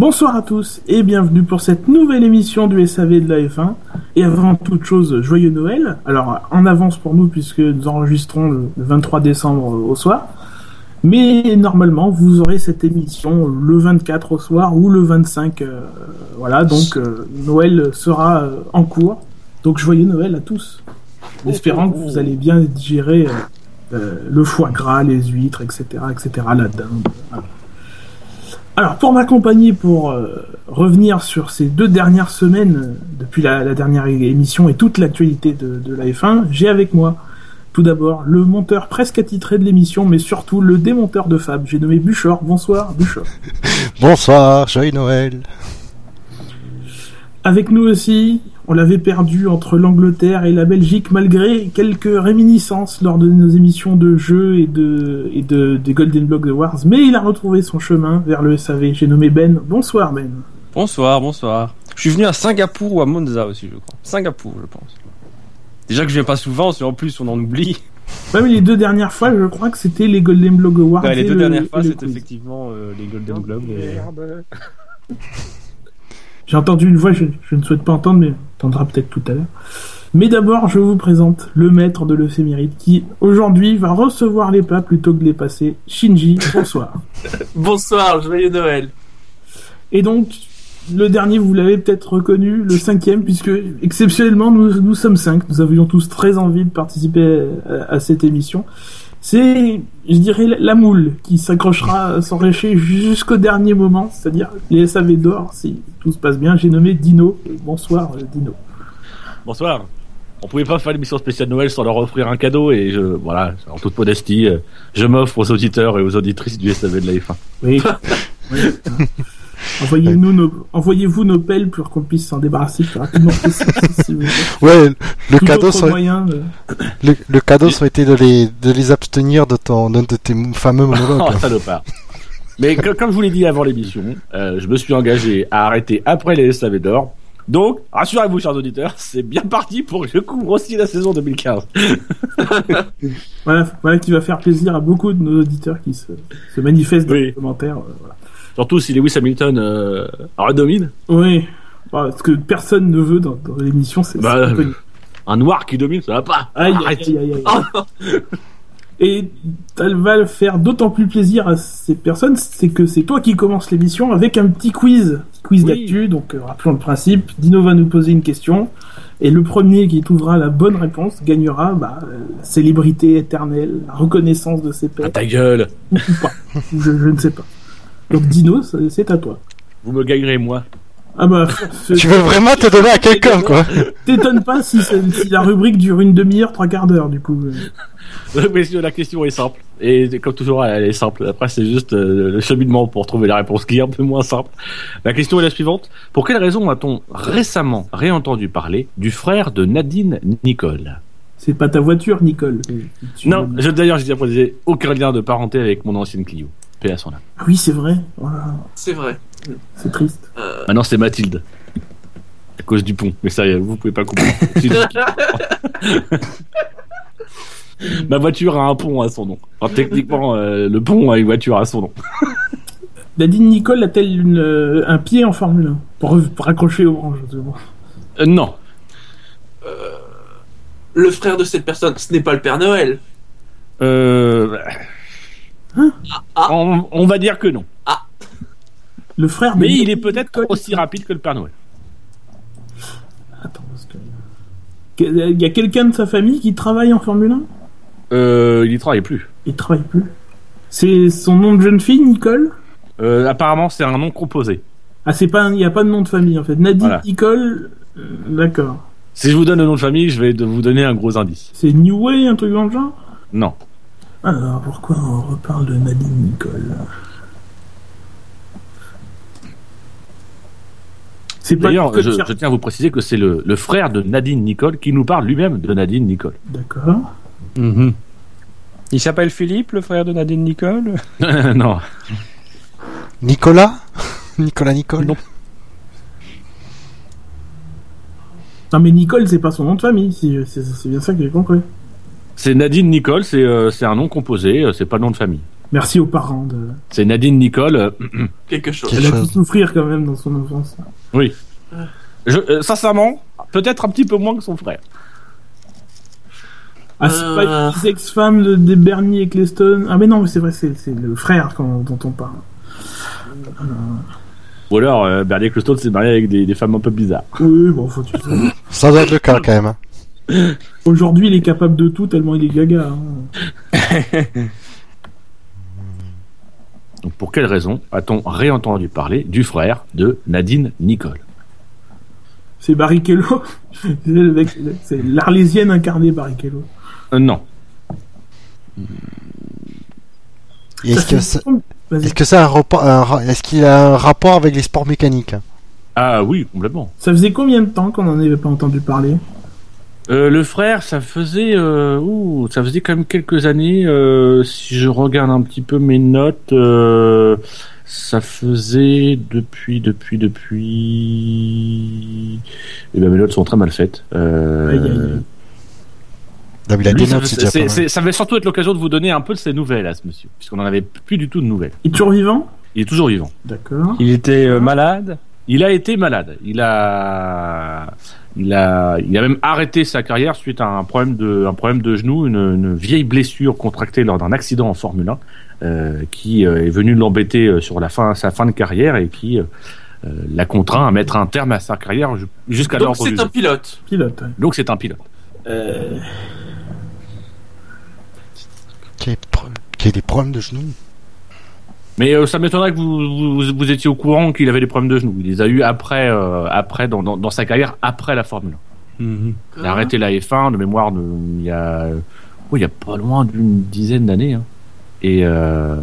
Bonsoir à tous et bienvenue pour cette nouvelle émission du SAV de la F1. Et avant toute chose, joyeux Noël. Alors en avance pour nous puisque nous enregistrons le 23 décembre au soir. Mais normalement, vous aurez cette émission le 24 au soir ou le 25. euh, voilà, donc euh, Noël sera euh, en cours. Donc joyeux Noël à tous. Espérant que vous allez bien digérer le foie gras, les huîtres, etc., etc., la dinde. Alors, pour m'accompagner pour euh, revenir sur ces deux dernières semaines, euh, depuis la, la dernière émission et toute l'actualité de, de la F1, j'ai avec moi tout d'abord le monteur presque attitré de l'émission, mais surtout le démonteur de Fab. J'ai nommé Buchor. Bonsoir, Buchor. Bonsoir, joyeux Noël. Avec nous aussi, on l'avait perdu entre l'Angleterre et la Belgique malgré quelques réminiscences lors de nos émissions de jeux et de, et de, des Golden Block Awards, mais il a retrouvé son chemin vers le SAV. J'ai nommé Ben. Bonsoir, Ben. Bonsoir, bonsoir. Je suis venu à Singapour ou à Monza aussi, je crois. Singapour, je pense. Déjà que je viens pas souvent, si en plus on en oublie. Ouais, mais les deux dernières fois, je crois que c'était les Golden Blog Awards. Ouais, les deux le- dernières fois, c'était effectivement euh, les Golden Globes. et- J'ai entendu une voix, je, je ne souhaite pas entendre, mais entendra peut-être tout à l'heure. Mais d'abord, je vous présente le maître de l'éphéméride qui, aujourd'hui, va recevoir les pas plutôt que de les passer. Shinji, bonsoir. Bonsoir, joyeux Noël. Et donc, le dernier, vous l'avez peut-être reconnu, le cinquième, puisque exceptionnellement, nous, nous sommes cinq. Nous avions tous très envie de participer à, à cette émission. C'est, je dirais, la, moule qui s'accrochera sans récher jusqu'au dernier moment, c'est-à-dire les SAV d'or, si tout se passe bien. J'ai nommé Dino. Bonsoir, euh, Dino. Bonsoir. On pouvait pas faire l'émission spéciale Noël sans leur offrir un cadeau et je, voilà, en toute modestie, euh, je m'offre aux auditeurs et aux auditrices du SAV de la F1. Oui. Oui. Envoyez-nous nos, envoyez-vous nos pelles pour qu'on puisse s'en débarrasser plus rapidement possible, si vous voulez. Ouais, le Tout cadeau, serait, moyen de- le, le cadeau ça aurait été de les, de les abstenir de ton, d'un de tes fameux monologues. Oh, salopard. Mais co- comme je vous l'ai dit avant l'émission, euh, je me suis engagé à arrêter après les SAV d'or. Donc, rassurez-vous, chers auditeurs, c'est bien parti pour que je couvre aussi la saison 2015. Voilà, voilà qui va faire plaisir à beaucoup de nos auditeurs qui se, se manifestent dans Oui. les commentaires. euh, voilà. Surtout si Lewis Hamilton euh, redomine. Oui. Bon, ce que personne ne veut dans, dans l'émission, c'est Bah, connu. Un noir qui domine, ça va pas. Aïe, Arrête. aïe, aïe, aïe, aïe. Et ça va faire d'autant plus plaisir à ces personnes, c'est que c'est toi qui commences l'émission avec un petit quiz, quiz Oui. d'actu. Donc euh, rappelons le principe. Dino va nous poser une question et le premier qui trouvera la bonne réponse gagnera bah, euh, la célébrité éternelle, la reconnaissance de ses pairs ta gueule. ou pas. je, je ne sais pas. Donc Dino, c'est à toi. Vous me gagnerez, moi. Ah bah, Tu veux vraiment te donner à quelqu'un, quoi. t'étonnes pas si, la rubrique dure une demi-heure, trois quarts d'heure, du coup. Messieurs, la question est simple. Et comme toujours, elle est simple. Après, c'est juste euh, le cheminement pour trouver la réponse qui est un peu moins simple. La question est la suivante. Pour quelle raison a-t-on récemment réentendu parler du frère de Nadine Nicole? C'est pas ta voiture, Nicole. Tu- Non, je, d'ailleurs, j'ai disais aucun lien de parenté avec mon ancienne Clio. Paix à son âme. Ah oui, c'est vrai. Voilà, C'est vrai. c'est triste. Euh, Maintenant, c'est Mathilde. À cause du pont. Mais ça, vous pouvez pas comprendre. Ma voiture a un pont à son nom. Enfin, techniquement, euh, le pont a une voiture à son nom. Nadine Nicole a-t-elle une, euh, un pied en Formule 1 pour, pour accrocher aux branches je vois. Euh, non. le frère de cette personne, ce n'est pas le Père Noël. Euh... Ah. On, on va dire que non. Le frère de Mais il est peut-être aussi rapide que le Père Noël. Attends, parce que... Il y a quelqu'un de sa famille qui travaille en Formule 1 Euh, il y travaille plus. Il travaille plus. C'est son nom de jeune fille, Nicole? Euh, apparemment, c'est un nom composé. Ah, c'est pas, il n'y a pas de nom de famille en fait. Nadine Voilà. Nicole, euh, d'accord. Si je vous donne le nom de famille, je vais de- vous donner un gros indice. C'est New Way, un truc dans le genre? Non. Alors, pourquoi on reparle de Nadine Nicole C'est pas D'ailleurs, je, je tiens à vous préciser que c'est le, le frère de Nadine Nicole qui nous parle lui-même de Nadine Nicole. D'accord. Il s'appelle Philippe, le frère de Nadine Nicole non. Nicolas Nicolas Nicole Non. Non, mais Nicole, c'est pas son nom de famille. si- C'est c'est bien ça que j'ai compris. C'est Nadine Nicole, c'est euh, c'est un nom composé, euh, c'est pas le nom de famille. Merci aux parents de. C'est Nadine Nicole. euh, Quelque chose. Elle a pu chose. souffrir quand même dans son enfance. oui. Je, euh, sincèrement, peut-être un petit peu moins que son frère. Ah, c'est Euh. pas une ex-femme de, des Bernie Eccleston. Ah, mais non, mais c'est vrai, c'est c'est le frère quand- dont on parle. Ou alors, euh, Bernie Ecclestone s'est marié avec des, des femmes un peu bizarres. Oui, bon, faut tu sais. Ça doit être le cas quand même. hein. Aujourd'hui, il est capable de tout tellement il est gaga. hein. Donc, pour quelle raison a-t-on réentendu parler du frère de Nadine Nicole? C'est Barrichello. C'est l'Arlésienne incarnée Barrichello. Euh, Non. Est-ce que ça, que a un rapport, un ra- est-ce qu'il a un rapport avec les sports mécaniques? Ah oui, complètement. Ça faisait combien de temps qu'on n'en avait pas entendu parler? Euh, le frère, ça faisait, euh, ouh, ça faisait quand même quelques années. euh, si je regarde un petit peu mes notes, euh, ça faisait depuis, depuis, depuis. Eh ben mes notes sont très mal faites. Euh, Aïe, aïe, aïe. Non, mais il a lui, des ça, notes, c'est c'est- c'est- ça va surtout être l'occasion de vous donner un peu de ses nouvelles à ce monsieur, puisqu'on n'en avait plus du tout de nouvelles. Il est toujours vivant? Il est toujours vivant. D'accord. Il était euh, malade? Il a été malade. Il a, il a, il a même arrêté sa carrière suite à un problème de, un problème de genou, une, une vieille blessure contractée lors d'un accident en Formule 1, euh, qui euh, est venu l'embêter euh, sur la fin, sa fin de carrière et qui euh, l'a contraint à mettre un terme à sa carrière ju- jusqu'à Donc l'ordre du c'est un pilote. Pilote. ouais. Donc c'est un pilote. Euh, qui a des problèmes de genoux. Mais euh, ça m'étonnerait que vous, vous, vous étiez au courant qu'il avait des problèmes de genoux. Il les a eu après, euh, après dans, dans, dans sa carrière après la Formule 1. Mhm. Il a arrêté la F1 de mémoire de, il y a, oh, il y a pas loin d'une dizaine d'années. hein. Et euh,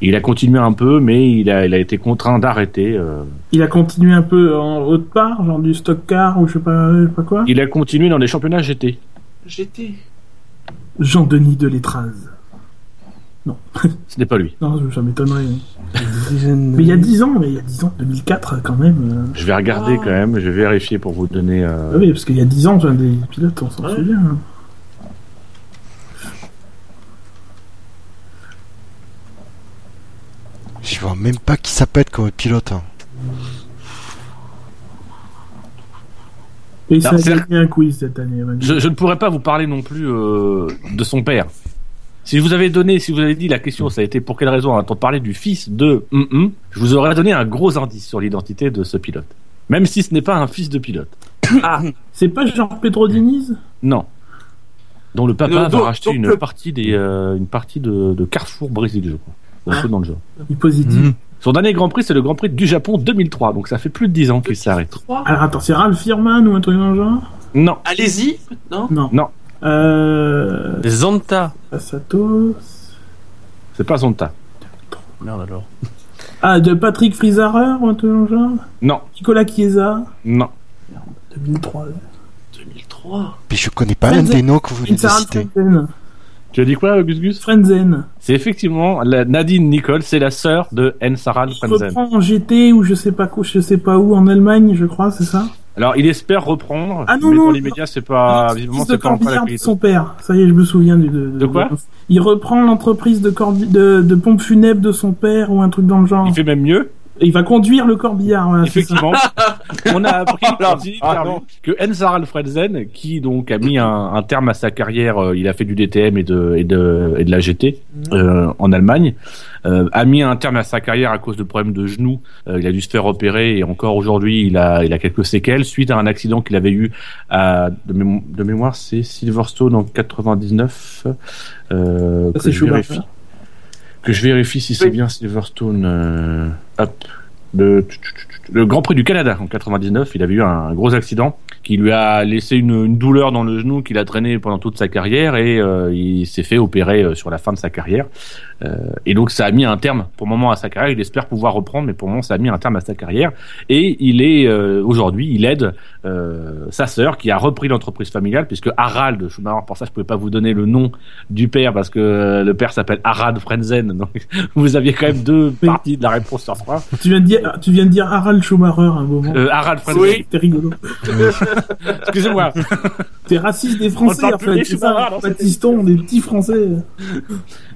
il a continué un peu, mais il a, il a été contraint d'arrêter. euh. il a continué un peu en haute part, genre du stock car ou je sais pas, je sais pas quoi? Il a continué dans les championnats GT. J'étais. Jean-Denis de Letraz. Ce n'est pas lui. Non, ça m'étonnerait. Mais il y a 10 ans, mais il y a 10 ans, 2004 quand même. euh. Je vais regarder Oh. quand même. Je vais vérifier pour vous donner. euh, Ah oui, parce qu'il y a 10 ans, j'ai des pilotes, on s'en Ouais. souvient. hein. Je vois même pas qui ça peut être comme pilote. hein. Et ça a gagné un quiz cette année. je ne pourrais pas vous parler non plus euh, de son père. Si je vous avais donné, si vous avez dit la question, ça a été pour quelle raison on parler du fils de hum, hum, je vous aurais donné un gros indice sur l'identité de ce pilote. Même si ce n'est pas un fils de pilote. Ah, C'est pas genre Pedro Diniz? Non. Dont le papa Non, va racheter donc une le- partie des euh, une partie de, de Carrefour Brésil, je crois. Un Ah. peu dans le genre. Il est positif. Mhm. Son dernier Grand Prix, c'est le Grand Prix du Japon 2003, donc ça fait plus de 10 ans qu'il. 3. Alors attends, c'est Ralph Firman ou un truc dans le genre Non. Allez-y. Non? Non. Non. Euh. Zanta. Passatos. C'est pas son tas. Merde alors. Ah, de Patrick Frizarer ou un truc dans genre Non. Nicolas Chiesa. Non. 2003. 2003. Puis je connais pas l'un Frenzen. des noms que vous venez de Sarah citer. Frenzen. Tu as dit quoi, Gus Gus Frenzen. C'est effectivement la Nadine Nicole, c'est la sœur de Ensaral Il Frenzen. reprend en GT ou je sais pas quoi, je sais pas où en Allemagne, je crois, c'est ça Alors, il espère reprendre, Ah non, mais non, dans les médias, c'est pas, visiblement, Fils de c'est pas encore Corbillard de son père. Ça y est, je me souviens du. De, De quoi Il reprend l'entreprise de, corbi... de, de pompe funèbre de son père ou un truc dans le genre. Il fait même mieux. Il va conduire le corbillard. Voilà, ça. Effectivement, on a appris Oh ah que Ensar Fredzen, qui donc a mis un, un terme à sa carrière, euh, il a fait du DTM et de et de et de la GT euh, en Allemagne, euh, a mis un terme à sa carrière à cause de problèmes de genoux. Euh, il a dû se faire opérer et encore aujourd'hui, il a il a quelques séquelles suite à un accident qu'il avait eu à de, mémo- de mémoire, c'est Silverstone en 99. Euh, Ça, que je vérifie que je vérifie si c'est bien Silverstone. Hop. Le, Grand Prix du Canada en 99, il avait eu un gros accident qui lui a laissé une, une douleur dans le genou qu'il a traîné pendant toute sa carrière et euh, il s'est fait opérer euh, sur la fin de sa carrière. Euh, et donc ça a mis un terme pour le moment à sa carrière. Il espère pouvoir reprendre, mais pour le moment ça a mis un terme à sa carrière. Et il est euh, aujourd'hui, il aide euh, sa sœur qui a repris l'entreprise familiale puisque Harald Schumacher, pour ça je pouvais pas vous donner le nom du père parce que le père s'appelle Harald Frenzen. Donc vous aviez quand même deux parties de la réponse sur trois. Tu viens de dire, tu viens de dire Harald Schumacher à un moment. Euh, Harald Frenzen. Oui. C'était rigolo. Excusez-moi. T'es raciste des Français, en des fait. Schumacher Baptiston, on est petits Français.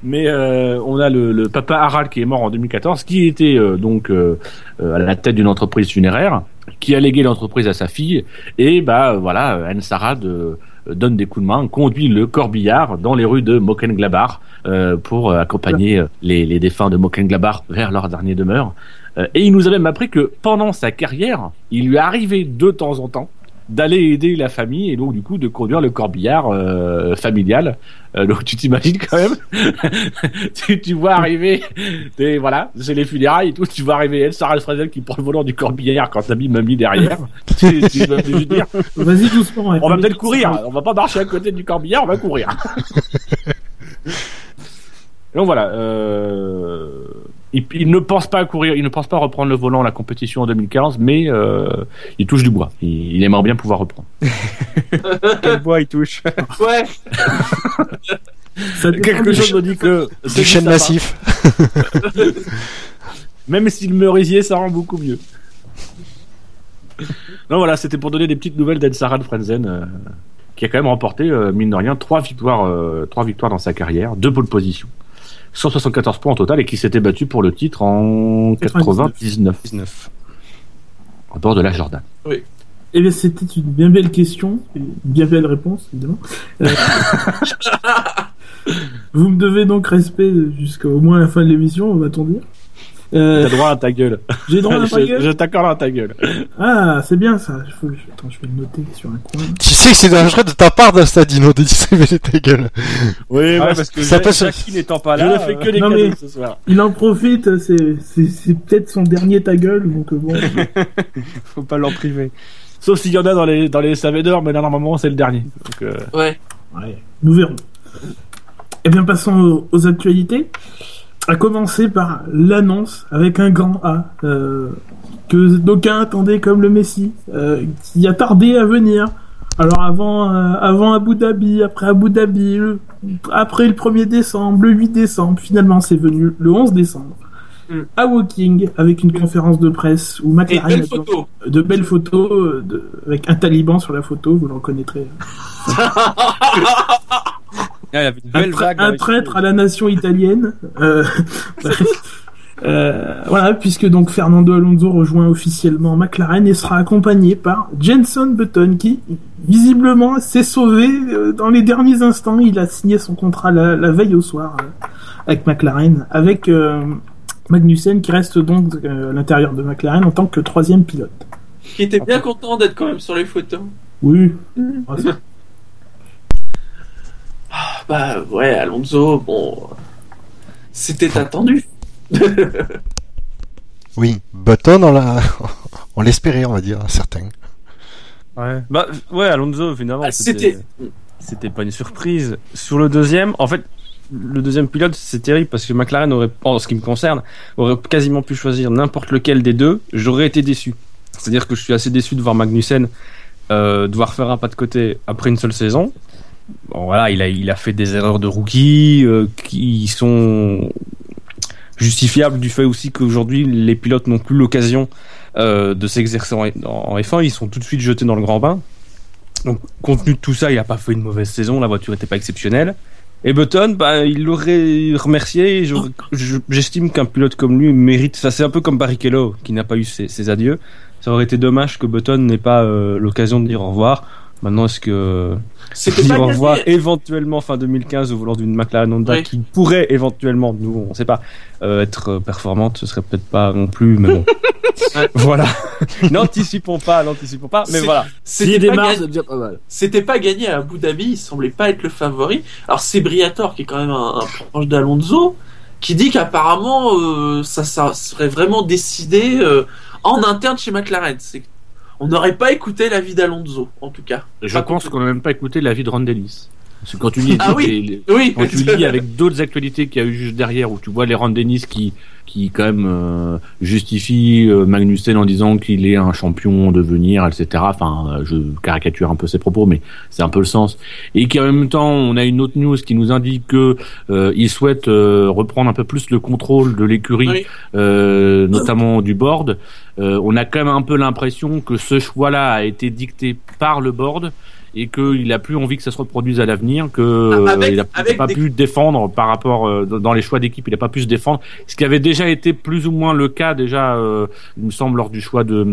Mais euh, on a le, papa Harald qui est mort en 2014, qui était euh, donc euh, euh, à la tête d'une entreprise funéraire, qui a légué l'entreprise à sa fille, et bah euh, voilà, Anne euh, donne des coups de main, conduit le corbillard dans les rues de Mokenglabar euh, pour euh, accompagner euh, les, les défunts de Mokenglabar vers leur dernière demeure. Euh, et il nous a même appris que pendant sa carrière, il lui arrivait de temps en temps d'aller aider la famille et donc du coup de conduire le corbillard euh, familial. Euh, donc tu t'imagines quand même, tu, tu vois arriver, des, voilà, c'est les funérailles et tout, tu vois arriver elle, Sarah Fresel qui prend le volant du corbillard quand t'as mis mamie derrière. tu, tu vas juste dire, Vas-y doucement. on va peut-être courir, on va pas marcher à côté du corbillard, on va courir. Donc voilà, euh, il, il ne pense pas à courir, il ne pense pas à reprendre le volant à la compétition en 2015, mais euh, il touche du bois. Il, il aimerait bien pouvoir reprendre. Quel bois il touche Ouais. Ça Quelque chose me dit que c'est Du chêne massif. Même si le merisier, ça rend beaucoup mieux. Non, voilà, c'était pour donner des petites nouvelles d'Ed Sarah de Frenzen, euh, qui a quand même remporté, euh, mine de rien, trois victoires, euh, trois victoires dans sa carrière, deux pole positions, 174 points en total, et qui s'était battu pour le titre en 99, 19. à bord de la Jordan. Eh bien, c'était une bien belle question, et une bien belle réponse, évidemment. Euh, Vous me devez donc respect jusqu'au moins la fin de l'émission, va-t-on dire. Euh, T'as droit à ta gueule. J'ai droit à ta je gueule je t'accorde à ta gueule. Ah, c'est bien ça. Faut... Attends, je vais le noter sur un coin. Tu sais que c'est dangereux de ta part, Stadino, de distribuer ta gueule. Oui, Ah, parce que ça Ja- peut se- Jackie n'étant pas je là. ne fais que euh, des Non, cadeaux mais- ce soir. Il en profite, c'est c'est- c'est peut-être son dernier ta gueule, donc bon. Faut pas l'en priver. Sauf s'il y en a dans les, dans les mais là, normalement, c'est le dernier. Donc, euh, Ouais. Ouais, nous verrons. Eh bien, passons aux, aux actualités. À commencer par l'annonce avec un grand A euh, que d'aucuns attendaient comme le Messi, euh, qui a tardé à venir. Alors avant, euh, avant Abu Dhabi, après Abu Dhabi, le- après le 1er décembre, le 8 décembre, finalement c'est venu le 11 décembre. Mm. À Woking, avec une conférence de presse où McLaren belle a- photo. de belles photos euh, de- avec un taliban sur la photo, vous le reconnaîtrez. Ah, il y avait une un, belle vague. un avec- traître à la nation italienne. Euh. Euh, voilà, puisque donc Fernando Alonso rejoint officiellement McLaren et sera accompagné par Jenson Button, qui visiblement s'est sauvé euh, dans les derniers instants. Il a signé son contrat la, la veille au soir euh, avec McLaren, avec euh, Magnussen qui reste donc à l'intérieur de McLaren en tant que troisième pilote. Qui était bien content d'être quand même sur les photos. Oui. Ah, c'est- Ah, Bah ouais, Alonso, bon. C'était attendu. Oui, Button, on l'a, on l'espérait, on va dire, certains. Ouais. Bah, ouais, Alonso, finalement, Ah, c'était, c'était. c'était pas une surprise. Sur le deuxième, en fait, le deuxième pilote, c'est terrible parce que McLaren aurait, en ce qui me concerne, aurait quasiment pu choisir n'importe lequel des deux. J'aurais été déçu. C'est-à-dire que je suis assez déçu de voir Magnussen euh, devoir faire un pas de côté après une seule saison. Voilà, il a, il a fait des erreurs de rookie euh, qui sont justifiables du fait aussi qu'aujourd'hui les pilotes n'ont plus l'occasion euh, de s'exercer en, en F1, ils sont tout de suite jetés dans le grand bain. Donc, compte tenu de tout ça, il a pas fait une mauvaise saison, la voiture était pas exceptionnelle. Et Button, bah, il l'aurait remercié. J'estime qu'un pilote comme lui mérite. Ça, c'est un peu comme Barrichello, qui n'a pas eu ses, ses adieux. Ça aurait été dommage que Button n'ait pas euh, l'occasion de dire au revoir. Maintenant, est-ce que Au revoir gagné. éventuellement fin 2015 au volant d'une McLaren Honda Oui. qui pourrait éventuellement, nous on sait pas, euh, être euh, performante, ce serait peut-être pas non plus, mais bon. Voilà. n'anticipons pas, n'anticipons pas, mais voilà. C'était pas, déjà pas mal. c'était pas gagné à Abu Dhabi, il semblait pas être le favori. Alors c'est Briator qui est quand même un, un proche d'Alonso, qui dit qu'apparemment euh, ça, ça serait vraiment décidé euh, en interne chez McLaren. C'est- On n'aurait pas écouté l'avis d'Alonso, en tout cas. Je Pas pense qu'on n'a même pas écouté l'avis de Ron Dennis. Parce que quand tu lis, Ah oui. les- les- Oui, quand tu lis avec d'autres actualités qu'il y a eu juste derrière, où tu vois les Ron Dennis qui, qui quand même euh, justifie euh, Magnussen en disant qu'il est un champion de venir, etc. Enfin, euh, je caricature un peu ses propos, mais c'est un peu le sens. Et qu'en même temps, on a une autre news qui nous indique que euh, il souhaite euh, reprendre un peu plus le contrôle de l'écurie, Oui. euh, notamment du board. Euh, on a quand même un peu l'impression que ce choix-là a été dicté par le board et qu'il a plus envie que ça se reproduise à l'avenir, que Ah, avec- euh, il a avec pas des- pu défendre par rapport euh, dans les choix d'équipe, il a pas pu se défendre, ce qui avait déjà été plus ou moins le cas déjà, euh, il me semble lors du choix de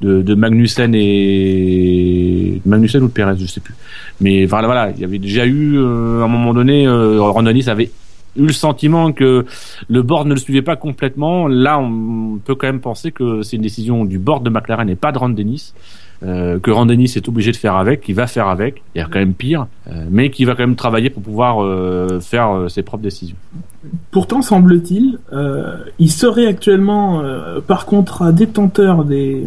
de, de Magnussen et Magnussen ou de Perez, je sais plus. Mais voilà, voilà, il y avait déjà eu euh, à un moment donné, Ron Dennis avait eu le sentiment que le board ne le suivait pas complètement. Là, on peut quand même penser que c'est une décision du board de McLaren et pas de Ron Dennis. Euh, que Ron Dennis est obligé de faire avec, qu'il va faire avec, il y a quand même pire, euh, mais qui va quand même travailler pour pouvoir euh, faire ses propres décisions. Pourtant, semble-t-il, il serait actuellement, par contrat, détenteur de,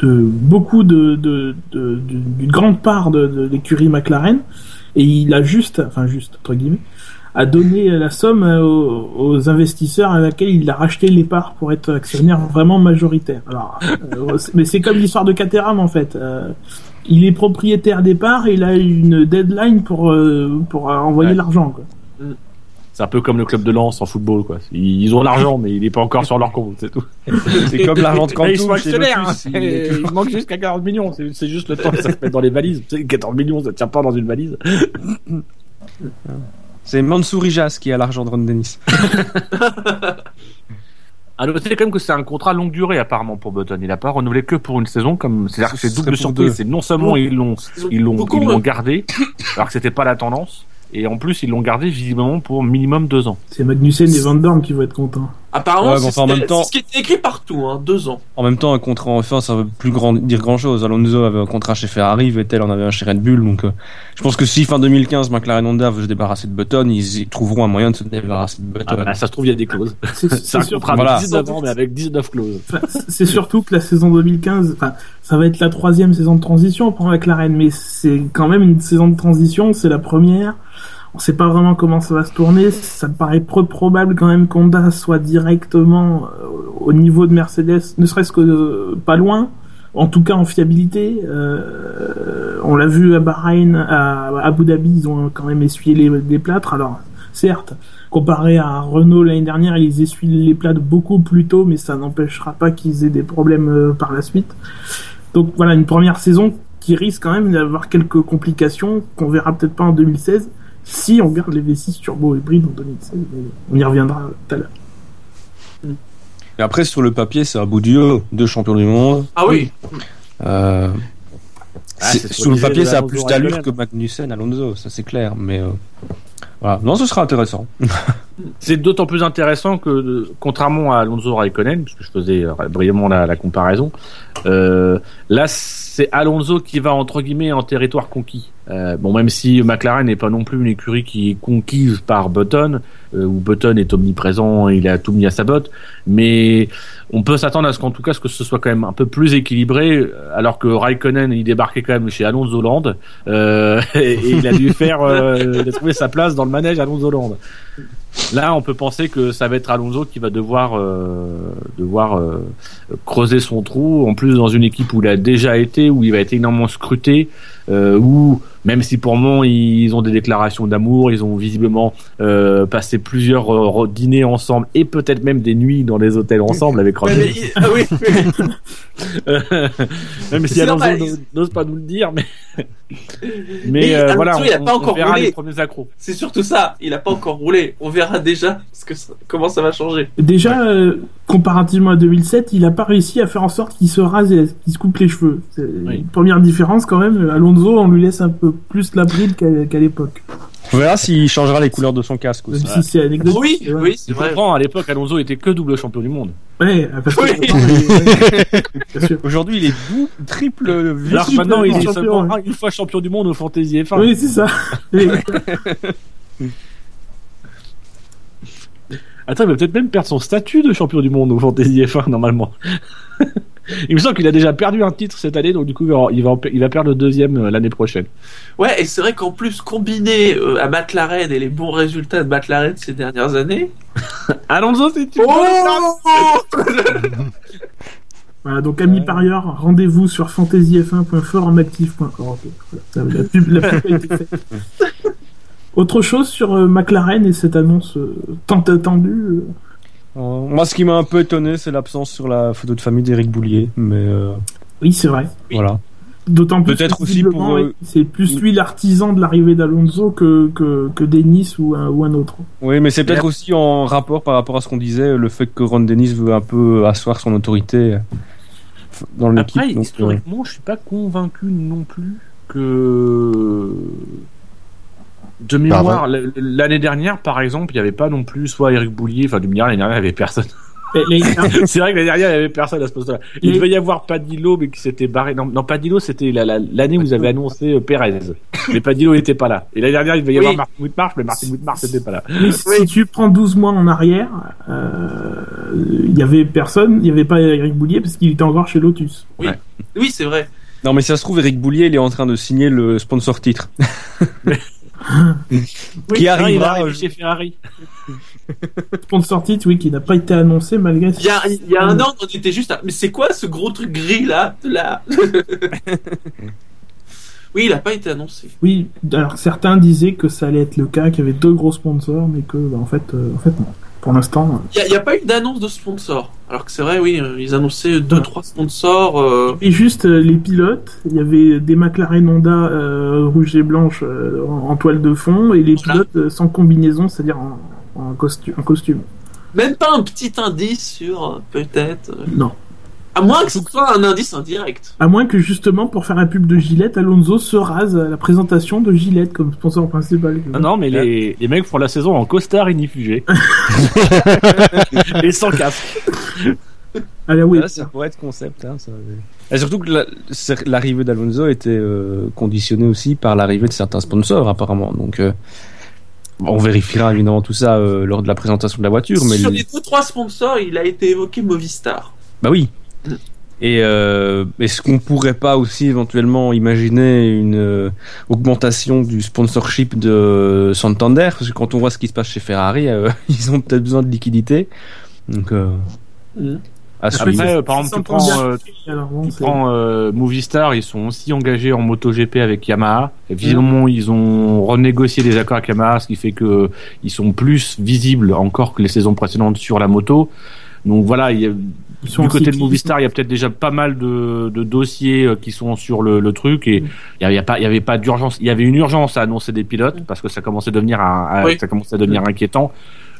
beaucoup de, d'une grande part de l'écurie McLaren, et il a juste, enfin juste entre guillemets, a donné la somme euh, aux, aux investisseurs à laquelle il a racheté les parts pour être actionnaire vraiment majoritaire. Alors, euh, mais c'est comme l'histoire de Caterham en fait. Euh, il est propriétaire des parts et il a une deadline pour euh, pour envoyer Ouais. l'argent. Quoi. C'est un peu comme le club de Lens en football, quoi. Ils ont l'argent, mais il n'est pas encore sur leur compte, c'est tout. C'est comme l'argent de Là, ils sont chez actionnaires. Lotus, hein. il manque jusqu'à 40 millions. C'est juste le temps que ça se mette dans les valises. Tu sais, 14 millions, ça tient pas dans une valise. C'est Mansour Ijas qui a l'argent de Ron Dennis. À noter quand même que c'est un contrat longue durée apparemment pour Button. Il a pas renouvelé que pour une saison, comme c'est-à-dire que Ce c'est double surprise. deux. C'est non seulement ils l'ont Ils ont ils l'ont ils l'ont gardé, alors que c'était pas la tendance, et en plus ils l'ont gardé visiblement pour minimum deux ans. C'est Magnussen et Van Dorn qui vont être contents. Apparemment, Ouais, c'est enfin, temps- ce qui était écrit partout, hein, deux ans. En même temps, un contrat en F1, ça veut plus grand, dire grand chose. Alonso avait un contrat chez Ferrari, Vettel en avait un chez Red Bull, donc euh, je pense que si fin 2015 McLaren Honda veut se débarrasser de Button, ils y trouveront un moyen de se débarrasser de Button. Ah, bah, ça se trouve il y a des clauses. C'est un sûr- contrat Voilà. de 19 ans mais avec 19 clauses. c'est surtout que la saison 2015, enfin, ça va être la troisième saison de transition pour McLaren, mais c'est quand même une saison de transition, c'est la première. On sait pas vraiment comment ça va se tourner. Ça me paraît peu probable quand même qu'Honda soit directement euh, au niveau de Mercedes, ne serait-ce que euh, pas loin. En tout cas en fiabilité. Euh, on l'a vu à Bahreïn, à Abu Dhabi, ils ont quand même essuyé les, plâtres. Alors certes, comparé à Renault l'année dernière, ils essuient les plâtres beaucoup plus tôt, mais ça n'empêchera pas qu'ils aient des problèmes par la suite. Donc voilà, une première saison qui risque quand même d'avoir quelques complications qu'on verra peut-être pas en 2016 si on garde les V6 turbo hybrides en 2016. mais On y reviendra tout à l'heure. Et après, sur le papier, c'est un bout du haut. Deux champions du monde. Ah oui, Euh, Ah, sur le papier, ça a plus d'allure que Magnussen, Alonso, ça c'est clair. Mais euh, voilà, non, ce sera intéressant. C'est d'autant plus intéressant que, euh, contrairement à Alonso Raikkonen, puisque je faisais euh, brièvement la, comparaison, euh, là c'est Alonso qui va entre guillemets en territoire conquis. Bon, même si McLaren n'est pas non plus une écurie qui est conquise par Button, où Button est omniprésent, il a tout mis à sa botte, mais on peut s'attendre à ce qu'en tout cas, ce que ce soit quand même un peu plus équilibré, alors que Raikkonen il débarquait quand même chez Alonso Land, et, et il a dû faire, sa place dans le manège Alonso Land. Là, on peut penser que ça va être Alonso qui va devoir euh, devoir euh, creuser son trou. En plus, dans une équipe où il a déjà été, où il va être énormément scruté, euh, où même si pour moment ils ont des déclarations d'amour, ils ont visiblement passé plusieurs dîners ensemble et peut-être même des nuits dans des hôtels ensemble avec mais- ah oui, oui. même si Alonso n'ose- pas nous le dire, mais mais, Mais Alonso, voilà, il a pas on encore verra roulé. les premiers accros. c'est surtout ça. Il a pas encore roulé. On verra déjà ce que ça- comment ça va changer. Déjà, euh, comparativement à 2007, il a pas réussi à faire en sorte qu'il se rase et qu'il se coupe les cheveux. C'est Oui. une première différence quand même. Alonso, on lui laisse un peu plus la bride qu'à qu'à l'époque. On verra s'il changera les couleurs de son casque aussi. Même si c'est anecdotique. Oui, c'est vrai. oui, c'est vrai. comprends, à l'époque, Alonso était que double champion du monde. Ouais, parce que Oui. Aujourd'hui, il est doux, triple, Alors suis maintenant, il est champion, seulement ouais. un- une fois champion du monde au Fantasy F1. Oui, c'est ça. Attends, il va peut-être même perdre son statut de champion du monde au Fantasy F1 normalement. il me semble qu'il a déjà perdu un titre cette année, donc du coup, il va, il perdre le deuxième euh, l'année prochaine. Ouais, et c'est vrai qu'en plus, combiné euh, à McLaren et les bons résultats de McLaren ces dernières années, Alonso, c'est tu Oh Voilà, donc amis parieurs, rendez-vous sur fantasyf1.forumactif.org. Voilà, la, pub, la pub a été faite. Autre chose sur euh, McLaren et cette annonce euh, tant attendue euh, Euh, Moi, ce qui m'a un peu étonné, c'est l'absence sur la photo de famille d'Éric Boulier. Mais euh, Oui, c'est vrai. voilà. D'autant plus Peut-être que aussi pour, euh, c'est plus lui l'artisan de l'arrivée d'Alonso que, que, que Denis ou un, ou un autre. Oui, mais c'est peut-être aussi en rapport par rapport à ce qu'on disait, le fait que Ron Dennis veut un peu asseoir son autorité dans l'équipe. Après, donc, euh, historiquement, je suis pas convaincu non plus que. De mémoire, l'année dernière, par exemple, il n'y avait pas non plus soit Eric Boulier, enfin, du milliard, l'année dernière, il n'y avait personne. C'est vrai que l'année dernière, il n'y avait personne à ce poste-là. Il devait y avoir Padillo, mais qui s'était barré. Non, non Padillo, c'était la- la- l'année où vous avez annoncé euh, Perez. Mais Padillo n'était pas là. Et l'année dernière, il devait y Oui. avoir Martin Whitmarsh, mais Martin Whitmarsh n'était pas là. Mais si tu prends 12 mois en arrière, euh, il y avait personne, il n'y avait pas Eric Boulier parce qu'il était encore chez Lotus. Oui, c'est vrai. Non, mais si ça se trouve, Eric Boulier, il est en train de signer le sponsor titre. qui il arrivera. arrive euh, chez Ferrari. Sponsor titre, oui, qui n'a pas été annoncé malgré. Il y a, il y a un an, on était juste à... Mais c'est quoi ce gros truc gris là, là Oui, il a pas été annoncé. Oui, alors certains disaient que ça allait être le cas, qu'il y avait deux gros sponsors, mais que bah, en fait, euh, en fait non. Pour l'instant, euh, Il n'y a, pas eu d'annonce de sponsor. Alors que c'est vrai, oui, euh, ils annonçaient deux, trois sponsors. euh, Et juste euh, les pilotes, il y avait des McLaren Honda euh, rouge et blanche euh, en, en toile de fond et les Voilà. pilotes sans combinaison, c'est-à-dire en, en, costu- en costume. Même pas un petit indice sur peut-être. Non. À moins que ce soit un indice indirect. À moins que justement pour faire un pub de Gillette, Alonso se rase à la présentation de Gillette comme sponsor principal. Ah non, mais les, les mecs font la saison en costard inifugé. Et sans casque. Allez, oui. Ah, ça pourrait être concept. Hein, ça. Et surtout que l'arrivée d'Alonso était euh, conditionnée aussi par l'arrivée de certains sponsors, apparemment. Donc, euh, on vérifiera évidemment tout ça euh, lors de la présentation de la voiture. Mais Sur le- les deux, trois sponsors, il a été évoqué Movistar. Bah oui. Et euh, est-ce qu'on pourrait pas aussi éventuellement imaginer une euh, augmentation du sponsorship de Santander? Parce que quand on voit ce qui se passe chez Ferrari, euh, ils ont peut-être besoin de liquidité. Donc, euh, Mhm. à suivre. Après, euh, par exemple, tu prends, euh, tu prends euh, Movistar, ils sont aussi engagés en MotoGP avec Yamaha. Et visiblement, ils ont renégocié des accords avec Yamaha, ce qui fait que euh, ils sont plus visibles encore que les saisons précédentes sur la moto. Donc voilà, il y a, ils sont du côté de. Movistar, il y a peut-être déjà pas mal de, de dossiers euh, qui sont sur le, le truc et il y avait pas, il y avait pas d'urgence. Il y avait une urgence à annoncer des pilotes parce que ça commençait à devenir, un, à- Oui. ça commençait à devenir inquiétant.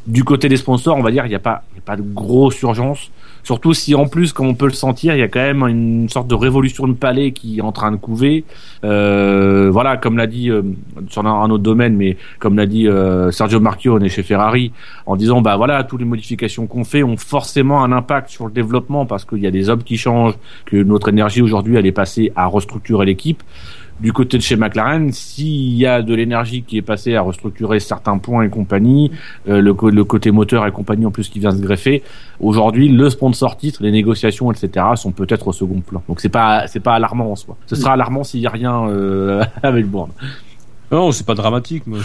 Du côté des sponsors, on va dire, il n'y a pas, il y a pas de grosse urgence. Surtout si en plus, comme on peut le sentir, il y a quand même une sorte de révolution de palais qui est en train de couver. Euh, voilà, comme l'a dit euh, sur un, autre domaine, mais comme l'a dit euh, Sergio Marchionne chez Ferrari, en disant bah voilà, toutes les modifications qu'on fait ont forcément un impact sur le développement parce qu'il y a des hommes qui changent, que notre énergie aujourd'hui elle est passée à restructurer l'équipe. Du côté de chez McLaren, s'il y a de l'énergie qui est passée à restructurer certains points et compagnie, euh, le, le côté moteur et compagnie en plus qui vient se greffer, aujourd'hui le sponsor titre, les négociations, etc. sont peut-être au second plan. Donc c'est pas c'est pas alarmant en soi. Ce sera alarmant s'il y a rien euh, avec Bourne. Non, c'est pas dramatique, mais,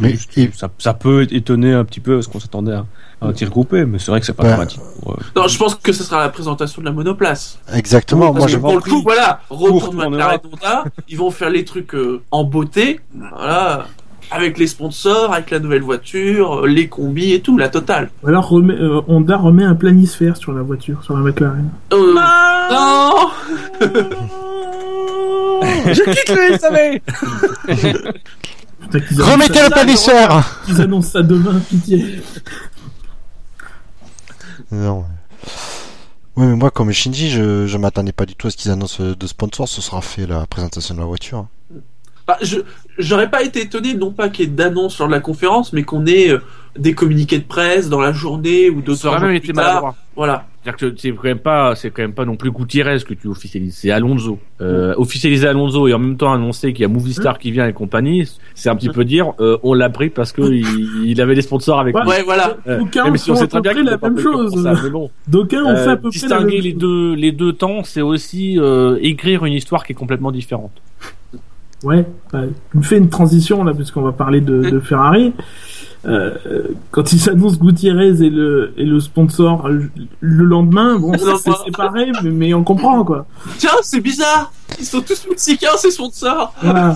Mais- juste- et- ça, ça peut étonner un petit peu parce qu'on s'attendait à un tir groupé, mais c'est vrai que c'est pas Bah. dramatique. pour, euh, Non, je pense que ce sera la présentation de la monoplace. Exactement. Oui, moi, je que pour le coup, voilà, retour Courte de en McLaren Europe. Honda, ils vont faire les trucs euh, en beauté, voilà, avec les sponsors, avec la nouvelle voiture, euh, les combis et tout, la totale. Ou alors remet- euh, Honda remet un planisphère sur la voiture, sur la McLaren. Euh, non Je quitte le SAV Remettez le palisseur qu'ils annoncent ça demain, pitié. Non. Oui, mais moi, comme Shinji, je, je m'attendais pas du tout à ce qu'ils annoncent de sponsor. Ce sera fait la présentation de la voiture. Bah, je j'aurais pas été étonné non pas qu'il y ait d'annonce lors de la conférence, mais qu'on ait euh, des communiqués de presse dans la journée ou d'autres Ça aurait jours même plus été tard. maladroit. Voilà. C'est-à-dire que c'est quand même pas, c'est quand même pas non plus Gutiérrez que tu officialises, c'est Alonso. Euh, officialiser Alonso et en même temps annoncer qu'il y a Movistar qui vient et compagnie, c'est un petit peu dire, euh, on l'a pris parce que il, il avait des sponsors avec Ouais. lui. Ouais, voilà. Euh, D'aucuns même si on sait très bien la même chose. pour ça, mais bon. D'aucuns ont Euh, fait à peu près la distinguer même les chose. deux les deux temps, c'est aussi euh, écrire une histoire qui est complètement différente. Ouais, bah, tu me fais une transition là, puisqu'on va parler de, de Ferrari. euh, quand ils annoncent Gutiérrez et le, et le sponsor euh, le lendemain, bon, c'est pareil, mais, mais on comprend quoi. Tiens, c'est bizarre. Ils sont tous mexicains, ces sponsors. Voilà.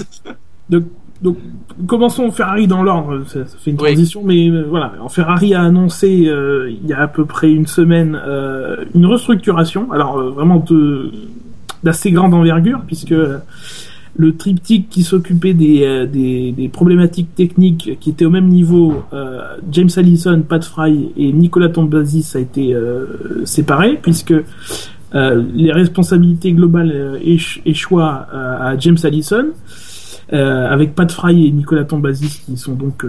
Donc, donc, commençons Ferrari dans l'ordre. Ça, ça fait une Oui. transition, mais euh, voilà. Ferrari a annoncé euh, il y a à peu près une semaine euh, une restructuration. Alors euh, vraiment de d'assez grande envergure, puisque euh, le triptyque qui s'occupait des, euh, des, des problématiques techniques qui étaient au même niveau, euh, James Allison, Pat Fry et Nicolas Tombazis a été euh, séparé, puisque euh, les responsabilités globales euh, éch- échoient euh, à James Allison, avec Pat Fry et Nicolas Tombazis qui sont donc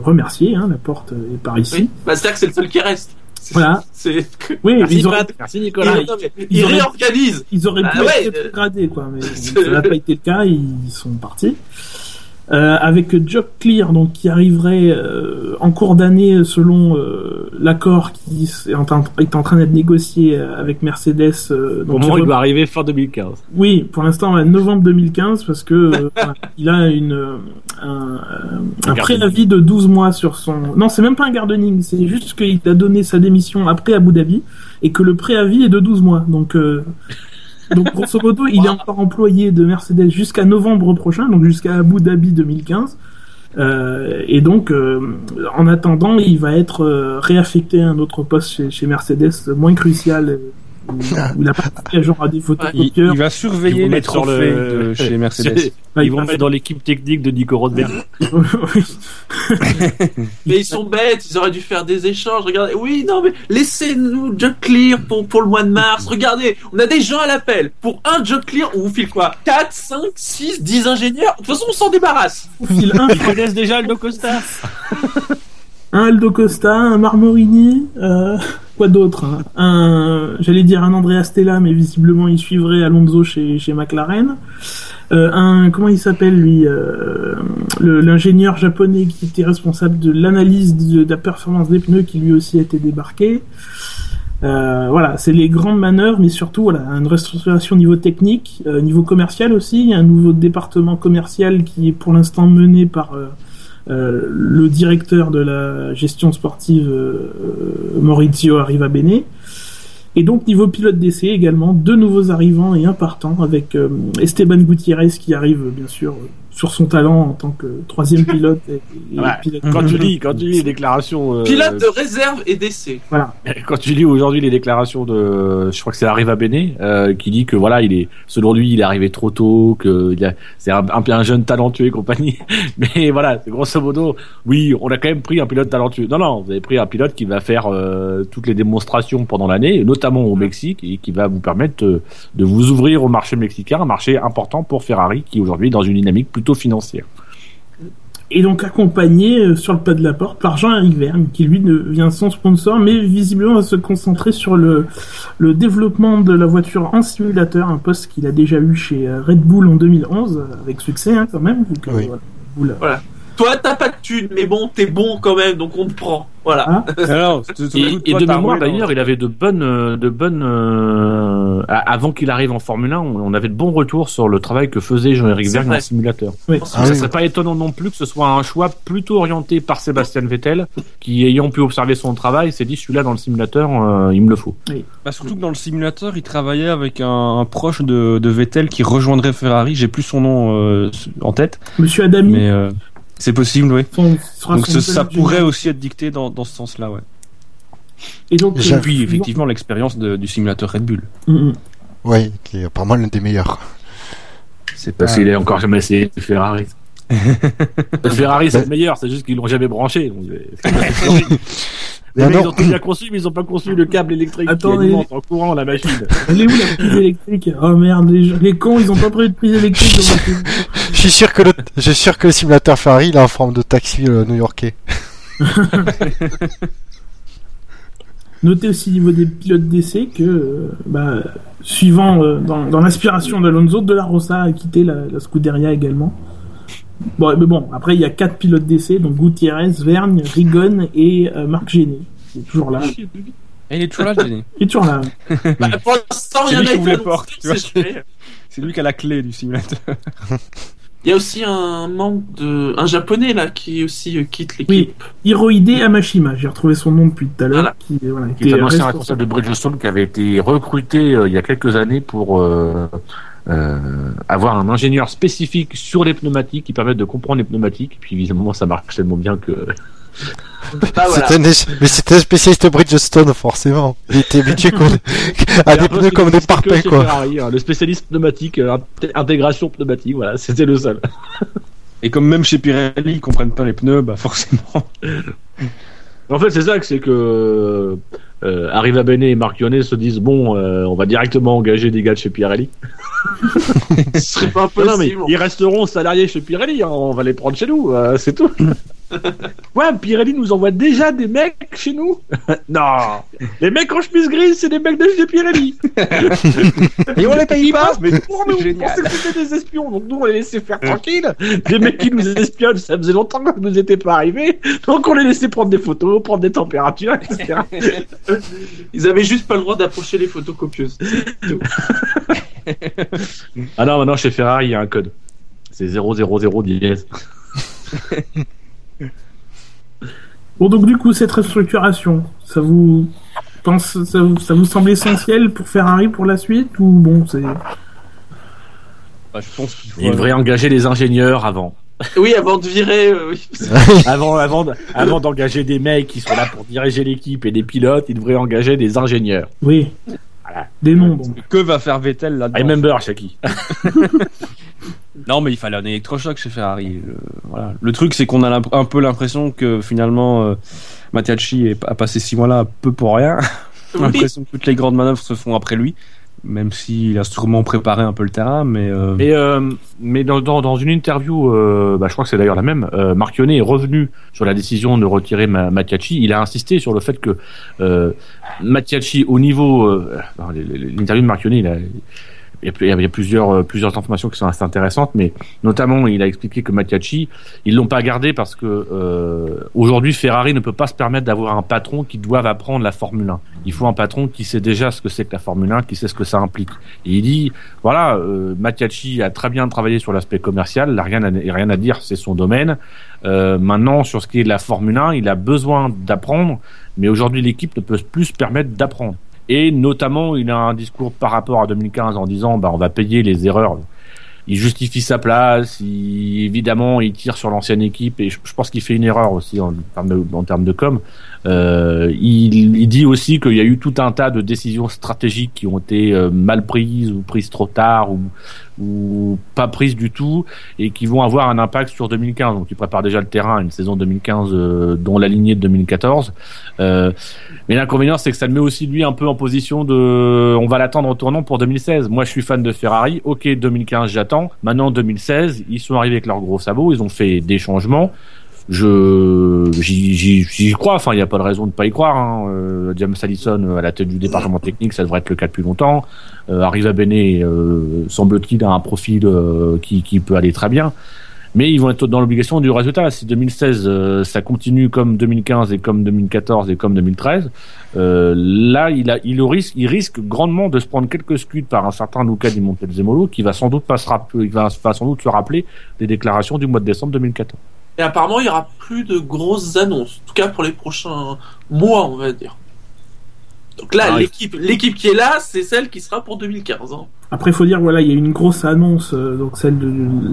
remerciés, hein, la porte est par ici. Oui. Bah, c'est-à-dire que c'est le seul qui reste. Voilà. C'est. Oui, Merci ils auraient, Pat, merci Nicolas. Non, ils il auraient- réorganise. ils auraient pu Ah ouais, être euh, gradés, quoi, mais ça n'a pas été le cas, ils sont partis. Euh, avec Jock Clear, donc qui arriverait euh, en cours d'année selon euh, l'accord qui est en, train- est en train d'être négocié euh, avec Mercedes. euh, Au donc moment où qui il doit arriver fin 2015. Oui, pour l'instant, novembre 2015, parce que euh, il a une euh, un, euh, un préavis de 12 mois sur son. Non, c'est même pas un gardening, c'est juste qu'il a donné sa démission après Abu Dhabi et que le préavis est de 12 mois. Donc, euh, donc grosso modo, il est encore employé de Mercedes jusqu'à novembre prochain, donc jusqu'à Abu Dhabi 2015. Euh, et donc, euh, en attendant, il va être euh, réaffecté à un autre poste chez, chez Mercedes, moins crucial, euh, où, où il a participé à genre à des Il, photocopieurs. il va Ils surveiller vont les mettre sur trophées le- de chez Mercedes. Bah, Ils vont va mettre dans l'équipe technique de Nico Rosberg. Mais ils sont bêtes, ils auraient dû faire des échanges. Regardez, oui, non, mais laissez-nous Job Clear pour, pour le mois de mars. Regardez, on a des gens à l'appel. Pour un Job Clear, on vous file quoi? 4, 5, 6, 10 ingénieurs? De toute façon, on s'en débarrasse. On file un, Ils connaissent déjà Aldo Costa. un Aldo Costa, un Marmorini, euh, quoi d'autre hein Un, j'allais dire un Andrea Stella, mais visiblement il suivrait Alonso chez, chez McLaren. Euh, un, comment il s'appelle lui euh, L'ingénieur japonais qui était responsable de l'analyse de, la performance des pneus, qui lui aussi a été débarqué. Euh, voilà, c'est les grandes manœuvres, mais surtout voilà, une restructuration au niveau technique, niveau commercial aussi. Un nouveau département commercial qui est pour l'instant mené par euh, le directeur de la gestion sportive euh, Maurizio Arrivabene. Et donc niveau pilote d'essai également, deux nouveaux arrivants et un partant avec euh, Esteban Gutiérrez qui arrive bien sûr sur son talent en tant que troisième pilote et, et Ouais. pilote. Quand tu lis, quand tu lis les déclarations, euh, Pilote de réserve et d'essai. Voilà. quand tu lis aujourd'hui les déclarations de, je crois que c'est Arriva Bene, euh, qui dit que voilà, il est, selon lui, il est arrivé trop tôt, que il a- c'est un, un, un jeune talentueux et compagnie. Mais voilà, grosso modo, oui, on a quand même pris un pilote talentueux. Non, non, vous avez pris un pilote qui va faire euh, toutes les démonstrations pendant l'année, notamment au Mexique, et qui va vous permettre euh, de vous ouvrir au marché mexicain, un marché important pour Ferrari, qui aujourd'hui est dans une dynamique plutôt financière. Et donc accompagné euh, sur le pas de la porte par Jean-Éric Vergne, qui lui devient son sponsor, mais visiblement va se concentrer sur le, le développement de la voiture en simulateur, un poste qu'il a déjà eu chez euh, Red Bull en 2011, euh, avec succès hein, quand même. Oui. voilà, Toi, t'as pas de thune, mais bon, t'es bon quand même, donc on te prend. Voilà. Alors, tout- Et, de mémoire dans- d'ailleurs, il avait de bonnes, euh, de bonnes. euh, a- avant qu'il arrive en Formule 1, on on avait de bons retours sur le travail que faisait Jean-Éric Vergne vrai. en simulateur. oui. Ah ça oui. serait pas étonnant non plus que ce soit un choix plutôt orienté par Sébastien Vettel, qui ayant pu observer son travail, s'est dit celui-là dans le simulateur, euh, il me le faut. Bah, surtout que dans le simulateur, il travaillait avec un, un proche de, de Vettel qui rejoindrait Ferrari. J'ai plus son nom euh, en tête, Monsieur Adami, mais euh, c'est possible, oui. Donc ce- ça pourrait aussi être dicté dans, dans ce sens-là, ouais. Et donc, Déjà- euh, puis effectivement l'expérience du simulateur Red Bull. Mm, mm. Ouais, qui est apparemment l'un des meilleurs. C'est Parce qu'il est encore jamais essayé de Ferrari. Le Ferrari, c'est le meilleur, c'est juste qu'ils l'ont jamais branché. Donc, c'est- Les Non, mecs, ils ont tout bien conçu, mais ils ont pas conçu le câble électrique Attendez. qui alimente en courant la machine. Elle est où la prise électrique? Oh merde, les, les cons, ils ont pas prévu de prise électrique. Je suis sûr que le, je suis sûr que le simulateur Ferrari, il est en forme de taxi euh, new-yorkais. Notez aussi au niveau des pilotes d'essai que, euh, bah, suivant euh, dans, dans l'inspiration d'Alonso, De La Rosa a quitté la, la Scuderia également. Bon, mais bon, après il y a quatre pilotes d'essai, donc Gutiérrez, Vergne, Rigon et euh, Marc Géné. Il est toujours là. Et il est toujours là, génie. Il est toujours là. Bah, pour l'instant, C'est rien lui n'a qui été ouvre les portes, tu vois. c'est fait. C'est lui qui a la clé du simulateur. Il y a aussi un membre de, un japonais là qui aussi euh, quitte l'équipe. Oui. Hirohide Amashima, j'ai retrouvé son nom depuis tout à l'heure. Voilà. Qui, voilà, qui est un ancien responsable- responsable de Bridgestone qui avait été recruté euh, il y a quelques années pour euh, euh, avoir un ingénieur spécifique sur les pneumatiques qui permettent de comprendre les pneumatiques. Et puis évidemment, ça marche tellement bien que Ah, voilà. C'était un- Mais c'était un spécialiste Bridgestone, forcément. Il était habitué à des pneus comme des parpaings, quoi. Ferrari, hein, le spécialiste pneumatique, euh, inté- intégration pneumatique, voilà, c'était le seul. Et comme même chez Pirelli, ils comprennent pas les pneus, bah forcément. En fait, c'est ça que c'est que euh, Arriva Bene et Marc Yonnet se disent bon, euh, on va directement engager des gars de chez Pirelli. Ce serait pas Non, non, mais possible. ils resteront salariés chez Pirelli, hein, on va les prendre chez nous, euh, c'est tout. ouais, Pirelli nous envoie déjà des mecs chez nous. non, les mecs en chemise grise, c'est des mecs de chez Pirelli. Et on les paye pas mais pour nous, on pensait que c'était des espions, donc nous on les laissait faire tranquille. Des mecs qui nous espionnent, ça faisait longtemps que nous étaient pas arrivés, donc on les laissait prendre des photos, prendre des températures, etc. Ils avaient juste pas le droit d'approcher les photocopieuses. Ah non, maintenant chez Ferrari, il y a un code. C'est 000 dièse. Bon, donc du coup, cette restructuration, ça vous pense, ça vous, ça vous semble essentiel pour Ferrari pour la suite ou bon, c'est Bah, je pense qu'il faut. Il devrait engager les ingénieurs avant. Oui, avant de virer, euh, oui. Avant, avant, de- avant d'engager des mecs qui sont là pour diriger l'équipe et des pilotes, il devrait engager des ingénieurs. oui, Voilà. des noms. Que va faire Vettel là-dedans I remember, Shaki. Non, mais il fallait un électrochoc chez Ferrari. Le, voilà. le truc, c'est qu'on a un peu l'impression que finalement, euh, Mattiacci a passé six mois là peu pour rien. On a l'impression que toutes les grandes manœuvres se font après lui, même s'il a sûrement préparé un peu le terrain. Mais, euh, Mais, euh, mais dans, dans, dans une interview, euh, bah, je crois que c'est d'ailleurs la même, euh, Marc Yonnet est revenu sur la décision de retirer Ma- Mattiacci. Il a insisté sur le fait que euh, Mattiacci, au niveau... Euh, L'interview de Marc Yonnet, il a... Il y, a, plusieurs, euh, plusieurs informations qui sont assez intéressantes, mais notamment il a expliqué que Mattiacci, ils l'ont pas gardé parce que euh, aujourd'hui Ferrari ne peut pas se permettre d'avoir un patron qui doive apprendre la Formule 1. Il faut un patron qui sait déjà ce que c'est que la Formule 1, qui sait ce que ça implique. Et il dit, voilà, euh, Mattiacci a très bien travaillé sur l'aspect commercial, il a rien rien à dire, c'est son domaine. Euh, maintenant, sur ce qui est de la Formule 1, il a besoin d'apprendre, mais aujourd'hui l'équipe ne peut plus se permettre d'apprendre. Et notamment, il a un discours par rapport à 2015 en disant, bah, on va payer les erreurs. Il justifie sa place, il, évidemment, il tire sur l'ancienne équipe, et je, pense qu'il fait une erreur aussi en en termes de com. Euh, il, il dit aussi qu'il y a eu tout un tas de décisions stratégiques qui ont été euh, mal prises ou prises trop tard ou, ou pas prises du tout et qui vont avoir un impact sur 2015. Donc il prépare déjà le terrain à une saison 2015 euh, dont la lignée de 2014. Euh, mais l'inconvénient c'est que ça le met aussi lui un peu en position de on va l'attendre au tournant pour 2016. Moi je suis fan de Ferrari. OK 2015 j'attends. Maintenant 2016 ils sont arrivés avec leurs gros sabots, ils ont fait des changements je j'y crois. Enfin il n'y a pas de raison de pas y croire hein. Euh, James Allison euh, à la tête du département technique ça devrait être le cas depuis longtemps. Euh, Arriva Bene euh, semble-t-il a un profil euh, qui, qui peut aller très bien. Mais ils vont être dans l'obligation du résultat. Si 2016 euh, ça continue comme 2015 et comme 2014 et comme 2013 euh, là il a il risque il risque grandement de se prendre quelques scuds par un certain Luca Di Montezemolo qui va sans doute pas se il va sans doute se rappeler des déclarations du mois de décembre 2014 Et apparemment, il y aura plus de grosses annonces. En tout cas, pour les prochains mois, on va dire. Donc là, Ah oui. l'équipe, l'équipe qui est là, c'est celle qui sera pour 2015. hein. Après, il faut dire, voilà, il y a eu une grosse annonce, euh, donc celle de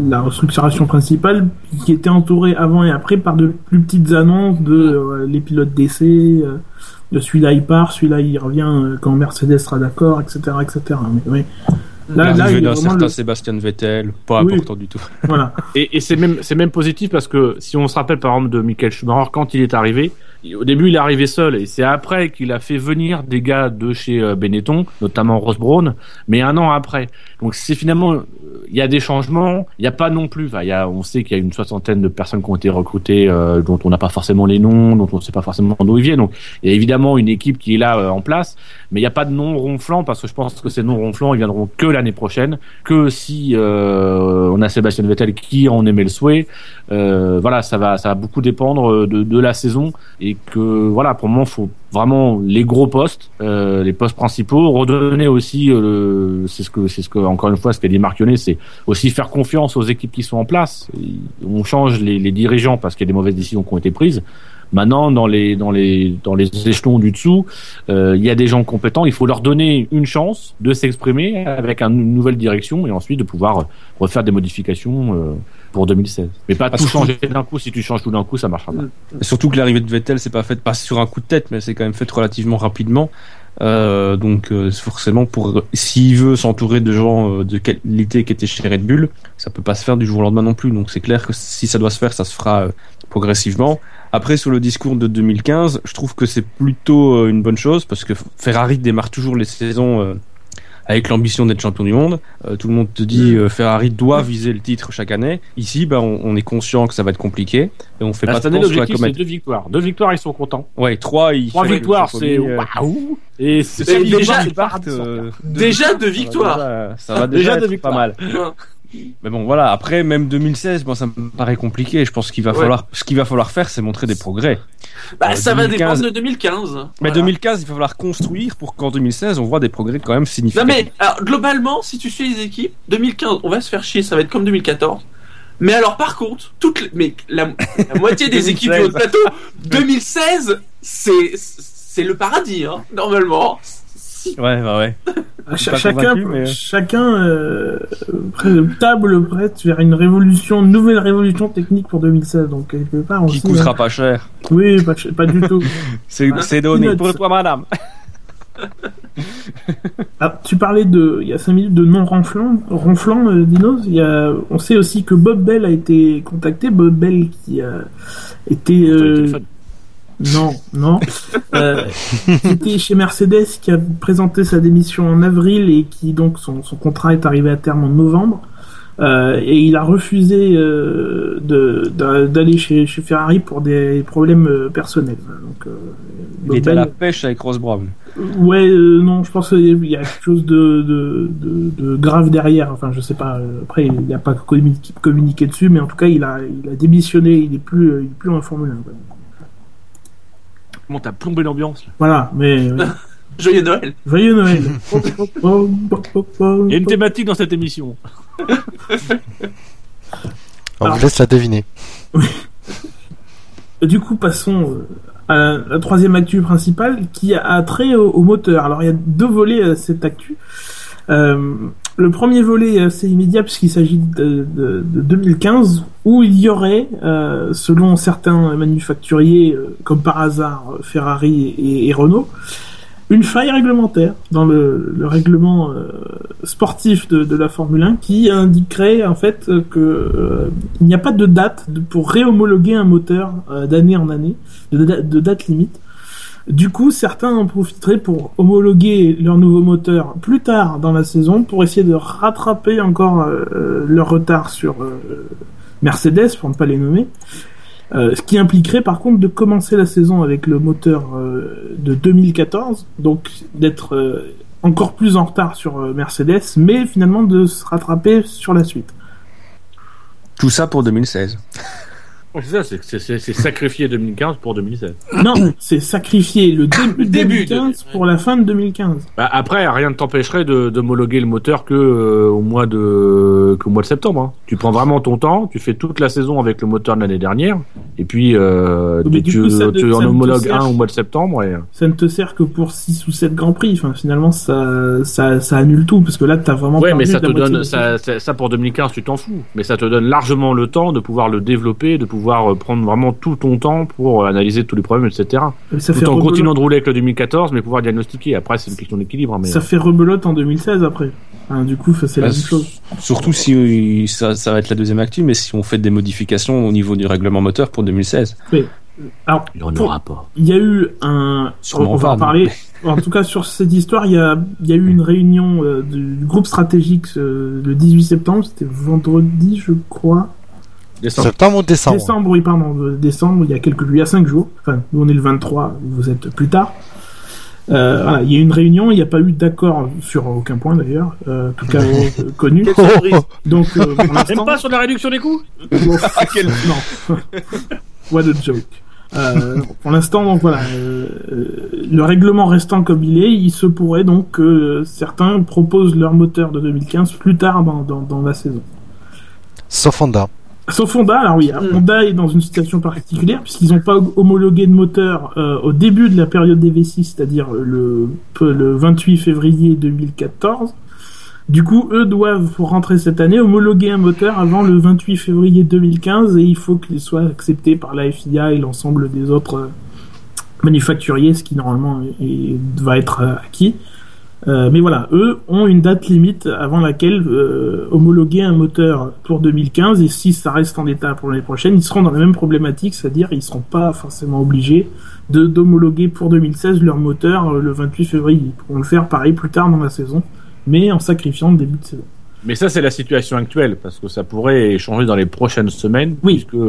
la restructuration principale, qui était entourée avant et après par de plus petites annonces de euh, les pilotes d'essai, euh, de celui-là il part, celui-là il revient euh, quand Mercedes sera d'accord, etc., etc. Mais, oui, là, il y a certain le- Sébastien Vettel, pas Oui. important du tout. voilà. Et, et c'est même c'est même positif parce que si on se rappelle par exemple de Michael Schumacher quand il est arrivé, au début il est arrivé seul et c'est après qu'il a fait venir des gars de chez euh, Benetton, notamment Ross Braun, mais un an après. Donc c'est finalement il y a des changements, il n'y a pas non plus, enfin, y a, on sait qu'il y a une soixantaine de personnes qui ont été recrutées euh, dont on n'a pas forcément les noms, dont on ne sait pas forcément d'où ils viennent. Donc il y a évidemment une équipe qui est là euh, en place, mais il n'y a pas de nom ronflant parce que je pense que ces noms ronflants ils viendront que l'année prochaine, que si euh, on a Sébastien Vettel qui en aimait le souhait. Euh, voilà, ça va, ça va beaucoup dépendre euh, de, de la saison et que voilà, pour le moment, faut vraiment les gros postes, euh, les postes principaux, redonner aussi, c'est ce que, c'est ce que encore une fois, ce qu'a dit Marc Yonnet, c'est aussi faire confiance aux équipes qui sont en place. On change les, les dirigeants parce qu'il y a des mauvaises décisions qui ont été prises. Maintenant, dans les dans les dans les échelons du dessous, euh, il y a des gens compétents. Il faut leur donner une chance de s'exprimer avec une nouvelle direction et ensuite de pouvoir refaire des modifications euh, pour 2016. Mais pas Parce tout que- changer d'un coup. Si tu changes tout d'un coup, ça marchera pas. Surtout que l'arrivée de Vettel, c'est pas faite pas sur un coup de tête, mais c'est quand même fait relativement rapidement. Euh, donc euh, forcément, pour s'il veut s'entourer de gens euh, de qualité qui étaient chez Red Bull, ça peut pas se faire du jour au lendemain non plus. Donc c'est clair que si ça doit se faire, ça se fera progressivement. Après, sur le discours de 2015, je trouve que c'est plutôt une bonne chose parce que Ferrari démarre toujours les saisons avec l'ambition d'être champion du monde. Euh, tout le monde te dit euh, Ferrari doit viser le titre chaque année. Ici, bah, on, on est conscient que ça va être compliqué et on fait Bah, pas cette année, l'objectif c'est deux victoires. Deux victoires, ils sont contents. Ouais, trois, il Trois victoires, c'est euh, waouh. Et c'est ils déjà, ils euh, Déjà deux ça va victoires. déjà- Ça va Déjà déjà être pas mal. Mais bon, voilà. Après, même 2016, bon, ça me paraît compliqué. Je pense qu'il va Ouais. falloir, ce qu'il va falloir faire, c'est montrer des progrès. Bah, Euh, ça va 2015. dépendre de 2015. Mais Voilà. 2015, il va falloir construire pour qu'en 2016, on voit des progrès quand même Non significatifs. mais alors, globalement, si tu suis les équipes, 2015, on va se faire chier, ça va être comme 2014. Mais alors par contre, toutes les- mais la, la moitié des équipes du haut de plateau, 2016, c'est c'est le paradis, hein, normalement. Ouais, ouais, ouais. À cha- pas chacun, mais- chacun euh, table prête vers une révolution, une nouvelle révolution technique pour 2016. Donc quelque part Qui aussi. coûtera hein. pas cher. Oui, pas, ch- pas du tout. C'est Ah, donné. peanuts. Pour toi, madame. Ah, tu parlais de, il y a 5 minutes de non ronflant, ronflant, euh, Dinos. Il y a, on sait aussi que Bob Bell a été contacté. Bob Bell qui a été, euh. Non, non, euh, qui était chez Mercedes, qui a présenté sa démission en avril et qui donc son, son contrat est arrivé à terme en novembre. Euh, et il a refusé euh, d'aller chez, chez Ferrari pour des problèmes euh, personnels. Donc, euh, Il était à la pêche avec Ross Brown. Ouais, euh, non, je pense qu'il y a quelque chose de, de, de, de grave derrière. Enfin, je sais pas. Après, il n'a pas communiqué, communiqué dessus, mais en tout cas, il a, il a démissionné. Il est plus, euh, il est plus en Formule 1. quoi. Comment t'as plombé l'ambiance là Voilà, mais euh, Joyeux Noël. joyeux Noël. Il y a une thématique dans cette émission. On Alors- vous laisse la deviner. Du coup, passons euh, à la, la troisième actu principale qui a trait au, au moteur. Alors, il y a deux volets à cette actu. Euh, le premier volet est assez immédiat puisqu'il s'agit de, de- de 2015 où il y aurait, euh, selon certains manufacturiers, euh, comme par hasard euh, Ferrari et, Renault, une faille réglementaire dans le, le règlement sportif de, la Formule 1 qui indiquerait en fait que euh, il n'y a pas de date pour réhomologuer un moteur d'année en année, de date limite. Du coup, certains en profiteraient pour homologuer leur nouveau moteur plus tard dans la saison pour essayer de rattraper encore euh, euh, leur retard sur euh, Mercedes, pour ne pas les nommer. Euh, ce qui impliquerait par contre de commencer la saison avec le moteur euh, de 2014, donc d'être euh, encore plus en retard sur Mercedes, mais finalement de se rattraper sur la suite. Tout ça pour 2016. C'est ça, c'est- sacrifier 2015 pour 2016. Non, c'est sacrifier le début Le début de- 2015 pour la fin de 2015. Bah, après, rien ne t'empêcherait de d'homologuer le moteur que euh, au mois de qu'au mois de septembre. hein. Tu prends vraiment ton temps, tu fais toute la saison avec le moteur de l'année dernière, et puis euh, tu, coup, ça te- tu en ça homologues un au mois de septembre. Et... Ça ne te sert que pour 6 ou 7 grands prix. Enfin, finalement, ça, ça, ça annule tout parce que là, t'as vraiment Ouais, mais ça te de donne ça, ça pour 2015, tu t'en fous. Mais ça te donne largement le temps de pouvoir le développer, de pouvoir euh, prendre vraiment tout ton temps pour euh, analyser tous les problèmes, etc. saison. Ça Tout fait, en rebelote, continuant de rouler avec le 2014, mais pouvoir diagnostiquer. Après, c'est une question d'équilibre. Mais ça fait rebelote en 2016 après. Hein, du coup, c'est la Bah, même chose. Surtout si euh, ça, ça va être la deuxième actu, mais si on fait des modifications au niveau du règlement moteur pour 2016. Alors, il n'y en pour- aura pas. il y a eu un. Sûrement on va pas, en parler. En tout cas, sur cette histoire, il y a, il y a eu une réunion euh, du groupe stratégique euh, le 18 septembre. C'était vendredi, je crois. Décembre. Septembre ou décembre Décembre, oui, pardon, décembre, il y a quelques il y a 5 jours. Enfin, nous on est le 23, vous êtes plus tard. Euh, voilà, il y a eu une réunion, il n'y a pas eu d'accord sur aucun point d'ailleurs, euh, en tout cas euh, connu. Donc, euh, Même l'instant, pas sur la réduction des coûts bon, non. What a joke. Euh, pour l'instant, donc voilà, euh, euh, le règlement restant comme il est, il se pourrait donc que certains proposent leur moteur de 2015 plus tard dans, dans, dans la saison. Sauf Honda. Sauf Honda, alors oui, Mm. Honda est dans une situation particulière puisqu'ils n'ont pas homologué de moteur euh, au début de la période des V6, c'est-à-dire le, le 28 février 2014. Du coup, eux doivent, pour rentrer cette année, homologuer un moteur avant le 28 février 2015 et il faut qu'il soit accepté par la FIA et l'ensemble des autres euh, manufacturiers, ce qui normalement est- va être euh, acquis. Euh, mais voilà, eux ont une date limite avant laquelle euh, homologuer un moteur pour 2015 et si ça reste en état pour l'année prochaine, ils seront dans la même problématique, c'est-à-dire ils seront pas forcément obligés d'homologuer pour 2016 leur moteur euh, le 28 février. Ils pourront le faire pareil plus tard dans la saison, mais en sacrifiant le début de saison. Mais ça, c'est la situation actuelle, parce que ça pourrait changer dans les prochaines semaines, Oui. puisque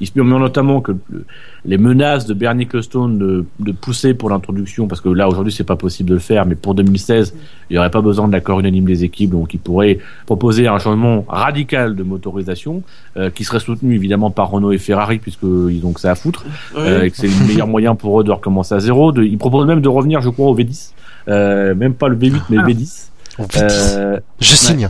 il se murmure notamment que le- les menaces de Bernie Ecclestone de, de pousser pour l'introduction, parce que là aujourd'hui c'est pas possible de le faire, mais pour 2016, il n'y aurait pas besoin de l'accord unanime des équipes, donc il pourrait proposer un changement radical de motorisation, euh, qui serait soutenu évidemment par Renault et Ferrari, puisqu'ils ont que ça à foutre. Euh, et que c'est le meilleur moyen pour eux de recommencer à zéro. De, ils proposent même de revenir, je crois, au V10. Euh, même pas le V8, mais Ah. le V10. Oh, putain. Euh, Je signe.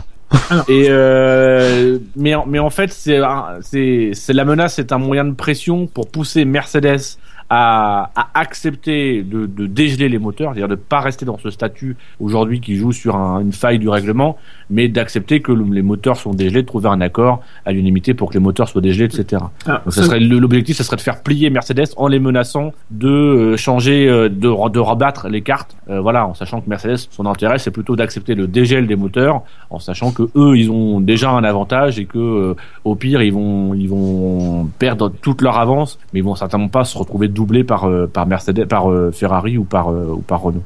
Et euh, mais en- mais en fait, c'est c'est c'est la menace, c'est un moyen de pression pour pousser Mercedes à, à accepter de, de dégeler les moteurs, c'est-à-dire de pas rester dans ce statut aujourd'hui qui joue sur un- une faille du règlement, mais d'accepter que le- les moteurs sont dégelés, de trouver un accord à l'unanimité pour que les moteurs soient dégelés, etc. Donc ça ça- serait l'objectif, ce serait de faire plier Mercedes en les menaçant de euh, changer, euh, de, de rabattre les cartes. Euh, voilà, en sachant que Mercedes, son intérêt, c'est plutôt d'accepter le dégel des moteurs, en sachant que eux, ils ont déjà un avantage et que euh, au pire, ils vont, ils vont perdre toute leur avance, mais ils vont certainement pas se retrouver doublés par euh, par Mercedes, par Ferrari ou par euh, ou par Renault,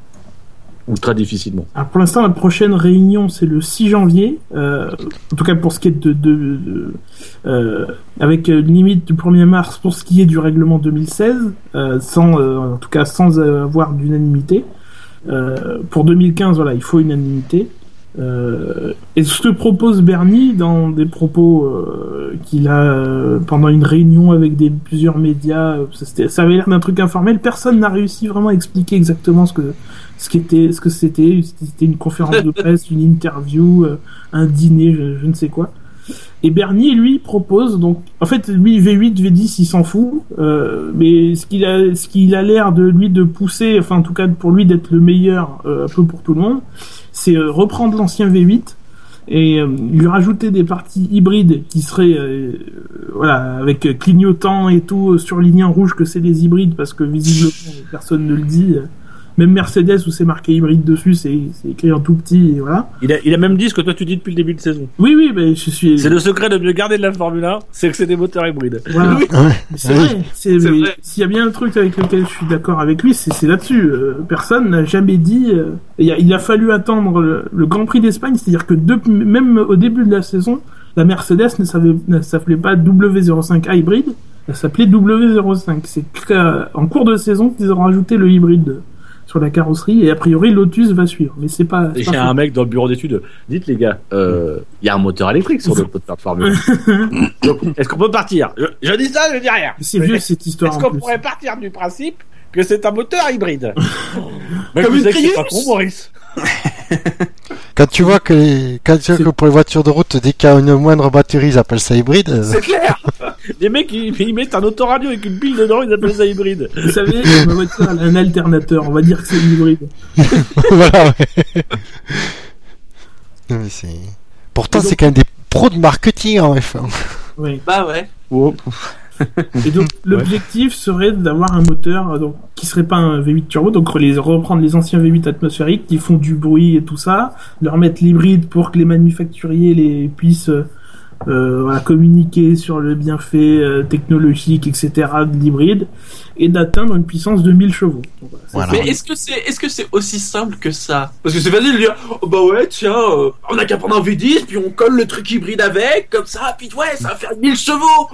très difficilement. Pour l'instant, la prochaine réunion c'est le 6 janvier. Euh, en tout cas pour ce qui est de, de, de- euh, avec une limite du 1er mars pour ce qui est du règlement 2016, euh, sans euh, en tout cas sans avoir d'unanimité. Euh, pour 2015, voilà, il faut unanimité. Euh, et ce que propose Bernie dans des propos euh, qu'il a euh, pendant une réunion avec des plusieurs médias, euh, ça, avait l'air d'un truc informel. Personne n'a réussi vraiment à expliquer exactement ce que ce qui était, ce que c'était. C'était une conférence de presse, une interview, euh, un dîner, je, je ne sais quoi. Et Bernie, lui, propose donc, en fait, lui V8, V10, il s'en fout, euh, mais ce qu'il a, ce qu'il a l'air de lui de pousser, enfin en tout cas pour lui d'être le meilleur, euh, un peu pour tout le monde, c'est euh, reprendre l'ancien V8 et euh, lui rajouter des parties hybrides qui seraient, euh, voilà, avec clignotant et tout, surligné en rouge que c'est des hybrides parce que visiblement personne ne le dit. Même Mercedes où c'est marqué hybride dessus, c'est c'est écrit en tout petit et voilà. Il a, il a même dit ce que toi tu dis depuis le début de saison. Oui, oui, mais je suis. C'est le secret de mieux garder de la Formule 1, c'est que c'est des moteurs hybrides. Voilà. Oui. C'est Oui. vrai. S'il y a bien un truc avec lequel je suis d'accord avec lui, c'est c'est là-dessus. Euh, personne n'a jamais dit. euh, il, a, il a fallu attendre le, le Grand Prix d'Espagne, c'est-à-dire que depuis, même au début de la saison, la Mercedes ne savait ne s'appelait pas W05 hybride, elle s'appelait W05. C'est qu'en cours de saison qu'ils ont rajouté le hybride sur la carrosserie et a priori Lotus va suivre. Mais c'est pas. faux. un mec dans le bureau d'études. Dites les gars, euh, il y a un moteur électrique sur notre moteur de Formule 1. Donc, est-ce qu'on peut partir? Je, je dis ça, je dis rien. C'est vieux cette histoire. Est-ce qu'on pourrait partir du principe que c'est un moteur hybride? Mais Comme vous une Prius pas con, Maurice. Quand tu vois que, les- quand tu vois que pour les voitures de route, dès qu'il y a une moindre batterie, ils appellent ça hybride. euh, C'est clair. Les mecs, ils, ils mettent un autoradio avec une pile dedans, ils appellent ça hybride. Vous savez, ma voiture a un alternateur. On va dire que c'est une hybride. voilà, ouais. Non, mais c'est... Pourtant, donc- c'est quand même des pros de marketing en F1. Oui. Bah ouais. Et donc l'objectif serait d'avoir un moteur euh, donc, qui serait pas un V8 turbo, donc les, reprendre les anciens V8 atmosphériques qui font du bruit et tout ça, leur mettre l'hybride pour que les manufacturiers les puissent euh, voilà, communiquer sur le bienfait euh, technologique, etc. de l'hybride, et d'atteindre une puissance de 1000 chevaux. Donc, voilà, Mais est-ce que c'est est-ce que c'est aussi simple que ça? Parce que c'est facile de dire oh, bah ouais tiens euh, on a qu'à prendre un V10 puis on colle le truc hybride avec comme ça puis ouais ça va faire 1000 chevaux.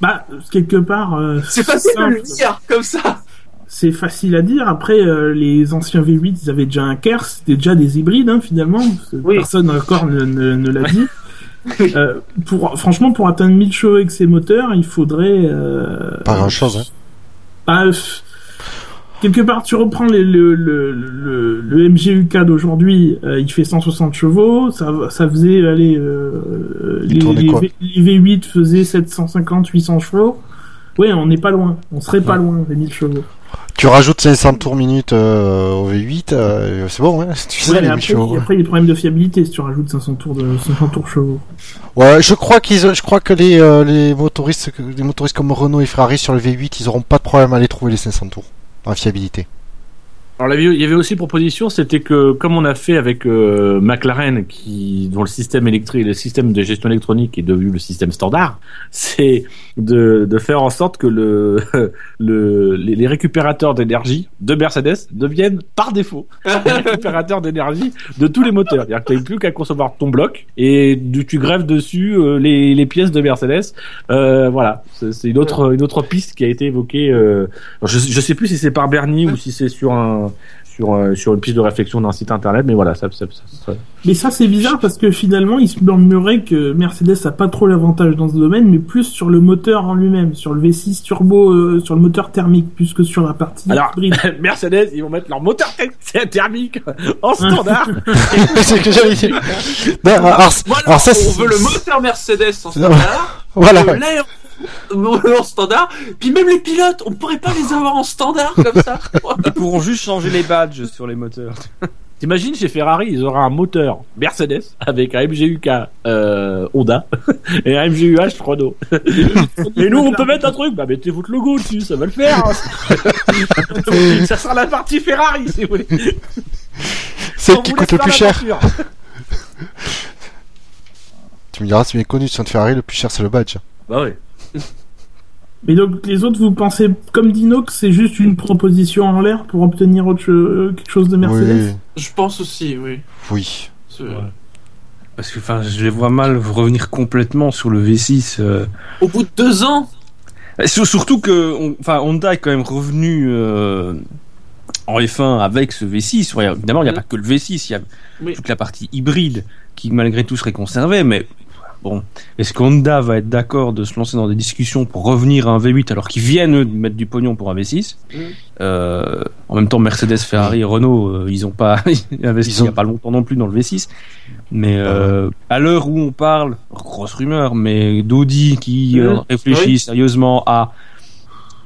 Bah, quelque part, euh, C'est facile de le simple. dire comme ça. C'est facile à dire. Après, euh, les anciens V8, ils avaient déjà un KER, c'était déjà des hybrides, hein, finalement. Oui. Personne encore ne, ne, ne l'a dit. Euh, pour, franchement, pour atteindre 1000 chevaux avec ces moteurs, il faudrait... Euh, Pas grand-chose, hein. Bah, quelque part, tu reprends les- le, le, le, le MGUK d'aujourd'hui, euh, il fait 160 chevaux, ça, ça faisait, allez, euh, les, les V8 faisaient 750, 800 chevaux. Ouais, on n'est pas loin. On serait pas loin des 1000 chevaux. Tu rajoutes 500 tours minutes euh, au V8, euh, c'est bon, hein tu sais Ouais, les mais chevaux. après, après, il y a des problèmes de fiabilité si tu rajoutes 500 tours de 500 tours chevaux. Ouais, je crois qu'ils, je crois que les euh, les motoristes, les motoristes comme Renault et Ferrari sur le V8, ils auront pas de problème à aller trouver les 500 tours en fiabilité. Alors il y avait- aussi une proposition, c'était que comme on a fait avec euh, McLaren, qui dont le système électrique, le système de gestion électronique est devenu le système standard, c'est de, de faire en sorte que le, le les, récupérateurs d'énergie de Mercedes deviennent par défaut les récupérateurs d'énergie de tous les moteurs. C'est-à-dire que tu n'as plus qu'à concevoir ton bloc et tu grèves dessus euh, les, les pièces de Mercedes. Euh, voilà, c'est une autre une autre piste qui a été évoquée. Euh, je, je sais plus si c'est par Bernie ou si c'est sur un sur, euh, sur une piste de réflexion d'un site internet, mais voilà, ça, ça, ça- ça- Mais ça, c'est bizarre parce que finalement, il se murmurait que Mercedes a pas trop l'avantage dans ce domaine, mais plus sur le moteur en lui-même, sur le V6 turbo, euh, sur le moteur thermique, plus que sur la partie Alors, hybride. Mercedes, ils vont mettre leur moteur ther- thermique en standard. c'est ce que alors, alors ça, on veut le moteur Mercedes en standard, voilà. en- standard, puis même les pilotes, on pourrait pas les avoir en standard comme ça Ils pourront juste changer les badges sur les moteurs. T'imagines chez Ferrari, ils auront un moteur Mercedes avec un MGUK euh, Honda et un MGUH Renault. et nous, on peut mettre un truc, bah mettez votre logo dessus, ça va le faire. hein. ça sera la partie Ferrari, si vous voulez. Celle qui coûte le plus cher. Tu me diras, c'est bien connu sur Ferrari, le plus cher c'est le badge. Bah ouais. Mais donc, les autres, vous pensez, comme Dino, que c'est juste une proposition en l'air pour obtenir autre cho- quelque chose de Mercedes Je pense aussi, oui. Oui. Parce que enfin, je les vois mal revenir complètement sur le V6. euh. Au bout de deux ans, Surtout que, enfin, Honda est quand même revenu euh, en F1 avec ce V6. Ouais, évidemment, il n'y a Mm. pas que le V6, il y a Oui. toute la partie hybride qui malgré tout serait conservée. Mais bon, est-ce qu'Honda va être d'accord de se lancer dans des discussions pour revenir à un V8 alors qu'ils viennent eux, de mettre du pognon pour un V6 Mm. Euh, En même temps, Mercedes, Ferrari et Renault, euh, ils ont pas investi Ils ont- il n'y a pas longtemps non plus dans le V6. Mais euh, à l'heure où on parle, grosse rumeur, mais d'Audi qui Mm. réfléchit Oui. sérieusement à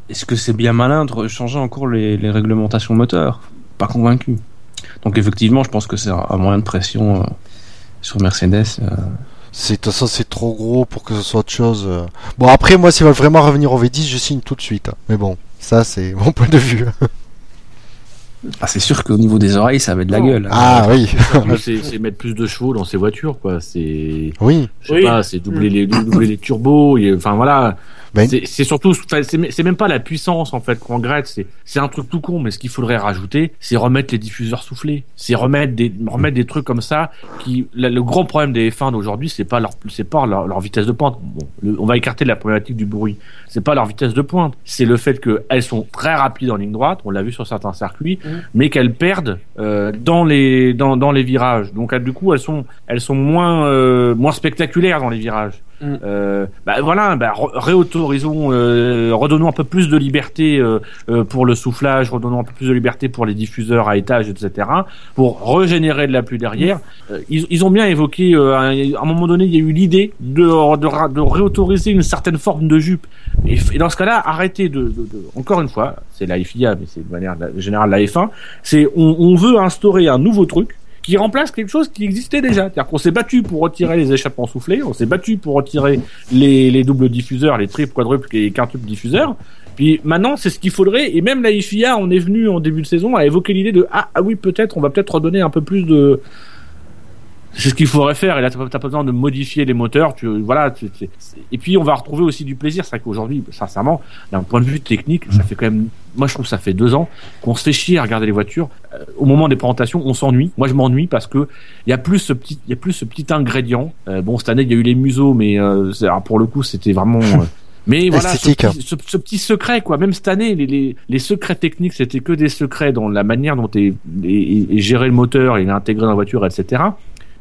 est-ce que c'est bien malin de changer encore les, les réglementations moteurs? Pas convaincu. Donc effectivement, je pense que c'est un, moyen de pression sur Mercedes. C'est, de toute façon, c'est trop gros pour que ce soit autre chose. Bon, après, moi, s'ils veulent vraiment revenir au V10, je signe tout de suite. Mais bon, ça, c'est mon point de vue. Ah, c'est sûr qu'au niveau des oreilles, ça avait de la Non. gueule. hein. Ah, oui. C'est mettre plus de chevaux dans ces voitures, quoi. C'est, Oui. je sais Oui. pas, c'est doubler les doubler les turbos. et- Enfin voilà. Ben- C'est c'est surtout, c'est c'est même pas la puissance en fait qu'on regrette. C'est c'est un truc tout con, mais ce qu'il faudrait rajouter, c'est remettre les diffuseurs soufflés. C'est remettre des remettre des trucs comme ça. Qui la- le gros problème des F1 d'aujourd'hui, c'est pas leur c'est pas leur, leur vitesse de pointe. Bon, le- on va écarter la problématique du bruit. C'est pas leur vitesse de pointe. C'est le fait qu'elles sont très rapides en ligne droite. On l'a vu sur certains circuits, mais qu'elles perdent euh, dans les dans, dans les virages. Donc euh, du coup, elles sont elles sont moins euh, moins spectaculaires dans les virages. Mm. Euh, bah voilà, bah, réautorisons, euh, redonnons un peu plus de liberté euh, euh, pour le soufflage, redonnons un peu plus de liberté pour les diffuseurs à étage, etc. Pour régénérer de la pluie derrière. Euh, ils, ils ont bien évoqué, euh, à un à un moment donné, il y a eu l'idée de, de, ra- de réautoriser une certaine forme de jupe. Et, dans ce cas-là, arrêtez de, de, de- encore une fois, c'est la FIA, mais c'est de manière générale la F1, c'est on, on veut instaurer un nouveau truc qui remplace quelque chose qui existait déjà. C'est-à-dire qu'on s'est battu pour retirer les échappements soufflés, on s'est battu pour retirer les, les doubles diffuseurs, les triples, quadruples et quintuples diffuseurs. Puis maintenant, c'est ce qu'il faudrait. Et même la FIA, on est venu en début de saison à évoquer l'idée de ah, ah oui, peut-être, on va peut-être redonner un peu plus de. C'est ce qu'il faudrait faire. Et là, t'as pas besoin de modifier les moteurs. Tu voilà. tu- tu- et puis, on va retrouver aussi du plaisir. C'est vrai qu'aujourd'hui, sincèrement, d'un point de vue technique, ça fait quand même. Moi, je trouve que ça fait deux ans qu'on se fait chier à regarder les voitures. Euh, au moment des présentations, on s'ennuie. Moi, je m'ennuie parce que il y a plus ce petit, il y a plus ce petit ingrédient. Euh, bon, cette année, il y a eu les museaux, mais euh, alors, pour le coup, c'était vraiment. euh, mais voilà, ce Esthétique. petit, ce, ce petit secret, quoi. Même cette année, les, les, les secrets techniques, c'était que des secrets dans la manière dont est, est, est géré le moteur, il est intégré dans la voiture, etc.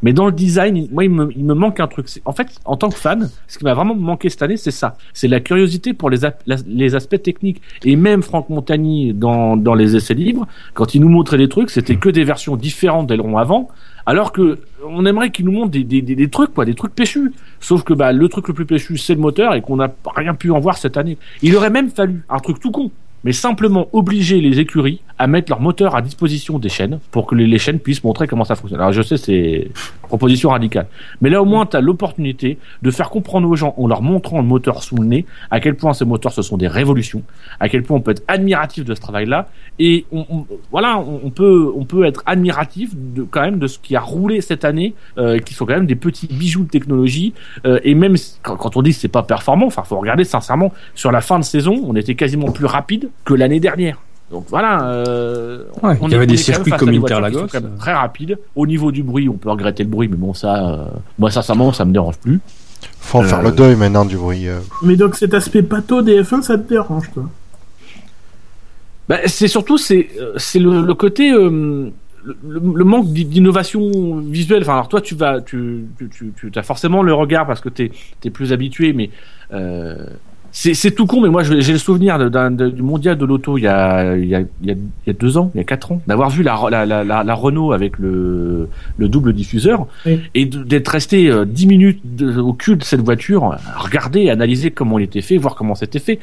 Mais dans le design, moi, il me, il me manque un truc. En fait, en tant que fan, ce qui m'a vraiment manqué cette année, c'est ça. C'est la curiosité pour les, les aspects techniques. Et même Franck Montagny, dans, dans les essais libres, quand il nous montrait des trucs, c'était que des versions différentes d'ailerons avant. Alors que on aimerait qu'il nous montre des, des, des, des trucs, quoi, des trucs péchus. Sauf que bah, le truc le plus péchu, c'est le moteur et qu'on n'a rien pu en voir cette année. Il aurait même fallu un truc tout con, mais simplement obliger les écuries à mettre leur moteur à disposition des chaînes pour que les, chaînes puissent montrer comment ça fonctionne. Alors je sais, c'est proposition radicale. Mais là au moins, tu as l'opportunité de faire comprendre aux gens, en leur montrant le moteur sous le nez, à quel point ces moteurs, ce sont des révolutions, à quel point on peut être admiratif de ce travail-là. Et on, on- voilà, on, peut, on peut être admiratif de, quand même de ce qui a roulé cette année, euh, qui sont quand même des petits bijoux de technologie. Euh, et même quand on dit que c'est pas performant, enfin, faut regarder sincèrement, sur la fin de saison, on était quasiment plus rapide que l'année dernière. Donc voilà, euh, Ouais, on il y avait des circuits comme Interlagos, sont quand même euh. très rapides. Au niveau du bruit, on peut regretter le bruit, mais bon, ça, euh, moi, sincèrement, ça me dérange plus. Faut en faire Euh, le deuil maintenant du bruit. euh. Mais donc cet aspect pato des F1, ça te dérange, toi? Bah, c'est surtout c'est euh, c'est le, le côté euh, le, le manque d'i- d'innovation visuelle. Enfin, alors toi, tu vas, tu, tu, tu, tu as forcément le regard parce que t'es es plus habitué, mais euh, c'est tout con. Mais moi, j'ai le souvenir de- du mondial de l'auto il y a il y a, il y a il y a deux ans, il y a quatre ans, d'avoir vu la, la, la, la, Renault avec le le double diffuseur Oui. et d'être resté euh, dix minutes au cul de cette voiture, regarder, analyser comment il était fait, voir comment c'était fait.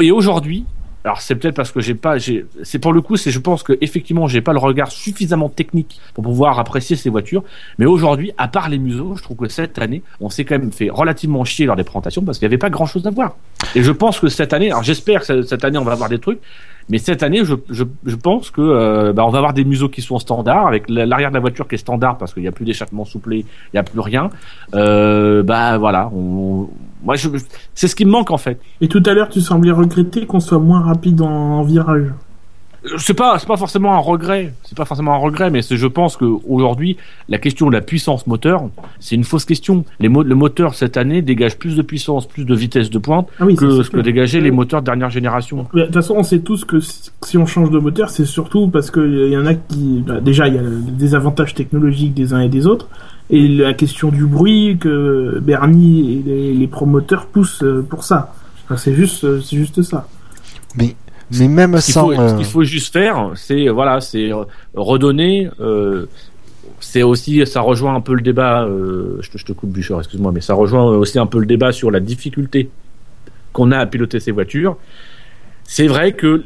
Et aujourd'hui, alors c'est peut-être parce que j'ai pas, c'est pour le coup, c'est je pense que effectivement j'ai pas le regard suffisamment technique pour pouvoir apprécier ces voitures. Mais aujourd'hui, à part les museaux, je trouve que cette année, on s'est quand même fait relativement chier lors des présentations parce qu'il y avait pas grand-chose à voir. Et je pense que cette année, alors j'espère que cette année on va avoir des trucs. Mais cette année, je, je, je pense que euh, bah, on va avoir des museaux qui sont standards, avec la- l'arrière de la voiture qui est standard parce qu'il n'y a plus d'échappement soufflé, il n'y a plus rien. Euh, bah voilà, on, moi je, c'est ce qui me manque en fait. Et tout à l'heure, tu semblais regretter qu'on soit moins rapide en, en virage. c'est pas c'est pas forcément un regret. C'est pas forcément un regret mais je pense que aujourd'hui la question de la puissance moteur c'est une fausse question. Les mo- le moteur cette année dégage plus de puissance plus de vitesse de pointe Ah oui, que ce que dégageaient les moteurs de dernière génération. De toute façon, on sait tous que si on change de moteur, c'est surtout parce qu'il y en a qui... bah, déjà, il y a des avantages technologiques des uns et des autres, et la question du bruit que Bernie et les, les promoteurs poussent euh, pour ça. Enfin, c'est juste, euh, c'est juste ça. Mais, mais même ce sans. faut, ce euh, qu'il faut juste faire c'est voilà c'est euh, redonner euh, c'est aussi ça rejoint un peu le débat euh, je, te, je te coupe Bûcheur excuse-moi mais ça rejoint aussi un peu le débat sur la difficulté qu'on a à piloter ces voitures c'est vrai que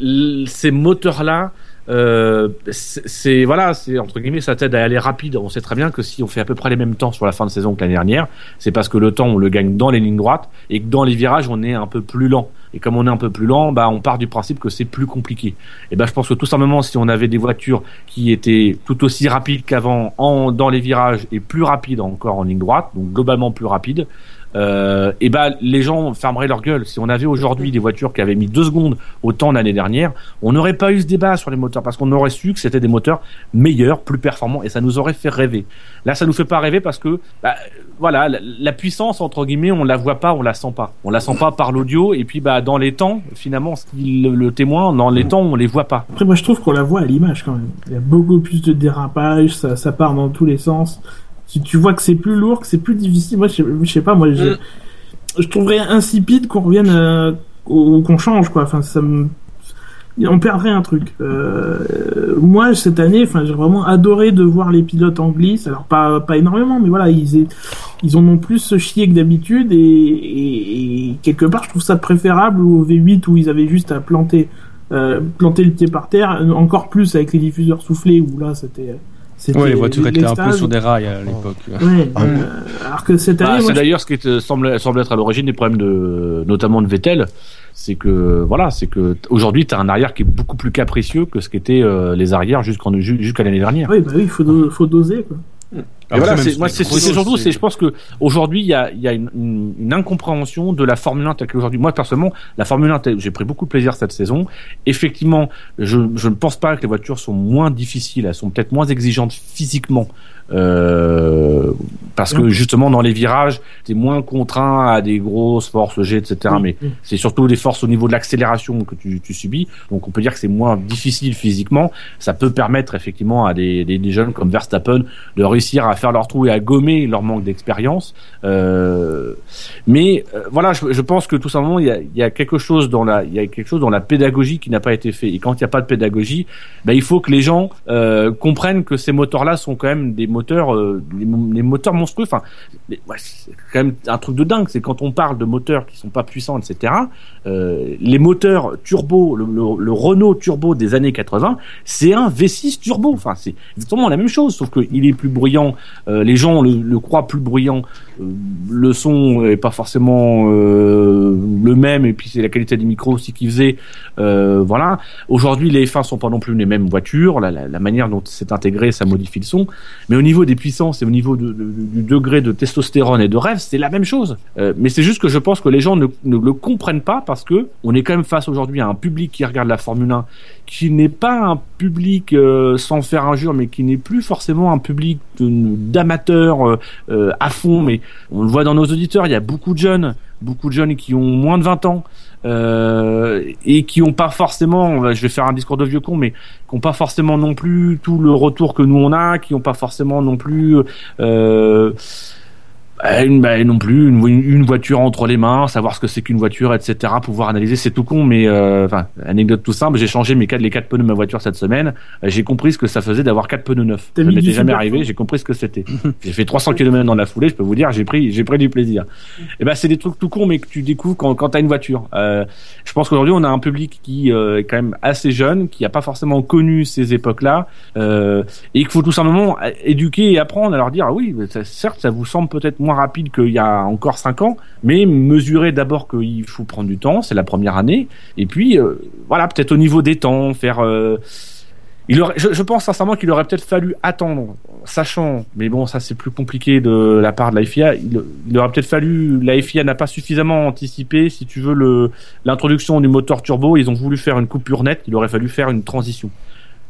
ces moteurs là euh, c'est voilà c'est entre guillemets ça t'aide à aller rapide. On sait très bien que si on fait à peu près les mêmes temps sur la fin de saison que l'année dernière c'est parce que le temps on le gagne dans les lignes droites et que dans les virages on est un peu plus lent. Et comme on est un peu plus lent bah on part du principe que c'est plus compliqué. Et ben je pense que tout simplement si on avait des voitures qui étaient tout aussi rapides qu'avant en dans les virages et plus rapides encore en ligne droite donc globalement plus rapides euh, et ben les gens fermeraient leur gueule. Si on avait aujourd'hui des voitures qui avaient mis deux secondes au temps l'année dernière, on n'aurait pas eu ce débat sur les moteurs parce qu'on aurait su que c'était des moteurs meilleurs, plus performants et ça nous aurait fait rêver. Là, ça nous fait pas rêver parce que bah, voilà, la, puissance entre guillemets, on la voit pas, on la sent pas. On la sent pas par l'audio et puis bah dans les temps, finalement, ce qui le, le témoin, dans les temps, on les voit pas. Après, moi, je trouve qu'on la voit à l'image quand même. Il y a beaucoup plus de dérapage, ça, ça part dans tous les sens. Tu, tu vois que c'est plus lourd, que c'est plus difficile. Moi, je, sais- je sais pas, moi, je, Mm. je trouverais insipide qu'on revienne, euh, ou qu'on change, quoi. Enfin, ça me, on perdrait un truc. Euh, moi, cette année, enfin, j'ai vraiment adoré de voir les pilotes en glisse. Alors, pas, pas énormément, mais voilà, ils, ils en ont plus chier que d'habitude et, et, et quelque part, je trouve ça préférable au V8 où ils avaient juste à planter euh, planter le pied par terre, encore plus avec les diffuseurs soufflés où là c'était c'était Ouais, les voitures étaient un peu sur des rails à l'époque. Ouais, Ah, euh, alors que cette Bah, année, c'est d'ailleurs ce qui est- semble, semble être à l'origine des problèmes de, notamment de Vettel, c'est que voilà, c'est que aujourd'hui tu as un arrière qui est beaucoup plus capricieux que ce qu'étaient euh, les arrières jusqu'en jusqu'à l'année dernière. oui, bah oui, faut, do- faut doser quoi. Et voilà, c'est, moi, c'est, surtout, c'est- je pense que aujourd'hui, il y a, il y a une, une, une incompréhension de la Formule 1 telle qu'aujourd'hui. Moi, personnellement, la Formule 1, telle- j'ai pris beaucoup de plaisir cette saison. Effectivement, je, je ne pense pas que les voitures sont moins difficiles, elles sont peut-être moins exigeantes physiquement Euh, parce que justement dans les virages, t'es moins contraint à des grosses forces G, etc. Oui, mais oui. c'est surtout des forces au niveau de l'accélération que tu, tu subis. Donc on peut dire que c'est moins difficile physiquement. Ça peut permettre effectivement à des, des, des jeunes comme Verstappen de réussir à faire leur trou et à gommer leur manque d'expérience. Euh, mais euh, voilà, je, je pense que tout simplement il y a, il y a quelque chose dans la, il y a quelque chose dans la pédagogie qui n'a pas été fait. Et quand il n'y a pas de pédagogie, ben, il faut que les gens euh, comprennent que ces moteurs-là sont quand même des moteurs, euh, les, mo- les moteurs monstrueux. Enfin, c'est quand même un truc de dingue. C'est quand on parle de moteurs qui sont pas puissants, etc. Euh, les moteurs turbo, le, Renault turbo des années 80, c'est un V6 turbo. Enfin, c'est exactement la même chose, sauf qu'il est plus bruyant. euh, les gens le croient plus bruyant. Euh, le son est pas forcément euh, le même, et puis c'est la qualité des micros aussi qui faisait. Euh, voilà. Aujourd'hui, les F1 sont pas non plus les mêmes voitures. La, la, la manière dont c'est intégré, ça modifie le son. Mais au niveau des puissances et au niveau de- de- du degré de testostérone et de rêve, c'est la même chose. Euh, mais c'est juste que je pense que les gens ne, ne le comprennent pas parce que on est quand même face aujourd'hui à un public qui regarde la Formule 1 qui n'est pas un public euh, sans faire injure, mais qui n'est plus forcément un public d'amateurs euh, euh, à fond. Mais on le voit dans nos auditeurs, il y a beaucoup de jeunes, beaucoup de jeunes qui ont moins de 20 ans. euh, et qui ont pas forcément, je vais faire un discours de vieux con, mais qui ont pas forcément non plus tout le retour que nous on a, qui ont pas forcément non plus euh, une, bah, non plus une, une voiture entre les mains, savoir ce que c'est qu'une voiture, etc. Pouvoir analyser, c'est tout con, mais euh, enfin anecdote tout simple. J'ai changé mes quatre, les quatre pneus de ma voiture cette semaine. Euh, J'ai compris ce que ça faisait d'avoir quatre pneus neufs. Ça m'était jamais arrivé. J'ai compris ce que c'était. j'ai fait 300 km dans la foulée. Je peux vous dire, j'ai pris, j'ai pris du plaisir. Et ben c'est des trucs tout cons, mais que tu découvres quand, quand t'as une voiture. Euh, je pense qu'aujourd'hui on a un public qui euh, est quand même assez jeune, qui a pas forcément connu ces époques-là, euh, et qu'il faut tout simplement éduquer et apprendre à leur dire ah oui, ça- certes ça vous semble peut-être moins rapide qu'il y a encore cinq ans, mais mesurez d'abord qu'il faut prendre du temps, c'est la première année, et puis euh, voilà peut-être au niveau des temps faire. euh, il aurait, je, pense sincèrement qu'il aurait peut-être fallu attendre, sachant, mais bon, ça c'est plus compliqué de la part de la FIA. Il, il aurait peut-être fallu, la FIA n'a pas suffisamment anticipé, si tu veux, l'introduction du moteur turbo. Ils ont voulu faire une coupure nette. Il aurait fallu faire une transition.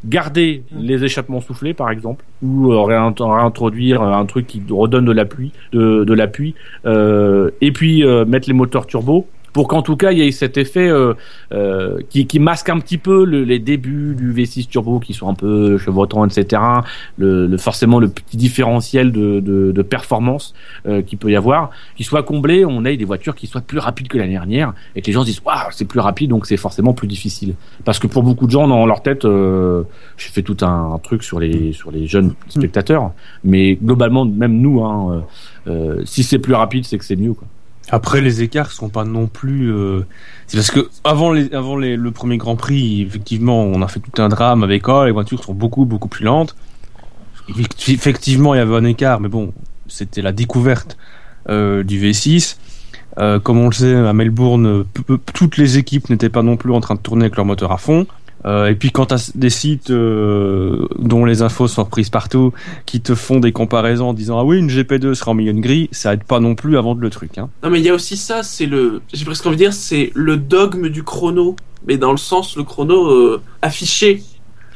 Garder les échappements soufflés, par exemple, ou euh, réint- réintroduire un truc qui redonne de l'appui, de, de l'appui, euh, et puis euh, mettre les moteurs turbo pour qu'en tout cas il y ait cet effet euh, euh, qui, qui masque un petit peu le- les débuts du V6 turbo qui sont un peu chevrotants, etc. Le, le- forcément le petit différentiel de, de, de performance euh, qu'il peut y avoir, qui soit comblé, on ait des voitures qui soient plus rapides que l'année dernière et que les gens se disent waouh c'est plus rapide donc c'est forcément plus difficile. Parce que pour beaucoup de gens dans leur tête, euh, j'ai fait tout un, truc sur les sur les jeunes spectateurs, mais globalement même nous, hein, euh, si c'est plus rapide c'est que c'est mieux quoi. Après, les écarts sont pas non plus. euh, C'est parce que avant le premier Grand Prix, effectivement, on a fait tout un drame avec oh, les voitures sont beaucoup beaucoup plus lentes. Effecti- Effectivement, il y avait un écart, mais bon, c'était la découverte euh, du V6. Euh, comme on le sait, à Melbourne, toutes les équipes n'étaient pas non plus en train de tourner avec leur moteur à fond. Euh, et puis quand tu as des sites euh, dont les infos sont reprises partout, qui te font des comparaisons en disant ah oui une GP2 sera en de grille, ça aide pas non plus à vendre le truc. Hein. Non mais il y a aussi ça, c'est le, j'ai presque envie de dire, c'est le dogme du chrono, mais dans le sens le chrono euh, affiché.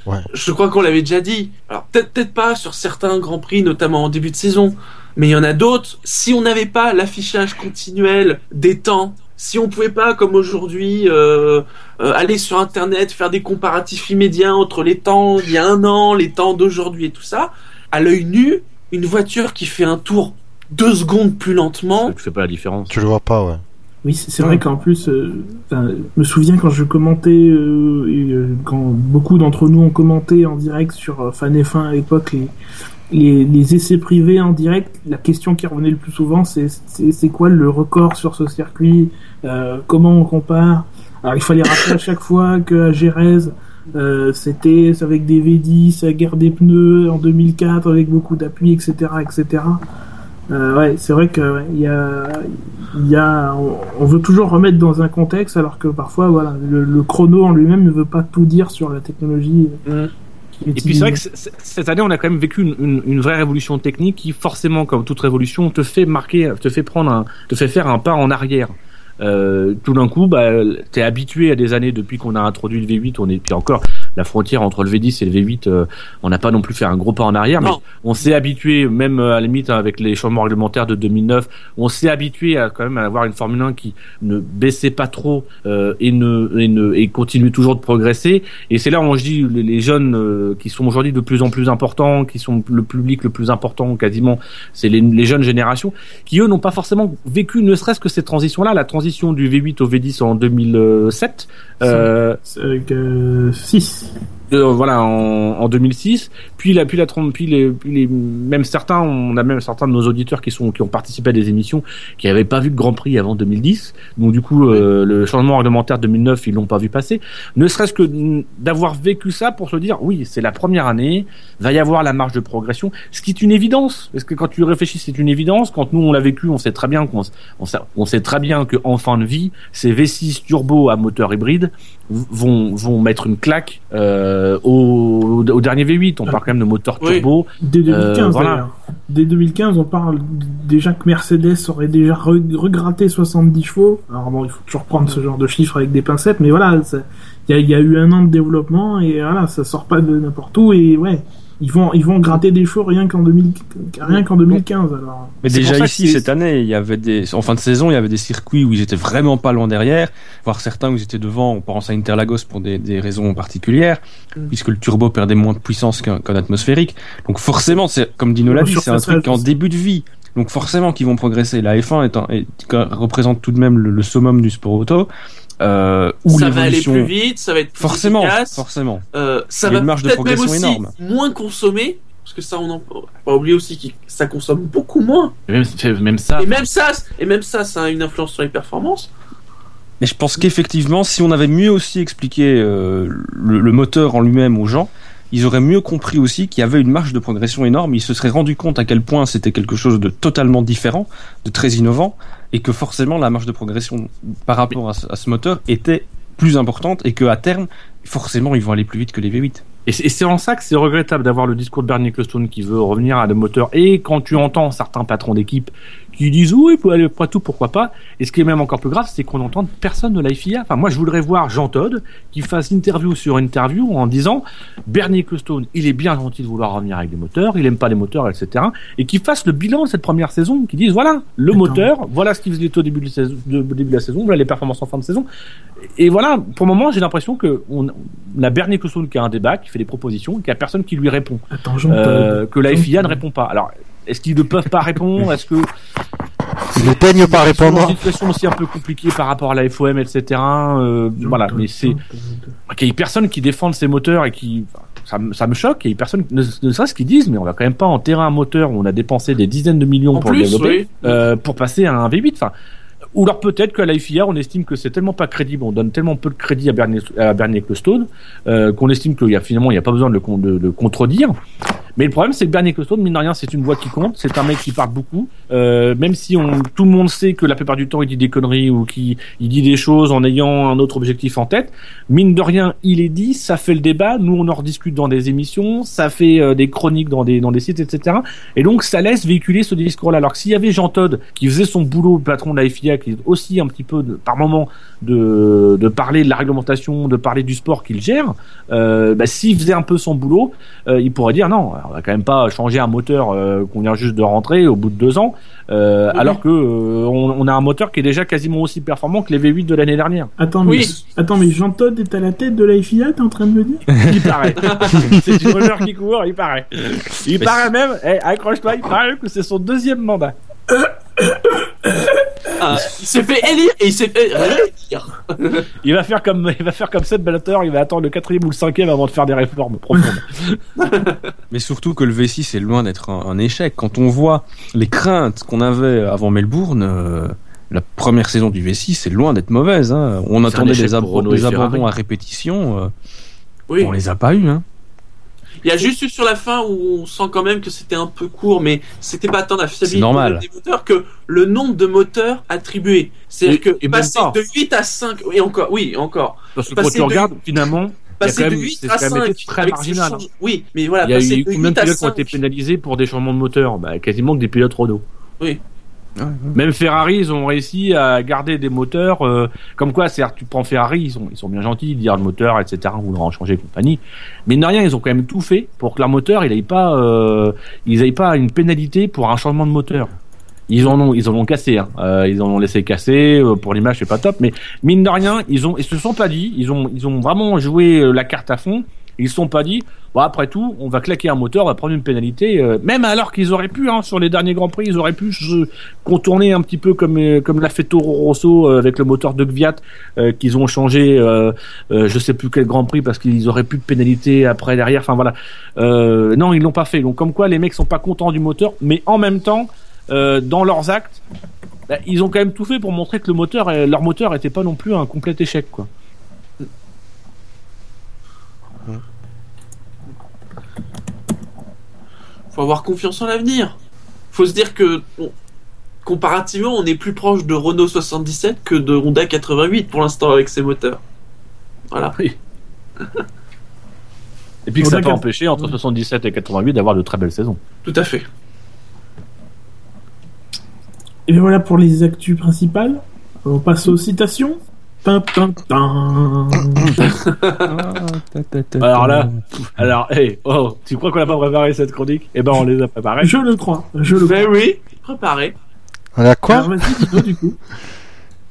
Ouais. Je crois qu'on l'avait déjà dit. Alors peut-être peut-être pas sur certains grands prix, notamment en début de saison, mais il y en a d'autres. Si on n'avait pas l'affichage continuel des temps, si on pouvait pas, comme aujourd'hui, euh, euh, aller sur Internet, faire des comparatifs immédiats entre les temps il y a un an, les temps d'aujourd'hui et tout ça, à l'œil nu, une voiture qui fait un tour deux secondes plus lentement, Tu fais pas la différence. Tu le vois pas, ouais. Oui, c'est vrai qu'en plus, euh, je me souviens quand je commentais, euh, et, euh, quand beaucoup d'entre nous ont commenté en direct sur euh, Fan F1 à l'époque, les, les, essais privés en direct, la question qui revenait le plus souvent, c'est c'est quoi le record sur ce circuit euh, Comment on compare? Alors il fallait rappeler à chaque fois que à Jerez, euh, c'était avec des V10, à guerre des pneus en 2004 avec beaucoup d'appui, etc., etc. Euh, ouais, c'est vrai que il y a, y a, on, veut toujours remettre dans un contexte, alors que parfois, voilà, le, chrono en lui-même ne veut pas tout dire sur la technologie. est Et puis c'est vrai que cette année, on a quand même vécu une, une, une vraie révolution technique qui, forcément, comme toute révolution, te fait marquer, te fait prendre un, te fait faire un pas en arrière. Euh, tout d'un coup, bah, t'es habitué à des années depuis qu'on a introduit le V8, on est puis encore la frontière entre le V10 et le V8, euh, on n'a pas non plus fait un gros pas en arrière, mais on s'est habitué, même euh, à la limite avec les changements réglementaires de 2009, on s'est habitué à quand même avoir une Formule 1 qui ne baissait pas trop euh, et ne et ne et continue toujours de progresser. Et c'est là où je dis les, les jeunes euh, qui sont aujourd'hui de plus en plus importants, qui sont le public le plus important quasiment, c'est les, les jeunes générations qui eux n'ont pas forcément vécu ne serait-ce que cette transition-là, la transition du V8 au V10 en 2007. Euh, Avec, euh, 6. Thanks. Voilà en, en 2006 puis la puis la trom- puis les, puis les même certains on a même certains de nos auditeurs qui sont qui ont participé à des émissions qui n'avaient pas vu de Grand Prix avant 2010 donc du coup euh, le changement réglementaire 2009 ils l'ont pas vu passer. Ne serait-ce que d'avoir vécu ça pour se dire oui c'est la première année va y avoir la marge de progression ce qui est une évidence. Parce que quand tu réfléchis c'est une évidence. Quand nous on l'a vécu on sait très bien qu'on s- on sait, on sait très bien que en fin de vie ces V6 turbo à moteur hybride vont vont mettre une claque euh, au, au dernier V8. On parle quand même de moteur Oui. turbo. Dès 2015, Euh, voilà. d'ailleurs. Dès 2015, on parle déjà que Mercedes aurait déjà re- regratté 70 chevaux. Alors bon, il faut toujours prendre ce genre de chiffres avec des pincettes, mais voilà, ça- il y y a eu un an de développement et voilà, ça sort pas de n'importe où et ouais, ils vont, ils vont gratter des chevaux rien qu'en 2000 rien qu'en 2015 alors. Mais déjà ici, cette année, il y avait des, en fin de saison, il y avait des circuits où ils étaient vraiment pas loin derrière, voire certains où ils étaient devant. On pense à Interlagos pour des, des raisons particulières, Mm. puisque le turbo perdait moins de puissance qu'un atmosphérique. Donc forcément, c'est comme Dino l'a dit, c'est un truc en aussi. début de vie. Donc forcément qu'ils vont progresser. La F1 étant, est- représente tout de même le, le summum du sport auto, euh, où ça va aller plus vite, ça va être plus Forcément, efficace. forcément. Euh, ça Il y a va une marge de peut-être même progression aussi énorme. moins consommer, parce que ça on en pas oublier aussi que ça consomme beaucoup moins. Et Même, même ça. Et même ça, et même ça, ça a une influence sur les performances. Mais je pense qu'effectivement, si on avait mieux aussi expliqué euh, le, le moteur en lui-même aux gens, ils auraient mieux compris aussi qu'il y avait une marge de progression énorme. Ils se seraient rendu compte à quel point c'était quelque chose de totalement différent, de très innovant, et que forcément la marge de progression par rapport à ce, moteur était plus importante et qu'à terme, forcément, ils vont aller plus vite que les V8. Et c'est et c'est en ça que c'est regrettable d'avoir le discours de Bernie Ecclestone qui veut revenir à des moteurs. Et quand tu entends certains patrons d'équipe qui disent oui, après tout, pourquoi pas. Et ce qui est même encore plus grave, c'est qu'on n'entend personne de la FIA. Enfin, moi, je voudrais voir Jean Todd qui fasse interview sur interview en disant Bernie Ecclestone, il est bien gentil de vouloir revenir avec des moteurs, il aime pas les moteurs, etc. Et qui fasse le bilan de cette première saison, qui dise voilà, le Attends. moteur, voilà ce qu'il faisait au début de, saison- de- au début de la saison, voilà les performances en fin de saison. Et voilà, pour le moment, j'ai l'impression que on, on a Bernie Ecclestone qui a un débat, qui fait des propositions, qu'il n'y a personne qui lui répond. Attends, Jean Euh, que la Jean- FIA ne répond pas. Alors, est-ce qu'ils ne peuvent pas répondre? Est-ce que Ils ne peignent pas répondre. une situation aussi un peu compliquée par rapport à la FOM, etc. Euh, voilà, mais c'est qu'il y ait personne qui défende ces moteurs et qui ça, me- ça me choque. Il y a personne, ne, ne serait-ce qu'ils disent, mais on va quand même pas enterrer un moteur où on a dépensé des dizaines de millions En pour le développer, oui. euh, pour passer à un V8. Enfin, ou alors peut-être qu'à la FIA, on estime que c'est tellement pas crédible, on donne tellement peu de crédit à Bernie, à Bernie Ecclestone, euh, qu'on estime qu'il y a finalement il n'y a pas besoin de le, de, de contredire. Mais le problème, c'est que Bernie Ecclestone, mine de rien, c'est une voix qui compte. C'est un mec qui parle beaucoup. Euh, même si on, tout le monde sait que la plupart du temps, il dit des conneries ou qu'il il dit des choses en ayant un autre objectif en tête. Mine de rien, il est dit, ça fait le débat. Nous, on en rediscute dans des émissions, ça fait euh, des chroniques dans des, dans des sites, etc. Et donc, ça laisse véhiculer ce discours-là. Alors que s'il y avait Jean Todd qui faisait son boulot, patron de la FIA, qui est aussi un petit peu, de- par moment, de, de parler de la réglementation, de parler du sport qu'il gère, euh, bah, s'il faisait un peu son boulot, euh, il pourrait dire non, on va quand même pas changer un moteur euh, qu'on vient juste de rentrer au bout de deux ans, euh, Oui. alors que euh, on, on a un moteur qui est déjà quasiment aussi performant que les V8 de l'année dernière. Attends, mais, Oui. attends, mais Jean Todd est à la tête de la FIA, t'es en train de me dire? Il paraît. c'est une rumeur qui court, il paraît. Il Mais paraît même, eh, accroche-toi, il paraît que c'est son deuxième mandat. Ah, il s'est fait élire et il s'est fait réélire. Il va faire comme, il va faire comme Seth Blatter, il va attendre le quatrième ou le cinquième avant de faire des réformes profondes. Mais surtout que le V6 est loin d'être un, un échec. Quand on voit les craintes qu'on avait avant Melbourne, euh, la première saison du V6 est loin d'être mauvaise. hein. On attendait des, ab- des abandons à répétition. euh, Oui. On les a pas eu. Hein. Il y a juste eu sur la fin où on sent quand même que c'était un peu court, mais c'était pas tant la fiabilité des moteurs que le nombre de moteurs attribués. C'est-à-dire que et passer pas. de 8 à 5, et encore, oui, encore. Parce que quand tu de- regardes, finalement, Passer de même- 8 c'est à quand même 5, été très marginal, change- Oui, mais voilà, il y a eu combien 8 de pilotes qui ont 5. été pénalisés pour des changements de moteur? Bah, Quasiment que des pilotes Renault. Même Ferrari, ils ont réussi à garder des moteurs euh, comme quoi. C'est tu prends Ferrari, ils sont ils sont bien gentils, ils disent le moteur, etc. On voudra en changer compagnie. Mais de rien, ils ont quand même tout fait pour que leur moteur, il aille pas, euh, ils aillent pas une pénalité pour un changement de moteur. Ils en ont, ils en ont cassé. Hein. Euh, ils en ont laissé casser. euh, Pour l'image, c'est pas top. Mais mine de rien, ils ont, ils se sont pas dit. Ils ont, ils ont vraiment joué euh, la carte à fond. Ils se sont pas dit. Bon, après tout, on va claquer un moteur, on va prendre une pénalité. euh, même alors qu'ils auraient pu, hein, sur les derniers grands prix, ils auraient pu se contourner un petit peu comme euh, comme l'a fait Toro Rosso euh, avec le moteur de Gviat euh, qu'ils ont changé. Euh, je sais plus quel grand prix parce qu'ils auraient plus de pénalité après derrière. Enfin voilà. Non, ils l'ont pas fait. Donc comme quoi, les mecs sont pas contents du moteur, mais en même temps dans leurs actes, bah, ils ont quand même tout fait pour montrer que le moteur, leur moteur était pas non plus un complet échec, quoi. Faut avoir confiance en l'avenir. Faut se dire que bon, comparativement, on est plus proche de Renault 77 que de Honda 88 pour l'instant avec ses moteurs. Voilà. Et puis que ça peut empêcher entre 77 et 88 d'avoir de très belles saisons. Tout à fait. Et bien voilà pour les actus principales. On passe aux citations. Alors là, alors, hey, oh, tu crois qu'on n'a pas préparé cette chronique? Eh ben, on les a préparées. Je le crois. Je le crois. Mais oui, préparé. On a quoi? Alors vas-y, dis-moi du coup.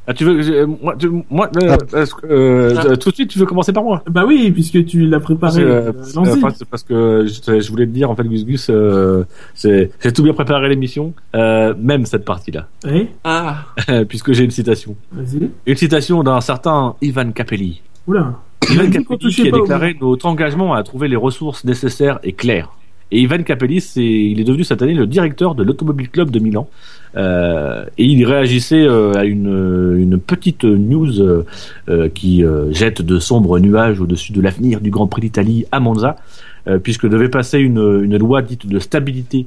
Ah, tu veux, je- moi, tu- moi, euh, que, euh, Ah. tout de suite, tu veux commencer par moi? Bah oui, puisque tu l'as préparé. Parce que, euh, parce, que je, je voulais te dire, en fait, Gus Gus, euh, c'est- j'ai tout bien préparé l'émission, euh, même cette partie-là, Eh, Ah, puisque j'ai une citation. vas-y. Une citation d'un certain Ivan Capelli. Oula. Ivan Capelli qui a déclaré notre engagement à trouver les ressources nécessaires et claires. Et Ivan Capelli, c'est, il est devenu cette année le directeur de l'Automobile Club de Milan. Euh, et il réagissait euh, à une, petite news euh, qui jette de sombres nuages au-dessus de l'avenir du Grand Prix d'Italie à Monza, puisque devait passer une, une loi dite de stabilité,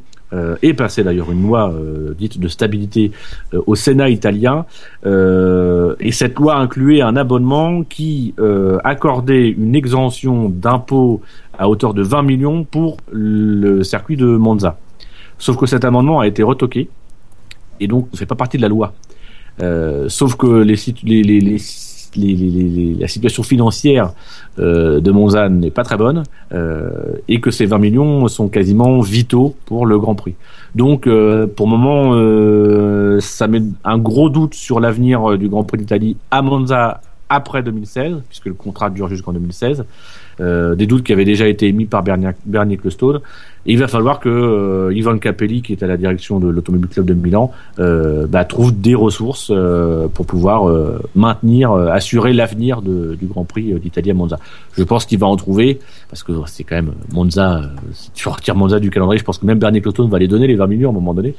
et passer d'ailleurs une loi dite de stabilité au Sénat italien, et cette loi incluait un abonnement qui accordait une exemption d'impôt à hauteur de 20 millions pour le circuit de Monza. Sauf que cet amendement a été retoqué et donc ne fait pas partie de la loi. Euh, sauf que la situation financière euh, de Monza n'est pas très bonne euh, et que ces 20 millions sont quasiment vitaux pour le Grand Prix. Donc, pour le moment, ça met un gros doute sur l'avenir du Grand Prix d'Italie à Monza après 2016, puisque le contrat dure jusqu'en 2016. Euh, des doutes qui avaient déjà été émis par Bernier, Bernier. Il va falloir que euh, Ivan Capelli, qui est à la direction de l'Automobile Club de Milan, euh, bah, trouve des ressources euh, pour pouvoir maintenir, assurer l'avenir du Grand Prix d'Italie à Monza. Je pense qu'il va en trouver, parce que c'est quand même Monza, si tu retires Monza du calendrier, je pense que même Bernier Clostone va les donner les 20 millions à un moment donné.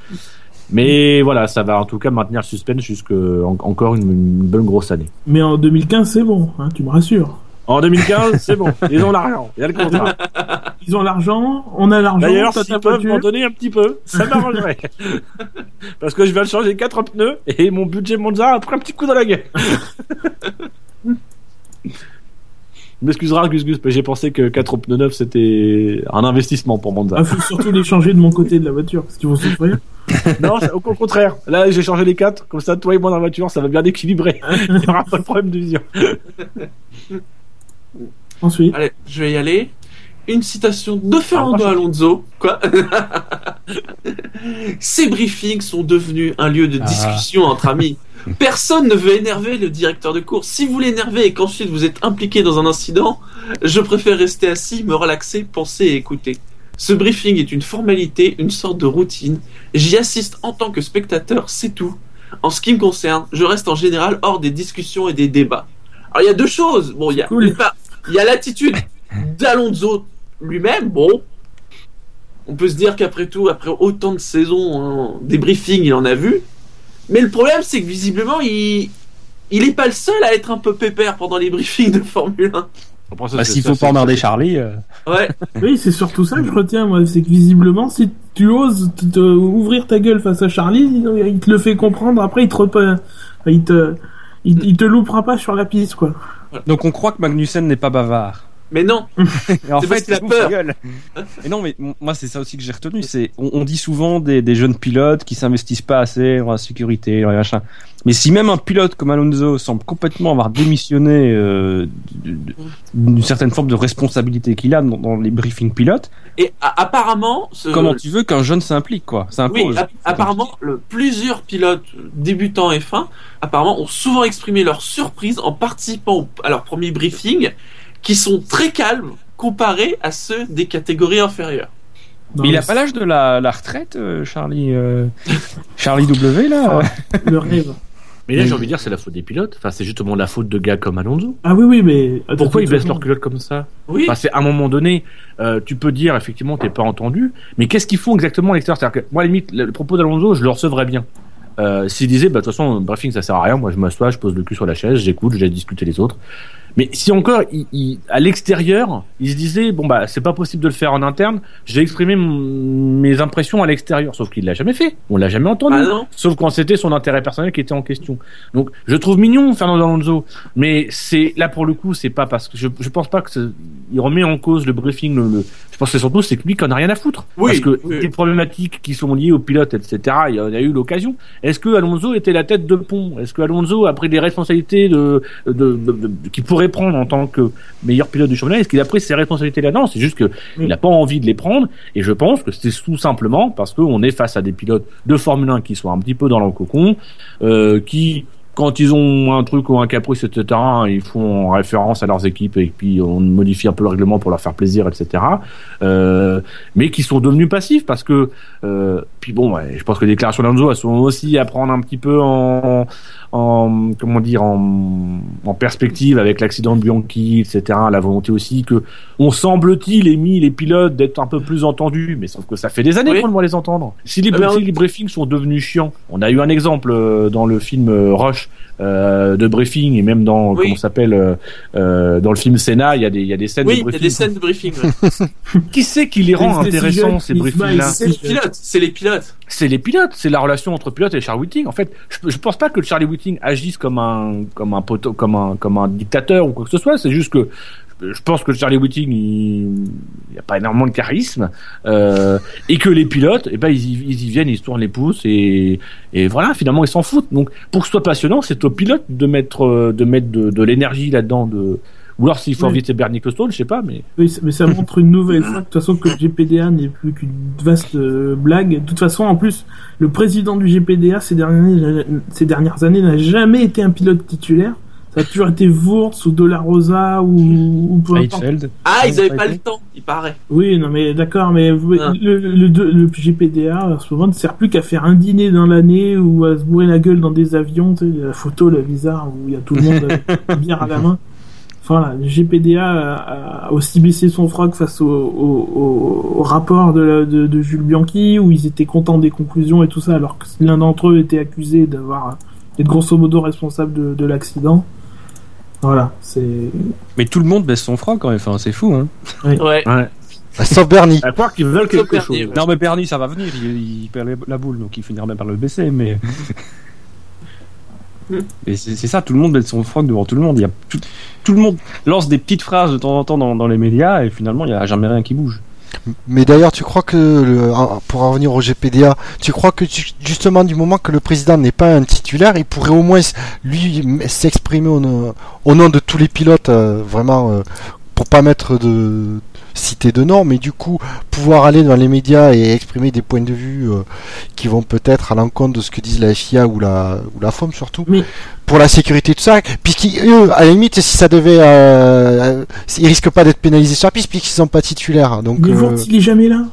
Mais voilà, ça va en tout cas maintenir le suspense jusque en- encore une, une bonne grosse année. Mais en 2015, c'est bon, hein, tu me rassures. En 2015, c'est bon, ils ont l'argent, il y a le contrat. Ils ont l'argent, on a l'argent, D'ailleurs, s'ils peuvent m'en donner un petit peu, ça m'arrangerait. Parce que je viens de changer quatre pneus et mon budget Monza a pris un petit coup dans la gueule. M'excusera Gus Gus, mais j'ai pensé que 4 pneus neufs c'était un investissement pour Monza. Ah, faut surtout les changer de mon côté de la voiture, parce qu'ils vont souffrir. non, au contraire. Là, j'ai changé les quatre, comme ça, toi et moi dans la voiture, ça va bien équilibrer. Il n'y aura pas de problème de vision. Ensuite, allez, je vais y aller. Une citation de Fernando Ah, Alonso. Quoi Ces briefings sont devenus un lieu de Ah. discussion entre amis. Personne ne veut énerver le directeur de course. Si vous l'énervez et qu'ensuite vous êtes impliqué dans un incident, je préfère rester assis, me relaxer, penser et écouter. Ce briefing est une formalité, une sorte de routine. J'y assiste en tant que spectateur, c'est tout. En ce qui me concerne, je reste en général hors des discussions et des débats. Alors il y a deux choses. Bon, il y a Cool. d'une part, il y a l'attitude d'Alonso lui-même. Bon, on peut se dire qu'après tout, après autant de saisons, hein, des briefings, il en a vu. Mais le problème, c'est que visiblement, il il est pas le seul à être un peu pépère pendant les briefings de Formule 1. Après, ça, Bah, s'il faut pas emmerder Charlie. euh, Ouais, oui, c'est surtout ça que je retiens, moi, c'est que visiblement, si tu oses te, te- ouvrir ta gueule face à Charlie, il, il te le fait comprendre, après, il te repa- il te, il, il te loupera pas sur la piste, quoi. Donc on croit que Magnussen n'est pas bavard. Mais non. Et en fait, qu'il a il ouvre peur. Et non, mais moi, c'est ça aussi que j'ai retenu. C'est, on, on dit souvent des, des jeunes pilotes qui s'investissent pas assez dans la sécurité, dans les machins. Mais si même un pilote comme Alonso semble complètement avoir démissionné euh, d'une certaine forme de responsabilité qu'il a dans, dans les briefings pilotes, Et apparemment, ce- comment tu veux qu'un jeune s'implique, quoi? Oui, apparemment, le, plusieurs pilotes débutants F1, apparemment, ont souvent exprimé leur surprise en participant au- à leur premier briefing, qui sont très calmes comparés à ceux des catégories inférieures. Non, Mais il a pas l'âge de la, la retraite, euh, Charlie euh, Charlie W là. Le rêve. Mais là, j'ai envie de dire, c'est la faute des pilotes. Enfin, c'est justement la faute de gars comme Alonso. Ah oui, oui, mais. Pourquoi ils baissent leur culotte comme ça? Oui, Enfin, c'est à un moment donné, euh, tu peux dire effectivement t'es pas entendu, mais qu'est-ce qu'ils font exactement à l'extérieur? C'est-à-dire que moi, à la limite, le, propos d'Alonso, je le recevrais bien. Euh, S'il disait, bah de toute façon, briefing ça sert à rien, moi je m'assois, je pose le cul sur la chaise, j'écoute, je laisse discuter les autres. Mais si encore, il, il- à l'extérieur, il se disait, bon bah c'est pas possible de le faire en interne, j'ai exprimé mes impressions à l'extérieur, sauf qu'il l'a jamais fait, on l'a jamais entendu. ah. Sauf quand c'était son intérêt personnel qui était en question. Donc, je trouve mignon Fernando Alonso, mais c'est là pour le coup, c'est pas parce que je, je pense pas que il remet en cause le briefing. Le, le- je pense que surtout c'est que lui qui en a rien à foutre. Oui, parce que oui. les problématiques qui sont liées aux pilotes, etc. Il y en a eu l'occasion. Est-ce que Alonso était la tête de pont? Est-ce que Alonso a pris des responsabilités de, de, de- de- de- qu'il prendre en tant que meilleur pilote du championnat Est-ce qu'il a pris ses responsabilités là-dedans C'est juste que Oui. il n'a pas envie de les prendre. Et je pense que c'est tout simplement parce qu'on est face à des pilotes de Formule 1 qui sont un petit peu dans leur cocon, euh, qui quand ils ont un truc ou un caprice, etc., ils font référence à leurs équipes et puis on modifie un peu le règlement pour leur faire plaisir, etc. Euh, mais qui sont devenus passifs parce que, euh, puis bon, ouais, je pense que les déclarations d'Alonso elles sont aussi à prendre un petit peu en, en comment dire, en, en perspective avec l'accident de Bianchi, etc. La volonté aussi que on semble-t-il ait mis les pilotes d'être un peu plus entendus, mais sauf que ça fait des années Oui. qu'on doit les entendre. Si les, mais si les briefings sont devenus chiants, on a eu un exemple euh, dans le film euh, Rush euh, de briefing et même dans Oui. comment s'appelle euh, euh, dans le film Senna, il y a des il y a des scènes Oui, de il y a briefing. des scènes de briefing. ouais. Qui c'est qui les rend It's intéressants ces it's briefings là C'est les pilotes, c'est les pilotes. c'est les pilotes, c'est la relation entre pilote et Charlie Whiting. En fait, je, je pense pas que Charlie Whiting agisse comme un comme un poteau, comme un comme un dictateur ou quoi que ce soit. C'est juste que je pense que Charlie Whiting il n'y a pas énormément de charisme euh, et que les pilotes, eh ben ils y, ils y viennent, ils se tournent les pouces et et voilà finalement ils s'en foutent. Donc pour que ce soit passionnant, c'est au pilote de mettre euh, de mettre de, de l'énergie là-dedans de ou alors s'il faut Oui. inviter Bernie Costone, je sais pas, mais Oui, mais ça montre une nouvelle fois, de toute façon, que le GPDA n'est plus qu'une vaste euh, blague. De toute façon, en plus, le président du GPDA ces dernières années, ces dernières années n'a jamais été un pilote titulaire. Ça a toujours été Wurz ou De La Rosa ou, ou peu importe. Heidfeld. Ah, ils Ouais, avaient ça a pas le temps, il paraît. Oui, non, mais d'accord, mais Ah. le, le, le- le GPDA, en ce moment, ne sert plus qu'à faire un dîner dans l'année ou à se bourrer la gueule dans des avions, tu sais, la photo, là, bizarre, où il y a tout le monde une bière à la main. Voilà, le GPDA a, a aussi baissé son froc face au, au, au- au rapport de, la- de, de Jules Bianchi, où ils étaient contents des conclusions et tout ça, alors que l'un d'entre eux était accusé d'avoir d'être grosso modo responsable de, de l'accident. Voilà, c'est... Mais tout le monde baisse son froc quand même. Enfin, c'est fou. Hein. Ouais. ouais. Sauf Bernie. à croire qu'ils veulent quelque Bernie, chose. ouais. Non, mais Bernie, ça va venir. Il, il perd la boule, donc il finira bien par le baisser. Mais et c'est ça. Tout le monde baisse son froc devant tout le monde. Il y a tout, tout le monde lance des petites phrases de temps en temps dans, dans les médias et finalement il y a jamais rien qui bouge. Mais d'ailleurs, tu crois que, le, pour en revenir au GPDA, tu crois que tu- justement du moment que le président n'est pas un titulaire, il pourrait au moins lui s'exprimer au, nom- au nom de tous les pilotes, euh, vraiment, euh, pour pas mettre de citer de nom, mais du coup pouvoir aller dans les médias et exprimer des points de vue euh, qui vont peut-être à l'encontre de ce que disent la FIA ou la ou la FOM surtout pour la sécurité tout ça puisqu'eux à la limite si ça devait euh, ils risquent pas d'être pénalisés sur la piste puisqu'ils sont pas titulaires donc Mais euh, il est jamais là.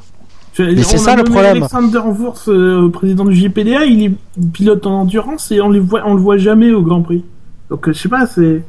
Mais c'est ça, le problème. Alexander Wurtz, euh, président du GPDA, il est pilote en endurance et on, les voit, on le voit jamais au Grand Prix. Donc, euh, je sais pas, c'est.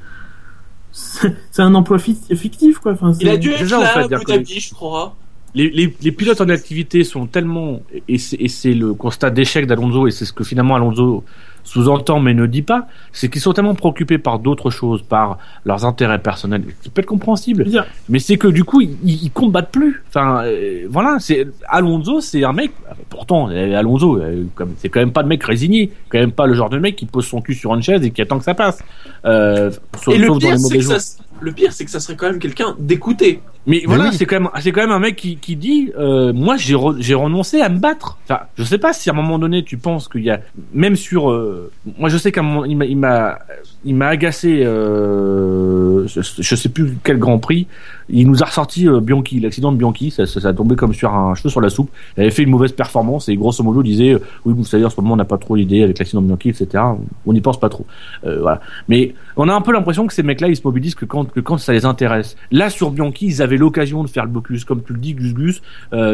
C'est un emploi fic- fictif, quoi. Enfin, Il a dû être Déjà, en là fait, à Abu que- Dhabi, je crois. les, les, les pilotes en activité sont tellement et c'est et c'est le constat d'échec d'Alonso et c'est ce que finalement Alonso sous-entend mais ne dit pas, c'est qu'ils sont tellement préoccupés par d'autres choses, par leurs intérêts personnels. C'est peut être je compréhensible, mais c'est que du coup ils, ils combattent plus. Enfin euh, voilà, c'est Alonso, c'est un mec. Pourtant euh, Alonso, euh, c'est quand même pas de mec résigné, quand même pas le genre de mec qui pose son cul sur une chaise et qui attend que ça passe. Euh, sauf, Et le dans les mauvais jours. ça, le pire, c'est que ça serait quand même quelqu'un d'écouté. Mais, voilà, oui. c'est quand même, c'est quand même un mec qui, qui dit, euh, moi j'ai, re- j'ai renoncé à me battre. Enfin, je sais pas si à un moment donné tu penses qu'il y a, même sur, euh, moi je sais qu'à un moment il m'a, il m'a, il m'a agacé, euh, je, je sais plus quel Grand Prix. Il nous a ressorti euh, Bianchi, l'accident de Bianchi, ça, a tombé comme sur un cheveu sur la soupe. Il avait fait une mauvaise performance et grosso modo disait, euh, oui vous savez en ce moment on n'a pas trop d'idées avec l'accident de Bianchi, etc. On n'y pense pas trop. Euh, voilà. Mais on a un peu l'impression que ces mecs-là, ils se mobilisent que quand, que quand ça les intéresse. Là, sur Bianchi, ils avaient l'occasion de faire le blocus, comme tu le dis, Gus Gus,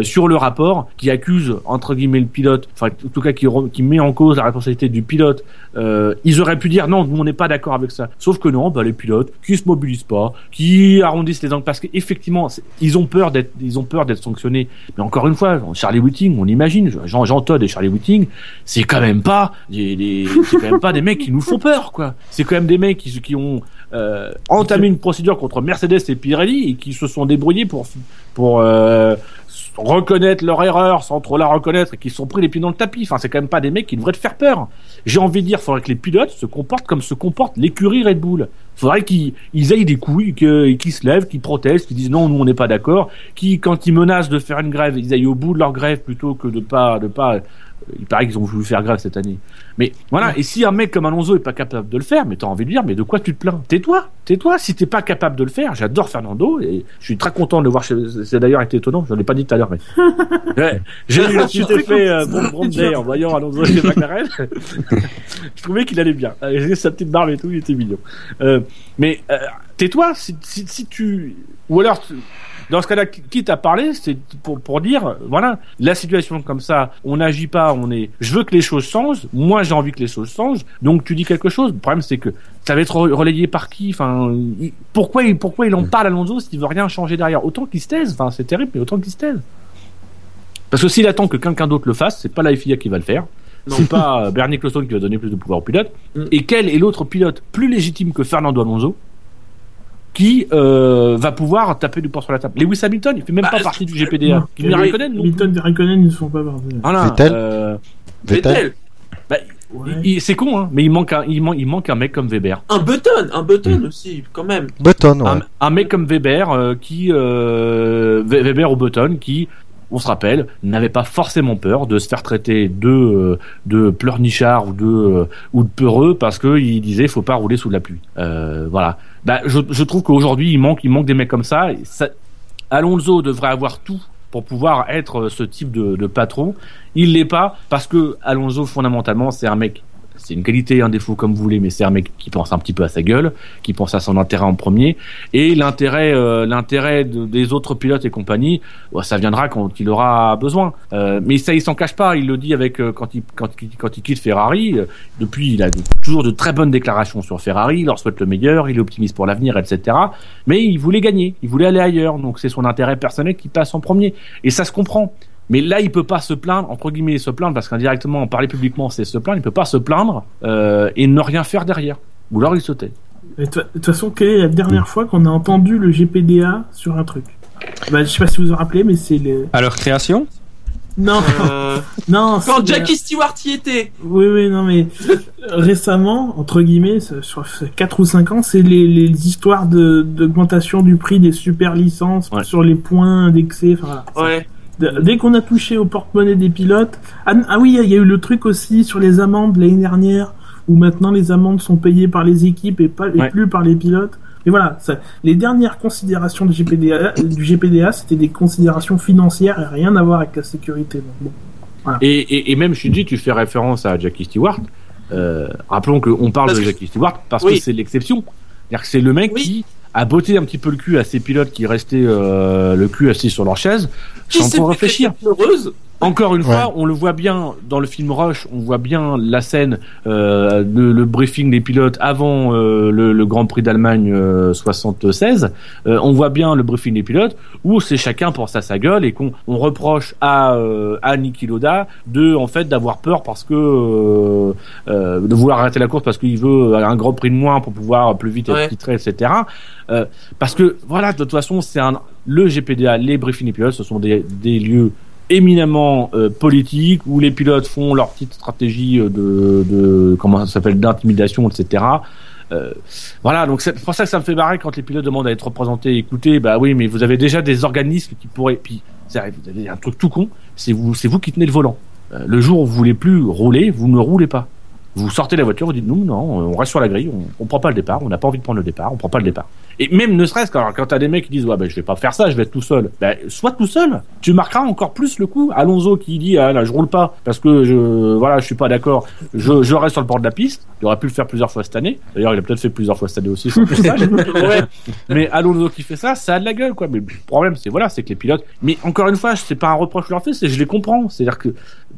sur le rapport qui accuse, entre guillemets, le pilote, enfin, en tout cas, qui, qui met en cause la responsabilité du pilote. Ils auraient pu dire non, nous, on n'est pas d'accord avec ça. Sauf que non, bah, les pilotes qui se mobilisent pas, qui arrondissent les angles, parce qu'effectivement, ils ont peur d'être, ils ont peur d'être sanctionnés. Mais encore une fois, Charlie Whiting, on imagine, Jean, Jean Todd et Charlie Whiting, c'est quand même pas des, des- c'est quand même pas des mecs qui nous font peur, quoi. C'est quand même des mecs qui, qui ont euh, entamé une procédure contre Mercedes et Pirelli et qui se sont débrouillés pour pour euh, reconnaître leur erreur sans trop la reconnaître et qui sont pris les pieds dans le tapis. Enfin, c'est quand même pas des mecs qui devraient te faire peur. J'ai envie de dire, faudrait que les pilotes se comportent comme se comporte l'écurie Red Bull. Faudrait qu'ils ils aillent des couilles, qu'ils se lèvent, qu'ils protestent, qu'ils disent non, nous on n'est pas d'accord, qui quand ils menacent de faire une grève, ils aillent au bout de leur grève plutôt que de pas de pas il paraît qu'ils ont voulu faire grève cette année. Mais voilà, et si un mec comme Alonso est pas capable de le faire, mais t'as envie de dire, mais de quoi tu te plains? Tais-toi, tais-toi. Si t'es pas capable de le faire, j'adore Fernando et je suis très content de le voir. Chez... C'est d'ailleurs été étonnant, je l'ai pas dit tout à l'heure, mais Ouais, j'ai eu le effet euh, bon en voyant Alonso chez McLaren. je trouvais qu'il allait bien. Euh, Avec sa petite barbe et tout, il était mignon. Euh, mais euh, tais-toi, si, si, si tu ou alors tu- dans ce cas-là, qui qui t'a parlé, c'est pour, pour dire, voilà, la situation comme ça, on n'agit pas, on est, je veux que les choses changent, moi j'ai envie que les choses changent, donc tu dis quelque chose. Le problème c'est que ça va être re- relayé par qui Enfin, pourquoi, il- pourquoi il en parle Alonso s'il veut rien changer derrière? Autant qu'il se taise, enfin c'est terrible, mais autant qu'il se taise. Parce que s'il attend que quelqu'un d'autre le fasse, c'est pas la FIA qui va le faire. C'est pas euh, Bernie Ecclestone qui va donner plus de pouvoir au pilote. Mm. Et quel est l'autre pilote plus légitime que Fernando Alonso? Qui euh, va pouvoir taper du poing sur la table Lewis Hamilton, il fait même Bah, pas partie du GPDA. Kimi Raikkonen, non Hamilton et Raikkonen, ils ne sont pas partis. Voilà, Vettel. euh, Vettel. Vettel. bah, Ouais. c'est con, hein, mais il manque, un, il, man- il manque un mec comme Weber. Un Button, un Button Mm. aussi, quand même. Button, ouais. un, un mec comme Weber euh, qui euh, We- Weber ou Button qui on se rappelle n'avait pas forcément peur de se faire traiter de euh, de pleurnichard ou de euh, ou de peureux parce que il disait faut pas rouler sous la pluie. Euh, voilà. Bah je, trouve qu'aujourd'hui il manque il manque des mecs comme ça, ça Alonso devrait avoir tout pour pouvoir être ce type de, de patron. Il l'est pas parce que Alonso fondamentalement c'est un mec, c'est une qualité un défaut comme vous voulez, mais c'est un mec qui pense un petit peu à sa gueule, qui pense à son intérêt en premier et l'intérêt euh, l'intérêt de- des autres pilotes et compagnie, ouais, ça viendra quand il aura besoin. Euh, mais ça il s'en cache pas, il le dit avec euh, quand il quand quand il quitte Ferrari. euh, depuis il a toujours de très bonnes déclarations sur Ferrari, il leur souhaite le meilleur, il est optimiste pour l'avenir, etc. Mais il voulait gagner, il voulait aller ailleurs, donc c'est son intérêt personnel qui passe en premier. Et ça se comprend. Mais là, il peut pas se plaindre, entre guillemets, se plaindre, parce qu'indirectement, en parler publiquement, c'est se plaindre. Il peut pas se plaindre euh, et ne rien faire derrière. Ou alors il se tait. De toute façon, quelle est la dernière fois qu'on a entendu le GPDA sur un truc? Bah, Je sais pas si vous vous rappelez, mais c'est le. À leur création? Non, Euh, non. quand Jackie Stewart y était. Oui, oui, non, mais récemment, entre guillemets, sur 4 ou 5 ans, c'est les, les histoires de- d'augmentation du prix des super licences Ouais. sur les points indexés. Enfin, voilà. Ouais. Dès qu'on a touché au porte-monnaie des pilotes. Ah, ah oui, il y a eu le truc aussi sur les amendes l'année dernière, où maintenant les amendes sont payées par les équipes et, pas, et Ouais. plus par les pilotes. Et voilà, ça, les dernières considérations du GPDA, du GPDA c'était des considérations financières et rien à voir avec la sécurité. Donc, bon. Et, et, et même Shinji, tu fais référence à Jackie Stewart. Euh, rappelons qu'on parle Parce de que- Jackie Stewart parce Oui. que c'est l'exception. C'est-à-dire que c'est le mec Oui. qui a botté un petit peu le cul à ses pilotes qui restaient euh, le cul assis sur leur chaise Qui sans trop réfléchir. Encore une Ouais. fois, on le voit bien dans le film Rush, on voit bien la scène, euh, le, le briefing des pilotes avant euh, le, le Grand Prix d'Allemagne euh, 76. Euh, on voit bien le briefing des pilotes où c'est chacun pense à sa gueule et qu'on on reproche à, euh, à Niki Loda de en fait d'avoir peur parce que euh, euh, de vouloir arrêter la course parce qu'il veut un Grand Prix de moins pour pouvoir plus vite être titré, etc. Euh, parce que voilà, de toute façon, c'est un le GPDA, les briefings des pilotes, ce sont des, des lieux éminemment euh, politiques où les pilotes font leur petite stratégie euh, de, comment ça s'appelle d'intimidation, etc. Euh, voilà, donc c'est pour ça que ça me fait marrer quand les pilotes demandent à être représentés. Écoutez, bah oui, mais vous avez déjà des organismes qui pourraient. Puis, vous avez un truc tout con. C'est vous, c'est vous qui tenez le volant. Le jour où vous voulez plus rouler, vous ne roulez pas. Vous sortez la voiture, vous dites nous, non, on reste sur la grille, on, on prend pas le départ, on n'a pas envie de prendre le départ, on prend pas le départ. Et même ne serait-ce quand, quand t'as des mecs qui disent ouais ben je vais pas faire ça, je vais être tout seul. Ben sois tout seul. Tu marqueras encore plus le coup. Alonso qui dit ah là je roule pas parce que je voilà je suis pas d'accord. Je, je reste sur le bord de la piste. Il aurait pu le faire plusieurs fois cette année. D'ailleurs il a peut-être fait plusieurs fois cette année aussi. Ouais. Mais Alonso qui fait ça, ça a de la gueule quoi. Mais le problème c'est voilà c'est que les pilotes. Mais encore une fois c'est pas un reproche que je leur fais, c'est je les comprends. C'est-à-dire que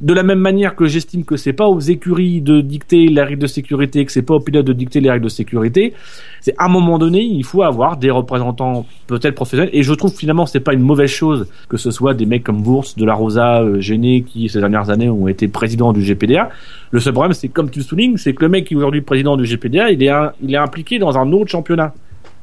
de la même manière que j'estime que c'est pas aux écuries de dicter les règles de sécurité, que c'est pas aux pilotes de dicter les règles de sécurité, c'est à un moment donné, il faut avoir des représentants peut-être professionnels. Et je trouve finalement c'est pas une mauvaise chose que ce soit des mecs comme Bourse, De La Rosa, euh, Géné, qui ces dernières années ont été présidents du GPDA. Le seul problème, c'est comme tu le soulignes, c'est que le mec qui est aujourd'hui président du GPDA, il est, il est impliqué dans un autre championnat.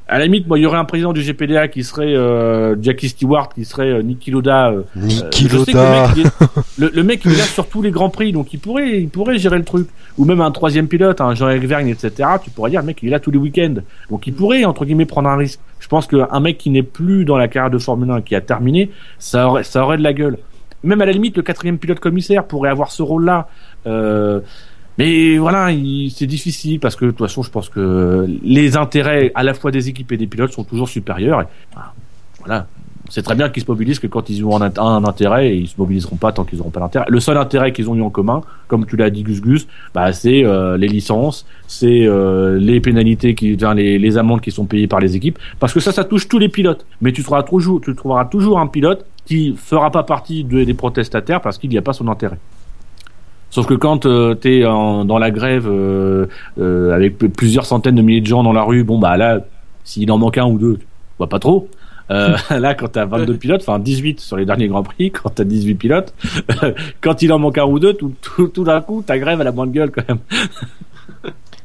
À la limite, moi, il y aurait un président du GPDA qui serait euh, Jackie Stewart, qui serait euh, Niki Loda. euh, Niki je sais que Loda. Le mec, il est, le, le mec, il est là sur tous les grands prix, donc il pourrait, il pourrait gérer le truc. Ou même un troisième pilote, un Jean-Éric Vergne, etc. Tu pourrais dire, le mec, il est là tous les week-ends. Donc il pourrait, entre guillemets, prendre un risque. Je pense qu'un mec qui n'est plus dans la carrière de Formule 1, qui a terminé, ça aurait, ça aurait de la gueule. Même à la limite, le quatrième pilote commissaire pourrait avoir ce rôle-là. Euh, mais voilà, il- c'est difficile parce que de toute façon, je pense que les intérêts à la fois des équipes et des pilotes sont toujours supérieurs. Voilà, c'est très bien qu'ils se mobilisent que quand ils ont un, intérêt et ils se mobiliseront pas tant qu'ils n'auront pas d'intérêt. Le seul intérêt qu'ils ont eu en commun, comme tu l'as dit Gus Gus, bah c'est euh, les licences, c'est euh, les pénalités qui, enfin, les, les amendes qui sont payées par les équipes, parce que ça, ça touche tous les pilotes. Mais tu trouveras toujours, tu trouveras toujours un pilote qui fera pas partie de- des protestataires parce qu'il n'y a pas son intérêt. Sauf que quand euh, tu es dans la grève euh, euh, avec plusieurs centaines de milliers de gens dans la rue, bon bah là, s'il en manque un ou deux, vois pas trop. Euh, là, quand t'as 22 pilotes, enfin 18 sur les derniers grands prix, quand t'as 18 pilotes, quand il en manque un ou deux, tout d'un coup, ta grève elle a moins de gueule quand même.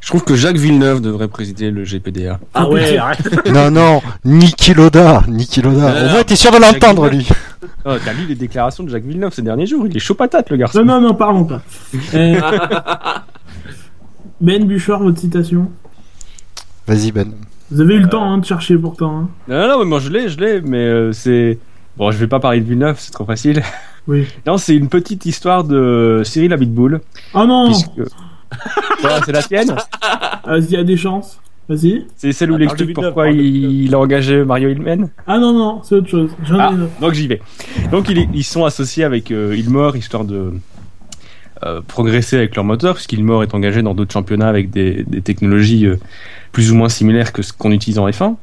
Je trouve que Jacques Villeneuve devrait présider le GPDA. Ah ouais, arrête. Non, non, Niki Loda, Niki Loda. Euh, Au moins, t'es sûr de l'entendre, lui. Oh, T'as lu les déclarations de Jacques Villeneuve ces derniers jours Il est chaud patate, le garçon. Non, non, non, parlons pas. Euh, ben Bouchard, votre citation. Vas-y, Ben. Vous avez eu le temps hein, de chercher pourtant. Hein. Non, non, mais moi je l'ai, je l'ai, mais euh, c'est. Bon, je vais pas parler de Villeneuve, c'est trop facile. Oui. Non, c'est une petite histoire de Cyril Abitboul. Oh non Puisque... C'est la tienne Ah, Il y a des chances. Vas-y. C'est celle où Ah, il explique pourquoi il, il a engagé Mario Hillman. Ah non, non, c'est autre chose. Ah, donc j'y vais. Donc ils, ils sont associés avec euh, Ilmor histoire de euh, progresser avec leur moteur, puisqu'Ilmor est engagé dans d'autres championnats avec des, des technologies euh, plus ou moins similaires que ce qu'on utilise en F1.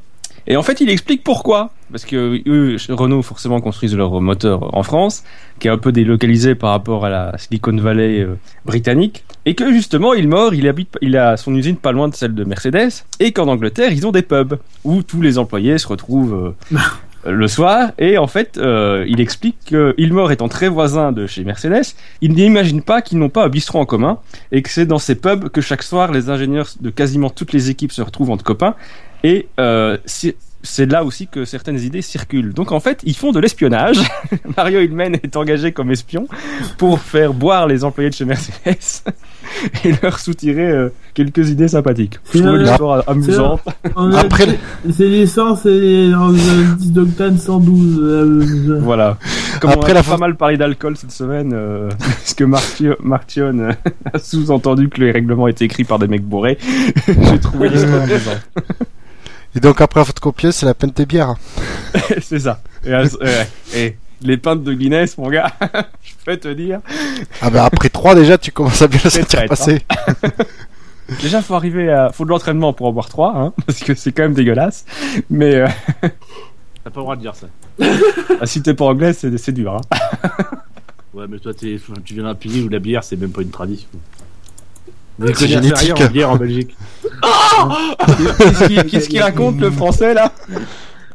Et en fait, il explique pourquoi. Parce que eux, Renault, forcément, construisent leur moteur en France, qui est un peu délocalisé par rapport à la Silicon Valley euh, britannique. Et que justement, Ilmor, il habite, il a son usine pas loin de celle de Mercedes. Et qu'en Angleterre, ils ont des pubs où tous les employés se retrouvent euh, le soir. Et en fait, euh, il explique que Ilmor étant très voisin de chez Mercedes, il n'imagine pas qu'ils n'ont pas un bistrot en commun et que c'est dans ces pubs que chaque soir les ingénieurs de quasiment toutes les équipes se retrouvent entre copains. Et euh, si- c'est là aussi que certaines idées circulent. Donc en fait, ils font de l'espionnage. Mario Hillman est engagé comme espion pour faire boire les employés de chez Mercedes et leur soutirer euh, quelques idées sympathiques. Je trouvais Euh, l'histoire amusante. A- Après- C'est l'essence et euh, 10 d'octane 112. euh, Voilà. Comme Après on a la pas fin- mal parlé d'alcool cette semaine, euh, parce que Martio- Martion euh, a sous-entendu que les règlements étaient écrits par des mecs bourrés. J'ai trouvé l'histoire amusante. Et donc, après la photocopieuse, c'est la pinte des bières. C'est ça. Et, euh, les pintes de Guinness, mon gars, je peux te dire. Ah bah, après trois, déjà, tu commences à bien le sentir traite, passer. Déjà, faut arriver à, faut de l'entraînement pour en boire trois, hein, parce que c'est quand même dégueulasse. Mais euh, T'as pas le droit de dire ça. bah, si t'es pas anglais, c'est dur. Hein. Ouais, mais toi, tu viens d'un pays où la bière, c'est même pas une tradition. Vous C'est génétique. rien en bière en Belgique. Qu'est-ce qu'il qu'est-ce qu'il raconte le français là?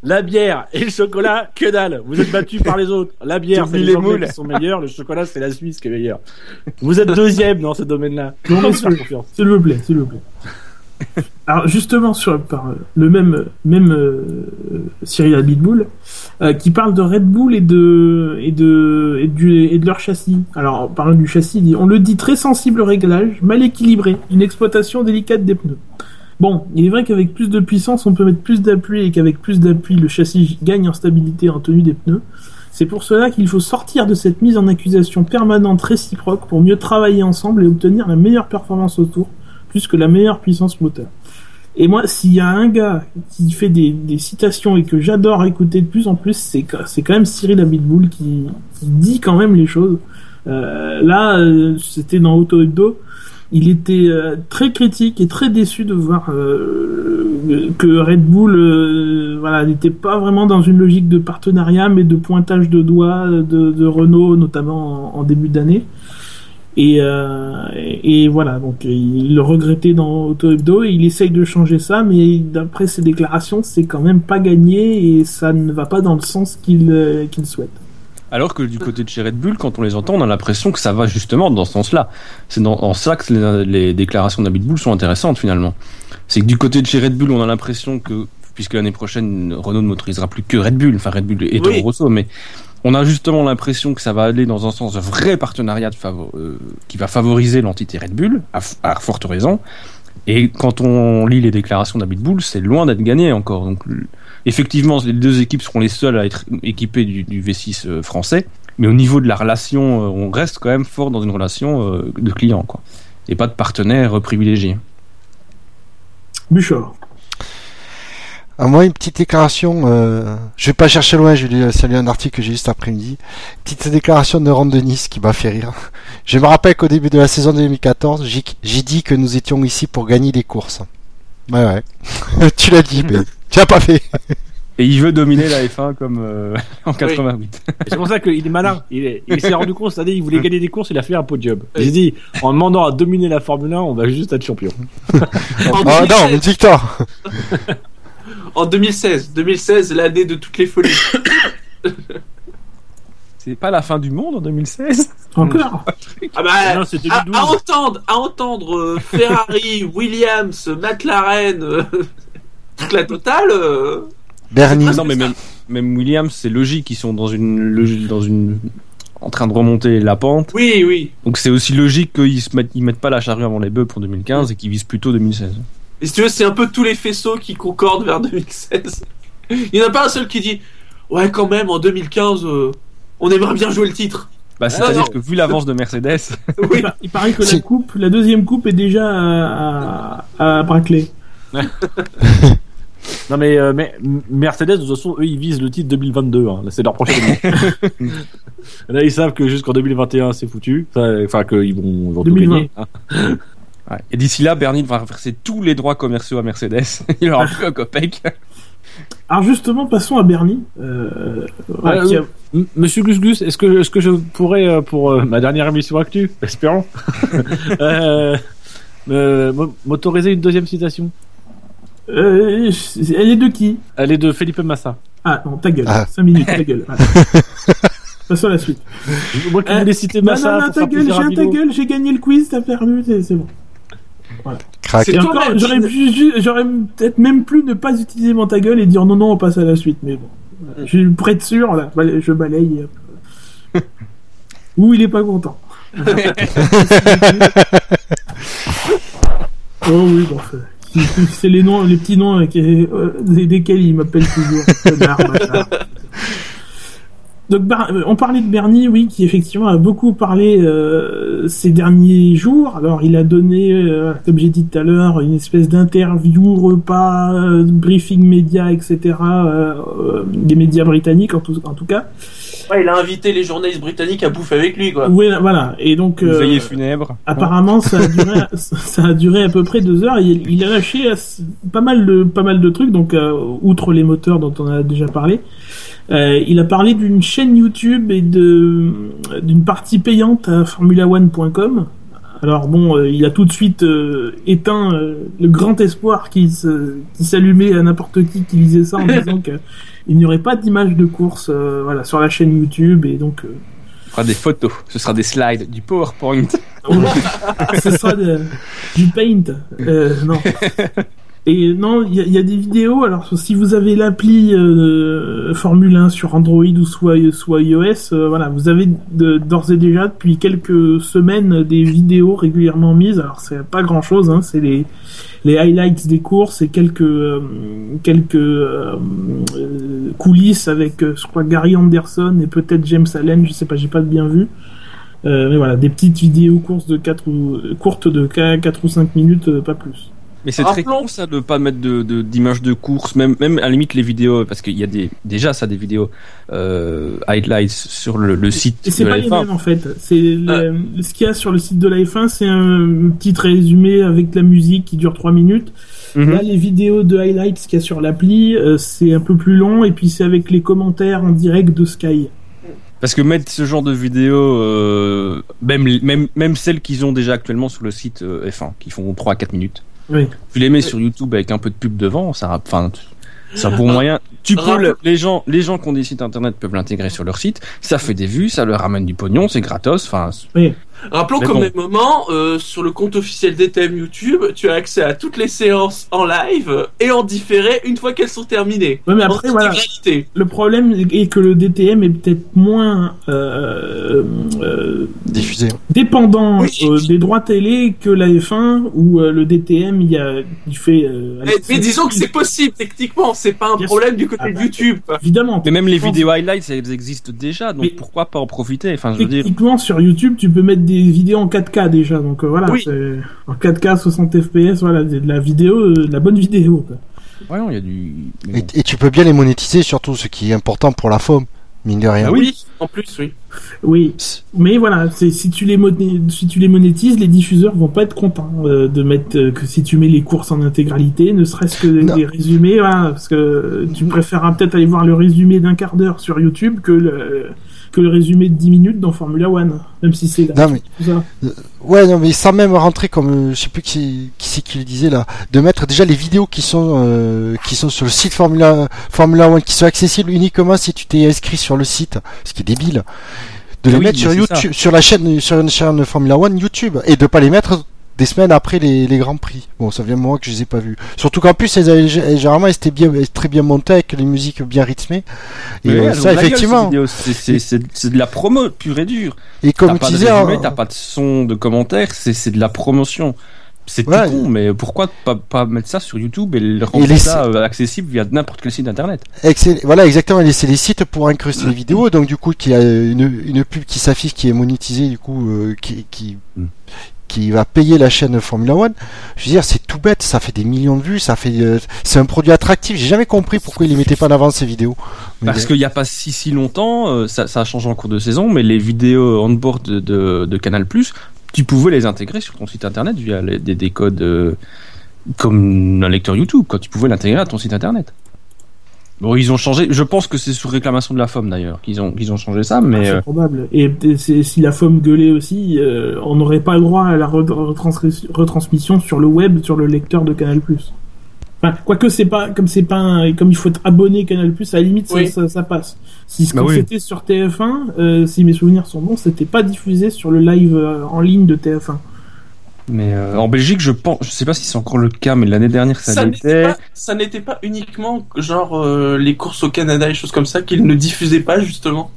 La bière et le chocolat, que dalle. Vous êtes battus par les autres. La bière, c'est les les Anglais moules. qui sont meilleurs. Le chocolat, c'est la Suisse qui est meilleure. Vous êtes deuxième dans ce domaine-là. Non, mais S'il vous plaît, s'il vous plaît. Alors justement sur euh, le même même euh, Cyril Abitboul euh, qui parle de Red Bull et de leur châssis. Alors en parlant du châssis, on le dit très sensible au réglage, mal équilibré, une exploitation délicate des pneus. Bon, il est vrai qu'avec plus de puissance, on peut mettre plus d'appui et qu'avec plus d'appui, le châssis gagne en stabilité en tenue des pneus. C'est pour cela qu'il faut sortir de cette mise en accusation permanente réciproque pour mieux travailler ensemble et obtenir la meilleure performance autour, plus que la meilleure puissance moteur. Et moi, s'il y a un gars qui fait des, citations et que j'adore écouter de plus en plus, c'est quand même Cyril Abitboul qui, dit quand même les choses. Euh, là, euh, c'était dans Auto Hebdo. Il était euh, très critique et très déçu de voir euh, que Red Bull, voilà, n'était pas vraiment dans une logique de partenariat, mais de pointage de doigts de, Renault, notamment en, en début d'année. Et, euh, et, et voilà, donc il le regrettait dans Auto Hebdo et il essaye de changer ça, mais d'après ses déclarations, c'est quand même pas gagné et ça ne va pas dans le sens qu'il euh, qu'il souhaite. Alors que du côté de chez Red Bull, quand on les entend, on a l'impression que ça va justement dans ce sens-là. C'est dans, en ça que les, les déclarations d'Abit Bull sont intéressantes finalement. C'est que du côté de chez Red Bull, on a l'impression que, puisque l'année prochaine, Renault ne motorisera plus que Red Bull, enfin Red Bull et Toro Oui. Rosso, mais on a justement l'impression que ça va aller dans un sens de vrai partenariat de euh, qui va favoriser l'entité Red Bull, à, forte raison. Et quand on lit les déclarations d'Abit Bull, c'est loin d'être gagné encore. Donc, effectivement, les deux équipes seront les seules à être équipées du, du V6 euh, français. Mais au niveau de la relation, euh, on reste quand même fort dans une relation euh, de client, quoi. Et pas de partenaire privilégié. Bouchard. À moi, une petite déclaration. Euh, je vais pas chercher loin. Je vais saluer un article que j'ai juste après-midi. Petite déclaration de Ron Denis qui m'a fait rire. Je me rappelle qu'au début de la saison 2014, j'ai j'ai dit que nous étions ici pour gagner des courses. Ouais, ouais. tu l'as dit, mais tu l'as pas fait. Et il veut dominer la F1 comme euh, en 88. Et C'est pour ça qu'il est malin. Il, est- il s'est rendu compte cette année, il voulait gagner des courses, il a fait un podium. J'ai dit, en demandant à dominer la Formule 1, on va juste être champion. Ah non, 2016, une victoire. En 2016, 2016, l'année de toutes les folies. C'est pas la fin du monde en 2016 Encore? Ah bah, Non, c'est à, 2012. à entendre, à entendre euh, Ferrari, Williams, McLaren, euh, toute la totale. euh, Bernie. Ah, Non, mais même, même Williams, c'est logique. Ils sont dans une, dans une, en train de remonter la pente. Oui, oui. Donc c'est aussi logique qu'ils se mettent, ils mettent pas la charrue avant les bœufs pour 2015 et qu'ils visent plutôt 2016. Et si tu veux, c'est un peu tous les faisceaux qui concordent vers 2016. Il n'y en a pas un seul qui dit Ouais, quand même, en 2015, euh, on aimerait bien jouer le titre. Bah, non. c'est-à-dire que vu l'avance de Mercedes, Oui. Il par- Il paraît que la Si. coupe, la deuxième coupe est déjà à, à, à Brackley. Non mais, euh, mais Mercedes, de toute façon, eux, ils visent le titre 2022. Hein. C'est leur prochaine. Là, ils savent que jusqu'en 2021, c'est foutu. Enfin, qu'ils vont, ils vont tout 2020. gagner. hein. Ouais. Et d'ici là, Bernie devra verser tous les droits commerciaux à Mercedes. Il aura plus un copec. Alors justement, passons à Bernie. Euh, Euh, qui a- M- Monsieur Gus Gus, est-ce que, est-ce que je pourrais, euh, pour euh, ma dernière émission actu, espérons, euh, m'autoriser une deuxième citation? Euh, elle est de qui? Elle est de Felipe Massa. Ah non, ta gueule. Ah. 5 minutes, ta gueule. Passons à la suite. Moi qui Euh, voulais citer Non, Massa non, non, pour ta gueule, j'ai ta Milo. gueule, j'ai gagné le quiz, t'as perdu, c'est c'est Crac. J'aurais peut-être même plus ne pas utiliser mon ta gueule et dire non, non, on passe à la suite, mais bon. Je pour être sûr, là, je balaye. hop. Ou il est pas content. oh oui, bon, c'est- les noms, les petits noms euh, qui- euh, des- desquels il m'appelle toujours. Donc, euh, on parlait de Bernie, oui, qui effectivement a beaucoup parlé euh, ces derniers jours. Alors, il a donné, euh, comme j'ai dit tout à l'heure, une espèce d'interview, repas, briefing média, etc. des médias britanniques, en tout cas. Ouais, il a invité les journalistes britanniques à bouffer avec lui, quoi. Ouais, voilà. Et donc, euh, veillée funèbre. apparemment, ça a duré, ça a duré à peu près deux heures. Il, il a lâché pas mal de, pas mal de trucs. Donc, euh, outre les moteurs dont on a déjà parlé. Euh, il a parlé d'une chaîne YouTube et de d'une partie payante à formula1.com. Alors bon, euh, il a tout de suite euh, éteint euh, le grand espoir qui s'allumait à n'importe qui qui lisait ça en disant que il n'y aurait pas d'image de course euh, voilà sur la chaîne YouTube et donc euh, On fera des photos. Ce sera des slides, du PowerPoint. ce sera de- du paint. Euh, non. Et non, il y, a- il y a des vidéos. Alors, si vous avez l'appli euh, Formule 1 sur Android ou soit, soit iOS, euh, voilà, vous avez d'ores et déjà depuis quelques semaines des vidéos régulièrement mises. Alors, c'est pas grand chose, hein, c'est les les highlights des courses et quelques euh, quelques euh, euh, coulisses avec, euh, je crois, Gary Anderson et peut-être James Allen. Je sais pas, j'ai pas bien vu. Mais voilà, des petites vidéos courses de 4 ou courtes de 4 ou 5 minutes, pas plus. Mais c'est très con ça de pas mettre de de- d'images de, course, même même à la limite les vidéos, parce qu'il y a des déjà ça des vidéos euh, highlights sur le, le site Et c'est pas la les F1. mêmes en fait. C'est le- ce qu'il y a sur le site de la F1, c'est un petit résumé avec la musique qui dure 3 minutes. Mhm. Là, les vidéos de highlights qu'il y a sur l'appli, euh, c'est un peu plus long et puis c'est avec les commentaires en direct de Sky. Parce que mettre ce genre de vidéos, euh, même même même celles qu'ils ont déjà actuellement sur le site euh, F1, qui font 3 à 4 minutes. Oui. Tu les mets sur YouTube avec un peu de pub devant, ça, rap- enfin, ça a pour Ah. moyen. Tu peux, le- les gens, les gens qui ont des sites internet peuvent l'intégrer sur leur site. Ça fait des vues, ça leur ramène du pognon, c'est gratos. Enfin, Oui. Rappelons qu'au bon. même moment, euh, sur le compte officiel d'ETM YouTube, tu as accès à toutes les séances en live et en différé une fois qu'elles sont terminées. Ouais, mais après, voilà. Le problème est que le DTM est peut-être moins euh, euh, Diffusé. dépendant Oui. euh, des droits télé que la F1 où euh, le DTM il, y a, il fait. euh, Mais, mais disons que c'est possible techniquement, c'est pas un Bien problème du côté Ah de bah. YouTube. évidemment. mais même les vidéos highlights, elles existent déjà, donc Mais- pourquoi pas en profiter? Enfin, je veux dire. Techniquement, sur YouTube, tu peux mettre des vidéos en 4K déjà, donc euh, voilà, Oui. c'est en 4K 60 FPS, voilà, de la vidéo, euh, de la bonne vidéo. quoi. Ouais, non, il y a du. Et, tu peux bien les monétiser, surtout ce qui est important pour la FOM, mine de rien. Ah oui. en plus, oui. Oui, mais voilà, si tu les si tu les monétises, les diffuseurs vont pas être contents euh, de mettre euh, que si tu mets les courses en intégralité, ne serait-ce que Non. les résumés, voilà, parce que tu préféreras peut-être aller voir le résumé d'un quart d'heure sur YouTube que le que le résumé de 10 minutes dans Formula One, même si c'est Non, gratuit, mais- ça. Ouais, non, mais sans même rentrer comme euh, je sais plus qui, qui c'est qui le disait là, de mettre déjà les vidéos qui sont euh, qui sont sur le site Formula Formula One, qui sont accessibles uniquement si tu t'es inscrit sur le site, ce qui est débile. De Mais les oui, mettre sur YouTube, sur la chaîne, sur une chaîne Formula One YouTube, et de pas les mettre des semaines après les, les grands prix. Bon, ça vient de moi que je les ai pas vus. Surtout qu'en plus, elles avaient- généralement, elles étaient bien, très bien montées avec les musiques bien rythmées. Et euh, elles ça, effectivement. C'est- de la promo pure et dure. Et comme tu disais, t'as pas de son, de commentaires, c'est de la promotion. C'est Ouais. tout con, mais pourquoi pas, pas mettre ça sur YouTube et le rendre laisser- ça euh, accessible via n'importe quel site internet? Excellent. Voilà, exactement. Et c'est les sites pour incruster les vidéos. Donc, du coup, qu'il y a une, une pub qui s'affiche, qui est monétisée, du coup, euh, qui, qui, Mm. Qui va payer la chaîne Formula One. Je veux dire, c'est tout bête. Ça fait des millions de vues. Ça fait, euh, c'est un produit attractif. J'ai jamais compris pourquoi ils les mettaient pas en avant ces vidéos. Mais Parce qu'il n'y a pas si si longtemps, euh, ça, ça a changé en cours de saison, mais les vidéos on-board de, de, de Canal+, tu pouvais les intégrer sur ton site internet via les- des, des codes euh, comme un lecteur YouTube, quand tu pouvais l'intégrer à ton site internet. Bon, ils ont changé. Je pense que c'est sur réclamation de la FOM d'ailleurs qu'ils ont qu'ils ont changé ça, mais c'est euh, probable. Et si la FOM gueulait aussi, euh, on n'aurait pas le droit à la retransmission sur le web, sur le lecteur de Canal+. Enfin, quoique c'est pas comme c'est pas un- comme il faut être abonné Canal+, à la limite ça, Oui. ça, ça passe. Si ce Bah oui. c'était sur TF1, euh, si mes souvenirs sont bons, c'était pas diffusé sur le live euh, en ligne de TF1. Mais euh, en Belgique, je pense, je sais pas si c'est encore le cas, mais l'année dernière ça, Ça n'était l'était. pas, ça n'était pas uniquement genre euh, les courses au Canada et choses comme ça qu'ils ne diffusaient pas justement.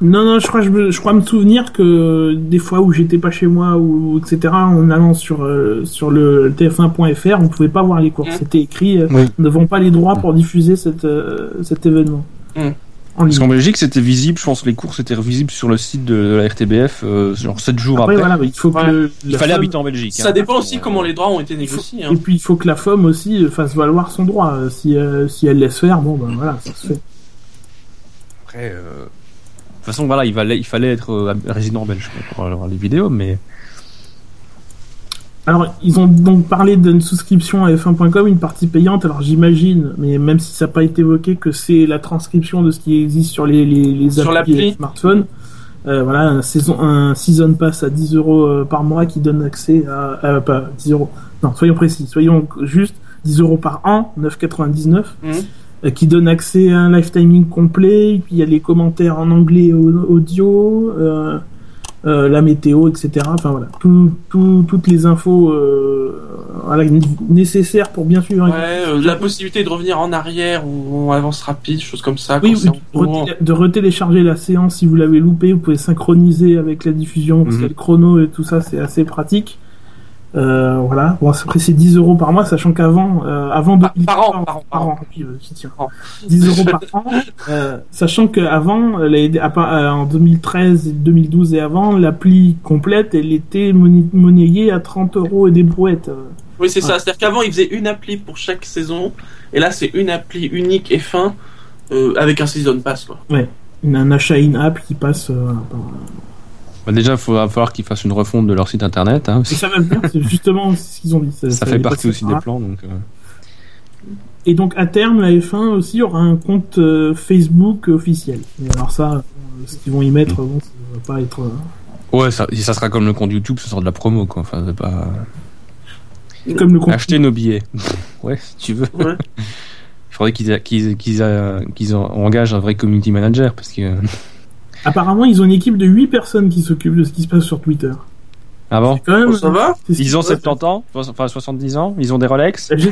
Non, non, je crois, je, me- je crois me souvenir que des fois où j'étais pas chez moi ou etc. En allant sur euh, sur le TF1.fr, on pouvait pas voir les courses. Mm. C'était écrit, euh, Oui. nous n'avons pas les droits pour diffuser cette, euh, cet événement. Mm. En Parce qu'en Belgique, c'était visible. Je pense les courses étaient visibles sur le site de la RTBF, euh, genre 7 jours Après, après. voilà, il faut que Il la fallait FOM habiter en Belgique. Ça hein. dépend aussi Euh, comment les droits ont été négociés. hein. Et puis il faut que la FOM aussi euh, fasse valoir son droit. Euh, Si, euh, si elle laisse faire, bon ben voilà, ça se fait. Après, euh, de toute façon, voilà, il fallait, il fallait être euh, résident belge quoi, pour avoir les vidéos, mais Alors, ils ont donc parlé d'une souscription à f1.com, une partie payante. Alors, j'imagine, mais même si ça n'a pas été évoqué, que c'est la transcription de ce qui existe sur les, les, les Sur applis et les smartphones. Euh, voilà, un, saison, un season pass à 10 euros euh, par mois qui donne accès à, à- pas 10 euros. Non, soyons précis, soyons juste 10 euros par an, 9,99, Mhm. euh, qui donne accès à un live timing complet. Et puis il y a les commentaires en anglais audio. Euh, euh, la météo, etc. Enfin voilà, tout, tout, toutes les infos euh, voilà, nécessaires pour bien suivre. Ouais, euh, la possibilité de revenir en arrière ou en avance rapide, choses comme ça. Oui, de retélécharger la séance si vous l'avez loupé, vous pouvez synchroniser avec la diffusion, parce Mhm. qu'il y a le chrono et tout ça, c'est assez pratique. Euh, voilà. Bon, après c'est 10 euros par mois, sachant qu'avant, euh, avant Par- 2014, par an, par an, par an. oui, euh, tiens. 10 euros par an, euh, sachant qu'avant, en 2013, 2012 et avant, l'appli complète, elle était monnayée à 30 euros et des brouettes. Oui, c'est ça. C'est-à-dire qu'avant, ils faisaient une appli pour chaque saison, et là, c'est une appli unique et fin euh, avec un season pass, quoi. Une- un achat in-app qui passe. par- Bah, déjà, il va falloir qu'ils fassent une refonte de leur site internet. Hein, Et ça va venir, c'est justement ce qu'ils ont dit. Ça fait partie aussi des plans. Donc, euh, Et donc à terme, la F1 aussi aura un compte euh, Facebook officiel. Et alors ça, euh, ce qu'ils vont y mettre, bon, ça va pas être. Ouais, ça, ça sera comme le compte YouTube, ce sera de la promo, quoi. Enfin, c'est pas. comme le compte. Acheter nos billets. ouais, si tu veux. Ouais. Il faudrait qu'ils qu'ils qu'ils qu'ils en- engagent un vrai community manager parce que. Apparemment, ils ont une équipe de 8 personnes qui s'occupent de ce qui se passe sur Twitter. Ah bon Quand même, Oh, ça va Ils ont qui- 70 ans, enfin 70 ans, ils ont des Rolex.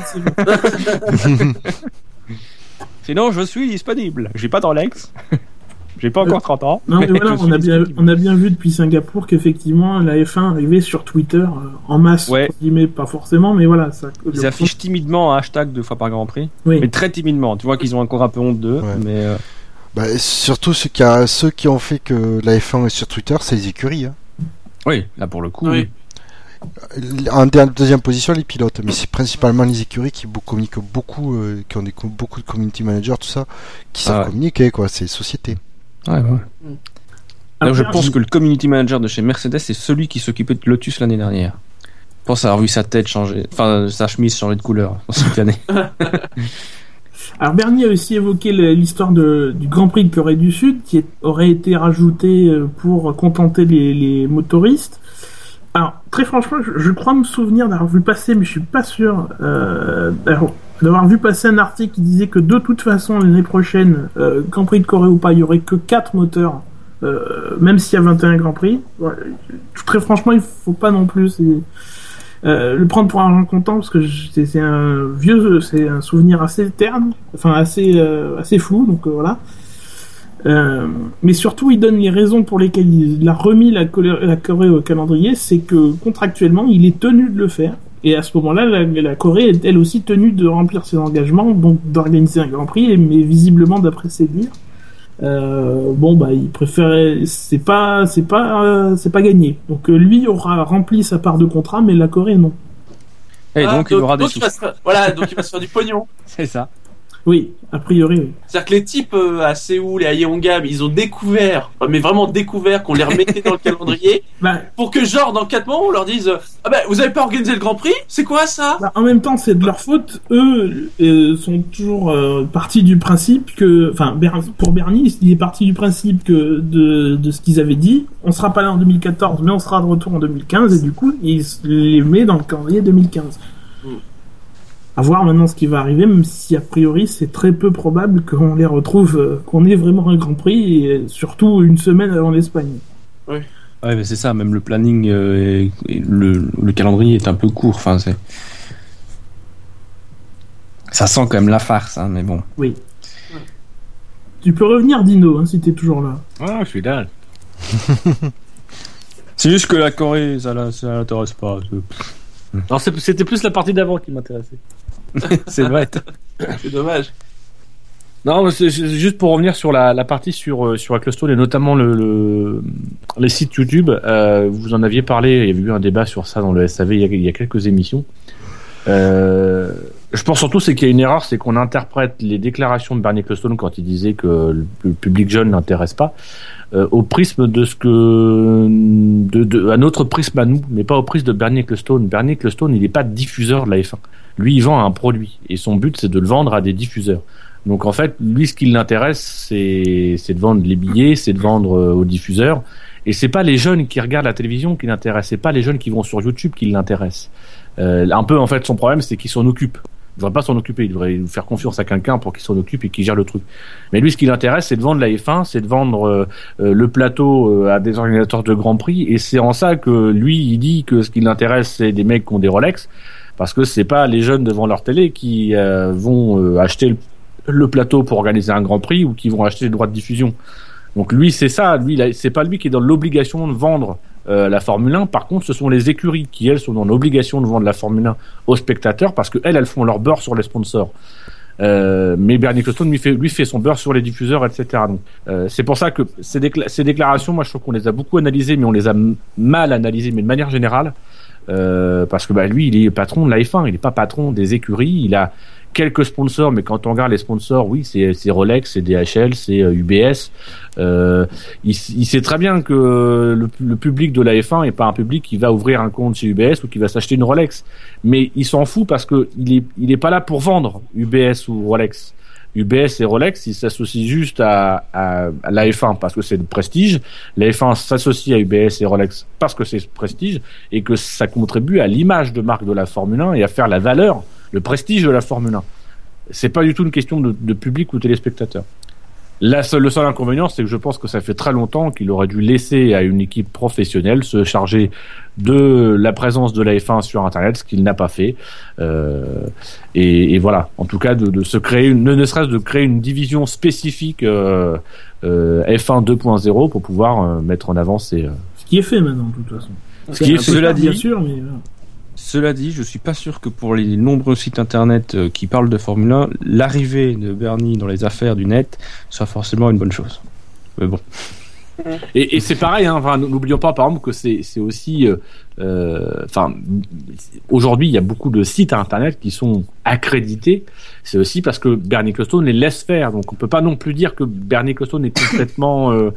Sinon, je suis disponible. J'ai pas de Rolex. J'ai pas encore 30 ans. Non, mais voilà, on a, bien, on a bien vu depuis Singapour qu'effectivement la F1 arrivait sur Twitter euh, en masse, Ouais. guillemets, pas forcément, mais voilà. Ça, Ils le- affichent timidement un hashtag deux fois par Grand Prix, Oui. mais très timidement. Tu vois qu'ils ont encore un peu honte d'eux, Ouais. mais euh, Bah, surtout ceux qui, a, ceux qui ont fait que la F1 est sur Twitter, c'est les écuries. Hein. oui, là pour le coup, Oui. En deuxième position, les pilotes, mais c'est principalement les écuries qui communiquent beaucoup, euh, qui ont des, beaucoup de community managers, tout ça, qui savent Ah ouais. communiquer, quoi. C'est société. Ouais, ouais. D'ailleurs, je Après, pense que le community manager de chez Mercedes, c'est celui qui s'occupait de Lotus l'année dernière. Je pense avoir vu sa tête changer, enfin sa chemise changer de couleur cette année. Alors Bernie a aussi évoqué l'histoire du Grand Prix de Corée du Sud qui aurait été rajouté euh, pour contenter les, motoristes. Alors très franchement, je, crois me souvenir d'avoir vu passer, mais je suis pas sûr euh, d'avoir vu passer un article qui disait que de toute façon l'année prochaine, euh, Grand Prix de Corée ou pas, il y aurait que quatre moteurs, même s'il y a 21 Grand Prix. Très franchement, il faut pas non plus. Euh, le prendre pour argent comptant parce que c'est un vieux c'est un souvenir assez terne enfin assez euh, assez flou donc euh, voilà. Euh, mais surtout il donne les raisons pour lesquelles il a remis la, la Corée au calendrier c'est que contractuellement il est tenu de le faire. Et à ce moment-là la Corée est elle aussi tenue de remplir ses engagements donc d'organiser un Grand Prix mais visiblement d'après ses dires euh, bon bah il préférait c'est pas c'est pas euh, c'est pas gagné donc euh, lui aura rempli sa part de contrat mais la Corée non Et Ah, donc, il aura des donc il va sous. se faire- Voilà, donc il va se faire du pognon. C'est ça. Oui a priori oui. C'est-à-dire que les types euh, à Séoul et à Yeongam, ils ont découvert, mais vraiment découvert qu'on les remettait dans le calendrier bah, pour que genre dans 4 mois on leur dise euh, ah ben vous avez pas organisé le Grand Prix? C'est quoi ça? Bah, en même temps c'est de leur faute. Eux euh, sont toujours euh, partis du principe que enfin Ber- pour Bernie il est parti du principe que de, de ce qu'ils avaient dit. On sera pas là en 2014 mais on sera de retour en 2015 et du coup il les met dans le calendrier 2015 Mm. À voir maintenant ce qui va arriver même si a priori c'est très peu probable qu'on les retrouve euh, qu'on ait vraiment un Grand Prix et surtout une semaine avant l'Espagne Ouais, mais c'est ça. Même le planning, euh, et- et le, le calendrier est un peu court. Enfin, c'est. Ça sent quand même la farce, hein, mais bon. oui tu peux revenir Dino hein, si t'es toujours là Ah, je suis dingue. C'est juste que la Corée, ça, ça l'intéresse pas. Non, c'était plus la partie d'avant qui m'intéressait. C'est vrai. C'est dommage. Non, juste pour revenir sur la, la partie sur euh, sur Clustone et notamment le, le- les sites YouTube. euh, vous en aviez parlé. Il y avait eu un débat sur ça dans le SAV il y a, il y a quelques émissions. Euh, je pense surtout c'est qu'il y a une erreur, c'est qu'on interprète les déclarations de Bernie Clustone quand il disait que le public jeune n'intéresse pas euh, au prisme de ce que de, de à notre prisme à nous, mais pas au prisme de Bernie Ecclestone. Bernie Ecclestone, il n'est pas diffuseur de la F1. Lui, il vend un produit et son but c'est de le vendre à des diffuseurs. Donc en fait, lui, ce qui l'intéresse, c'est de vendre les billets, c'est de vendre euh, aux diffuseurs. Et c'est pas les jeunes qui regardent la télévision qui l'intéressent, c'est pas les jeunes qui vont sur YouTube qui l'intéressent. Euh, un peu en fait, son problème, c'est qu'il s'en occupe. Il devrait pas s'en occuper, il devrait faire confiance à quelqu'un pour qu'il s'en occupe et qu'il gère le truc. Mais lui, ce qui l'intéresse, c'est de vendre la F1, c'est de vendre euh, euh, le plateau euh, à des organisateurs de Grand Prix. Et c'est en ça que lui, il dit que ce qui l'intéresse, c'est des mecs qui ont des Rolex, parce que c'est pas les jeunes devant leur télé qui euh, vont euh, acheter le, le plateau pour organiser un Grand Prix ou qui vont acheter les droits de diffusion. Donc lui, c'est ça. Lui, c'est pas lui qui est dans l'obligation de vendre euh, la Formule 1. Par contre, ce sont les écuries qui, elles, sont dans l'obligation de vendre la Formule 1 aux spectateurs parce que elles, font leur beurre sur les sponsors. Euh, mais Bernie Ecclestone lui fait, lui fait son beurre sur les diffuseurs, etc. Donc, euh, c'est pour ça que ces, décla- ces déclarations, moi, je trouve qu'on les a beaucoup analysées, mais on les a mal analysées, mais de manière générale, euh, parce que bah, lui, il est patron de la F1, il n'est pas patron des écuries, il a quelques sponsors, mais quand on regarde les sponsors, oui, c'est Rolex, c'est DHL, c'est euh, UBS. Euh, il, il sait très bien que le, le public de la F1 est pas un public qui va ouvrir un compte chez UBS ou qui va s'acheter une Rolex, mais il s'en fout parce que il est il est pas là pour vendre UBS ou Rolex. UBS et Rolex, ils s'associent juste à, à, à la F1 parce que c'est le prestige. La F1 s'associe à UBS et Rolex parce que c'est prestige et que ça contribue à l'image de marque de la Formule 1 et à faire la valeur, le prestige de la Formule 1. C'est pas du tout une question de, de public ou téléspectateur. La seule, le seul inconvénient, c'est que je pense que ça fait très longtemps qu'il aurait dû laisser à une équipe professionnelle se charger de la présence de la F1 sur Internet, ce qu'il n'a pas fait. Euh, et, et voilà, en tout cas, de, de se créer, une, ne serait-ce de créer une division spécifique euh, euh, F1 2.0 pour pouvoir euh, mettre en avant ces. euh, Ce qui est fait maintenant, de toute façon. Ce qui est cela tard, dit- bien sûr, mais. Cela dit, je suis pas sûr que pour les nombreux sites internet euh, qui parlent de Formule 1, l'arrivée de Bernie dans les affaires du net soit forcément une bonne chose. Mais bon. Et, et c'est pareil, hein, enfin, n'oublions pas par exemple que c'est aussi, euh, euh, enfin, aujourd'hui il y a beaucoup de sites internet qui sont accrédités. C'est aussi parce que Bernie Ecclestone les laisse faire, donc on peut pas non plus dire que Bernie Ecclestone est complètement euh,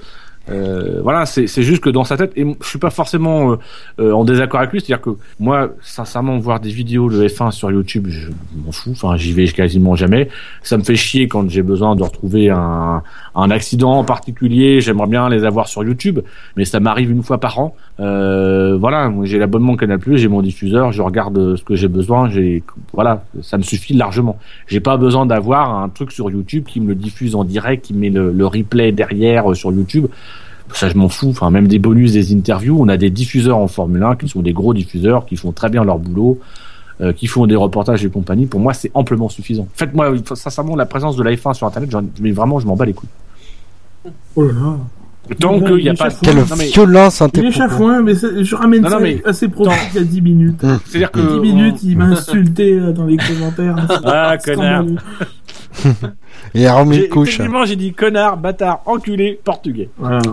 euh, voilà, c'est juste que dans sa tête, et je suis pas forcément euh, euh, en désaccord avec lui, c'est-à-dire que moi, sincèrement, voir des vidéos de F1 sur YouTube, je m'en fous, enfin j'y vais quasiment jamais. Ça me fait chier quand j'ai besoin de retrouver un, un accident en particulier, j'aimerais bien les avoir sur YouTube, mais ça m'arrive une fois par an. Euh, voilà, j'ai l'abonnement Canal+, j'ai mon diffuseur, je regarde ce que j'ai besoin, j'ai voilà, ça me suffit largement. J'ai pas besoin d'avoir un truc sur YouTube qui me le diffuse en direct, qui met le, le replay derrière euh, sur YouTube. Ça, je m'en fous. Enfin, même des bonus, des interviews. On a des diffuseurs en Formule 1 qui sont des gros diffuseurs, qui font très bien leur boulot, euh, qui font des reportages et compagnie. Pour moi, c'est amplement suffisant. Faites-moi, sincèrement, la présence de la F1 sur Internet, mais vraiment, je m'en bats les couilles. Oh là là. Tant qu'il n'y a pas. échappe. Quelle Non, mais- violence en Il est chafouin, mais c'est- je ramène Non, ça non, mais- assez profond il y a 10 minutes. C'est-à-dire que. 10 minutes, il m'a insulté euh, dans les commentaires. Ah, connard. Et a remis J'ai- une couche. Effectivement, j'ai dit connard, bâtard, enculé, portugais. Voilà.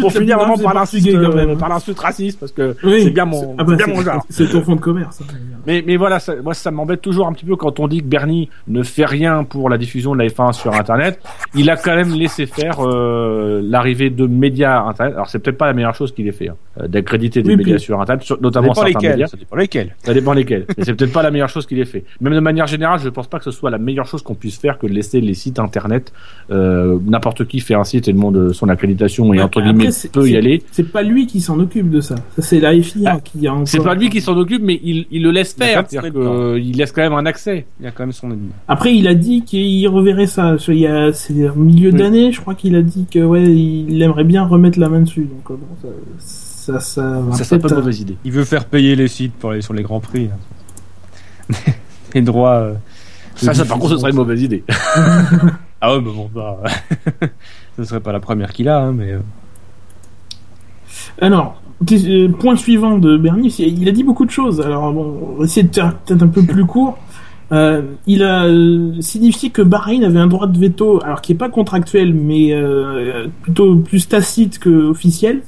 Pour la finir vraiment par l'insulte, quand euh, même. par l'insulte raciste, parce que Oui. c'est bien mon, Ah bah, bien mon genre. C'est ton fond de commerce. hein. Mais, mais voilà, ça, moi ça m'embête toujours un petit peu quand on dit que Bernie ne fait rien pour la diffusion de la F1 sur Internet. Il a quand même laissé faire euh, l'arrivée de médias Internet. Alors c'est peut-être pas la meilleure chose qu'il ait fait, hein, d'accréditer des Oui, médias puis- sur Internet, sur- Ça notamment dépend certains lesquels. médias. Ça dépend lesquels. Ça dépend lesquels. Mais c'est peut-être pas la meilleure chose qu'il ait fait. Même de manière générale, je pense pas que ce soit la meilleure chose qu'on puisse faire que laisser les sites Internet. Euh, N'importe qui fait un site et demande son accréditation et Ouais, entre guillemets peut y aller. C'est pas lui qui s'en occupe de ça. Ça, c'est la FIA Ah, qui a encore. C'est pas lui qui s'en occupe, mais il, il le laisse Il faire. qu'il laisse quand même un accès. Il y a quand même son ennemi. Après, il a dit qu'il reverrait ça. Il y a, c'est milieu Oui. d'année, je crois qu'il a dit que ouais, il aimerait bien remettre la main dessus. Donc euh, bon, ça, ça, ça Ça serait pas une mauvaise idée. Il veut faire payer les sites pour aller sur les grands prix. les droits. Ça, ça par contre, ce serait une mauvaise idée. Ah ouais, mais bon, bah. Ce serait pas la première qu'il a, hein, mais. euh, Alors, euh, point suivant de Bernie, il a dit beaucoup de choses. Alors bon, on va essayer de faire peut-être un peu plus court. Euh, il a signifié que Bahreïn avait un droit de veto, alors qui est pas contractuel, mais euh, plutôt plus tacite que officiel,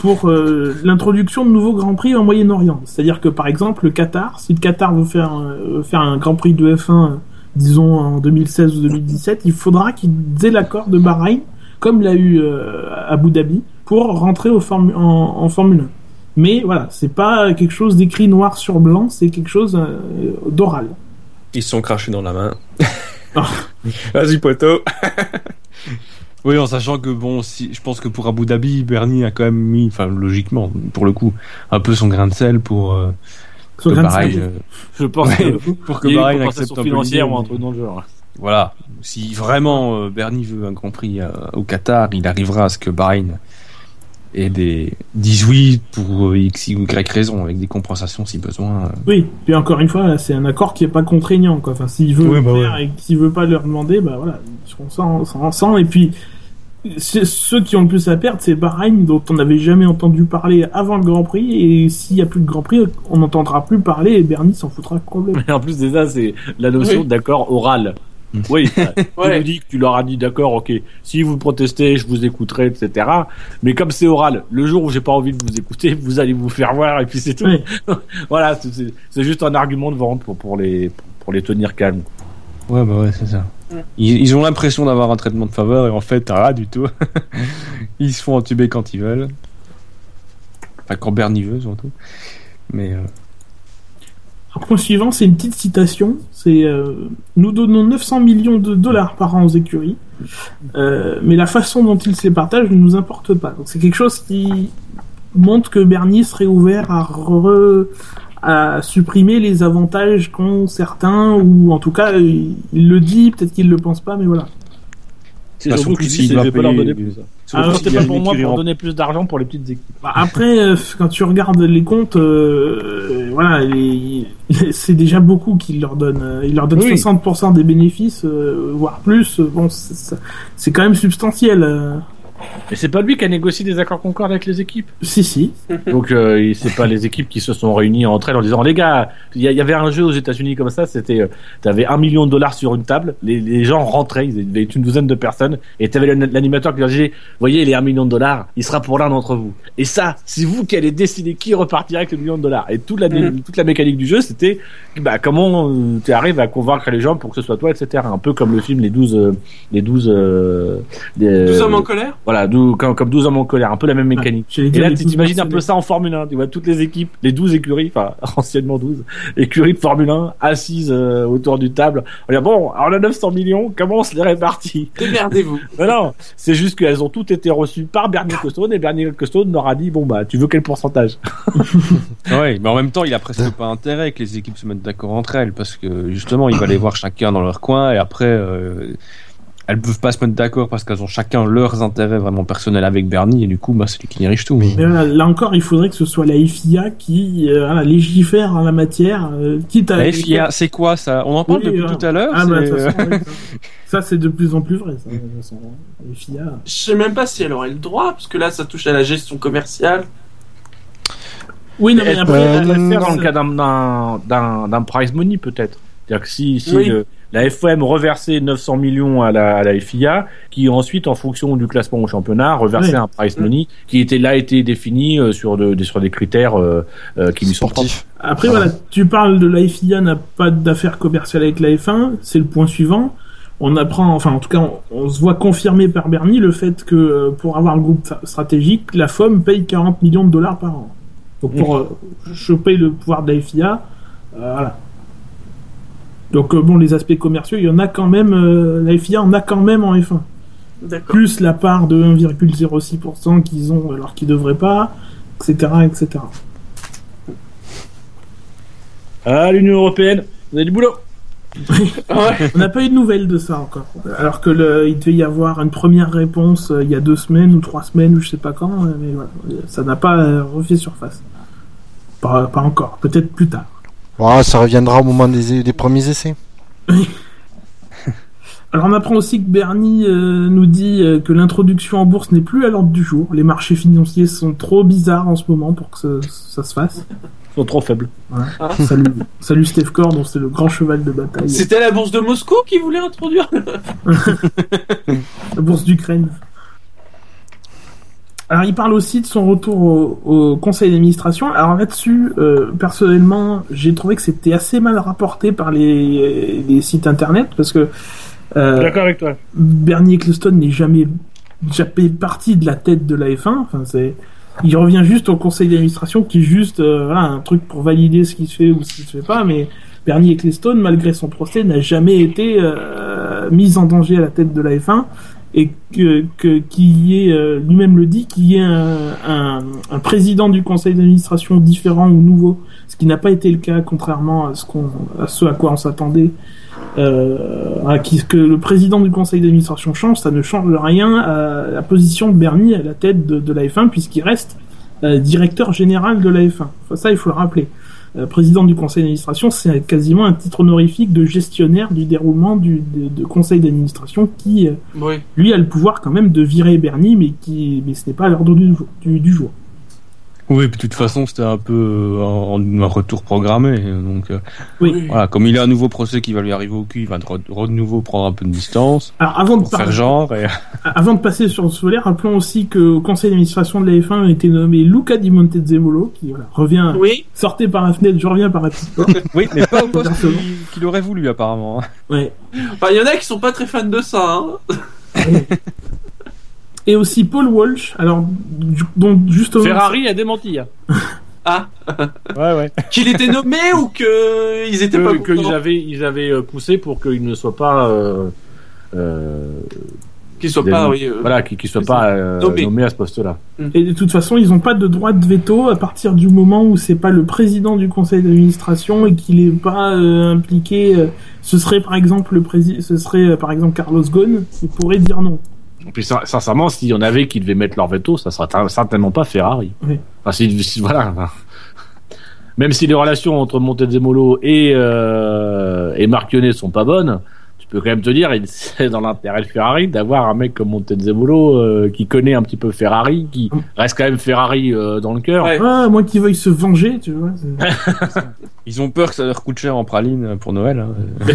pour euh, l'introduction de nouveaux grands prix en Moyen-Orient. C'est-à-dire que par exemple, le Qatar, si le Qatar veut faire euh, faire un grand prix de F1, euh, disons en 2016 ou 2017, il faudra qu'ils aient l'accord de Bahreïn, comme l'a eu euh, Abu Dhabi, pour rentrer au formu- en, en Formule 1. Mais voilà, c'est pas quelque chose d'écrit noir sur blanc, c'est quelque chose euh, d'oral. Ils se sont crachés dans la main. Ah. Vas-y, poteau. Oui, en sachant que bon, si, je pense que pour Abu Dhabi, Bernie a quand même mis, enfin logiquement, pour le coup, un peu son grain de sel pour euh, que sable. euh, Je pense Ouais. que pour que Bahreïn compensation accepte un peu financière ou un truc dans le genre. Voilà. Si vraiment euh, Bernie veut un Grand Prix euh, au Qatar, il arrivera à ce que Bahreïn ait des 18 pour euh, X ou Y raison, avec des compensations si besoin. euh. Oui, puis encore une fois, c'est un accord qui est pas contraignant, quoi. Enfin, s'il veut Oui, le bah faire et s'il veut pas leur demander, bah voilà, ils seront sans, sans, sans. Et puis, ceux qui ont le plus à perdre, c'est Bahreïn, dont on n'avait jamais entendu parler avant le Grand Prix, et s'il y a plus de Grand Prix, on n'entendra plus parler, et Bernie s'en foutra complètement. Mais en plus déjà, c'est la notion Oui. d'accord oral. Oui, tu Ouais. nous dis que tu leur as dit d'accord, ok, si vous protestez, je vous écouterai, etc. Mais comme c'est oral, le jour où j'ai pas envie de vous écouter, vous allez vous faire voir et puis c'est tout. Ouais. voilà, c'est juste un argument de vente pour, pour les pour les tenir calmes. Ouais, bah ouais, c'est ça. Ils, ont l'impression d'avoir un traitement de faveur et en fait, rien du tout. ils se font entuber quand ils veulent. Enfin, quand Bernie veut, surtout. Mais euh, point suivant, c'est une petite citation. C'est euh, nous donnons 900 millions de dollars par an aux écuries, euh, mais la façon dont ils se les partagent ne nous importe pas. Donc c'est quelque chose qui montre que Bernie serait ouvert à, re- à supprimer les avantages qu'ont certains, ou en tout cas il, il le dit, peut-être qu'il le pense pas, mais voilà. C'est Bah, surtout surtout qu'il dit, je vais pas leur donner plus. Ah, c'était s'il y a pas pour moi pour en- donner plus d'argent pour les petites équipes. Bah, après, euh, quand tu regardes les comptes, euh, voilà, les- c'est déjà beaucoup qu'ils leur donnent. Euh, Ils leur donnent Oui. 60% des bénéfices, euh, voire plus. Bon, c'est quand même substantiel. Mais c'est pas lui qui a négocié des accords Concorde avec les équipes. Si, si. Donc euh, il- c'est pas les équipes qui se sont réunies entre elles en disant les gars, il y, a- il y avait un jeu aux États-Unis comme ça, c'était euh, t'avais un million de dollars sur une table, les, les gens rentraient, ils avaient une douzaine de personnes et t'avais l'an- l'animateur qui leur disait voyez les un million de dollars, il sera pour l'un d'entre vous. Et ça, c'est vous qui allez décider qui repartira avec le million de dollars. Et toute la Mhm. toute la mécanique du jeu, c'était bah comment euh, tu arrives à convaincre les gens pour que ce soit toi, etc. Un peu comme le film les 12 euh, les 12 euh, des- 12 hommes en colère? Voilà, dou- comme, comme 12 hommes en colère, un peu la même mécanique. Et là, tu 12 t'imagines un peu ça en Formule 1. Tu vois toutes les équipes, les 12 écuries, enfin, anciennement 12, écuries de Formule 1, assises euh, autour du table. On dit, bon, alors on a 900 millions, comment on se les répartit? Démerdez-vous. Non, non, c'est juste qu'elles ont toutes été reçues par Bernie Ecclestone et Bernie Ecclestone leur a dit, bon, bah, tu veux quel pourcentage? Ouais, mais en même temps, il a presque pas intérêt que les équipes se mettent d'accord entre elles parce que justement, il va les voir chacun dans leur coin et après, euh, elles peuvent pas se mettre d'accord parce qu'elles ont chacun leurs intérêts vraiment personnels avec Bernie et du coup, bah, c'est lui qui dirige tout. Mais voilà, là encore, il faudrait que ce soit la FIA qui euh, légifère en la matière, euh, quitte à. La FIA, c'est quoi ça? On en parle Oui, depuis euh, tout à l'heure Ah, bah, oui, ça, c'est de plus en plus vrai. Ça, de toute façon. La FIA. Je sais même pas si elle aurait le droit, parce que là, ça touche à la gestion commerciale. Oui, non, mais Elle après, euh, dans le cas d'un- d'un d'un- d'un prize money, peut-être. C'est-à-dire que si, si Oui. le- la FOM reversait 900 millions à la, à la FIA, qui ensuite, en fonction du classement au championnat, reversait Oui. un prize money qui était là été défini euh, sur, de, des- sur des critères euh, euh, qui lui sont propres. Après, voilà, tu parles de la FIA n'a pas d'affaires commerciales avec la F1, c'est le point suivant. On apprend, enfin, en tout cas, on, on se voit confirmer par Bernie le fait que euh, pour avoir le groupe stratégique, la FOM paye 40 millions de dollars par an. Donc pour euh, choper le pouvoir de la FIA, euh, voilà. Donc euh, bon, les aspects commerciaux, il y en a quand même, euh, la FIA en a quand même en F1. D'accord. Plus la part de 1,06% qu'ils ont alors qu'ils devraient pas, etc., etc. Ah, l'Union Européenne, vous avez du boulot. On n'a pas eu de nouvelles de ça encore. Alors que le, il devait y avoir une première réponse euh, il y a deux semaines ou trois semaines ou je sais pas quand, mais voilà, ça n'a pas euh, refait surface. Pas, pas encore, peut-être plus tard. Voilà, ça reviendra au moment des, des premiers essais. Alors on apprend aussi que Bernie euh, nous dit euh, que l'introduction en bourse n'est plus à l'ordre du jour. Les marchés financiers sont trop bizarres en ce moment pour que ça, ça se fasse. Ils sont trop faibles. salut, salut Core, dont c'est le grand cheval de bataille. C'était la bourse de Moscou qui voulait introduire. La bourse d'Ukraine. Alors, il parle aussi de son retour au, au conseil d'administration. Alors là-dessus, euh, personnellement, j'ai trouvé que c'était assez mal rapporté par les, les sites internet parce que euh, D'accord avec toi. Bernie Ecclestone n'est jamais jamais parti de la tête de la F1. Enfin, c'est il revient juste au conseil d'administration qui est juste euh, voilà, un truc pour valider ce qui se fait ou ce qui se fait pas. Mais Bernie Ecclestone, malgré son procès, n'a jamais été euh, mis en danger à la tête de la F1 et que, que qui y ait euh, lui-même le dit qu'il y ait un, un, un président du conseil d'administration différent ou nouveau, ce qui n'a pas été le cas contrairement à ce qu'on à ce à quoi on s'attendait euh, à qui, que le président du conseil d'administration change, ça ne change rien à la position de Bernie à la tête de, de la F1 puisqu'il reste euh, directeur général de la F1. Enfin, ça, il faut le rappeler. Euh, président du conseil d'administration, c'est quasiment un titre honorifique de gestionnaire du déroulement du de, de conseil d'administration qui, euh, Oui. lui, a le pouvoir quand même de virer Bernie, mais qui, mais ce n'est pas à l'ordre du, jour- du, du jour. Oui, puis de toute façon, c'était un peu euh, un, un retour programmé. Donc, euh, Oui. voilà, comme il a un nouveau procès qui va lui arriver au cul, il va de, nouveau prendre un peu de distance Alors, avant de pour faire parler, genre. Et... Avant de passer sur le solaire, rappelons aussi que au conseil d'administration de la F1 a été nommé Luca Di Montezemolo, qui voilà, revient, Oui. sortez par la fenêtre, je reviens par la petite porte. Oui, mais pas au poste qu'il aurait voulu apparemment. Ouais. Enfin, il y en a qui sont pas très fans de ça. Hein. Et aussi Paul Walsh, alors, dont justement. Ferrari a démenti. hein. Ah. Ouais, ouais. Qu'il était nommé ou que ils étaient pas Que- Qu'ils contents avaient, ils avaient euh, poussé pour qu'il ne soit pas. Euh, euh, Qu'il soit pas, oui. euh, voilà, qu'il qu'il soit pas euh, Nommé. nommé à ce poste-là. Et de toute façon, ils n'ont pas de droit de veto à partir du moment où c'est pas le président du conseil d'administration et qu'il est pas euh, impliqué. ce serait par exemple le président, ce serait par exemple Carlos Ghosn, qui pourrait dire non. Et puis sin- sincèrement, s'il y en avait qui devaient mettre leur veto, ça sera tar- certainement pas Ferrari. Oui. Enfin, si, si- voilà. enfin. Même si les relations entre Montezemolo et euh, et Marchionnet sont pas bonnes, tu peux quand même te dire, c'est dans l'intérêt de Ferrari d'avoir un mec comme Montezemolo euh, qui connaît un petit peu Ferrari, qui reste quand même Ferrari euh, dans le cœur. Ouais. Ah, moi qui veuille se venger, tu vois. Ils ont peur que ça leur coûte cher en praline pour Noël. hein.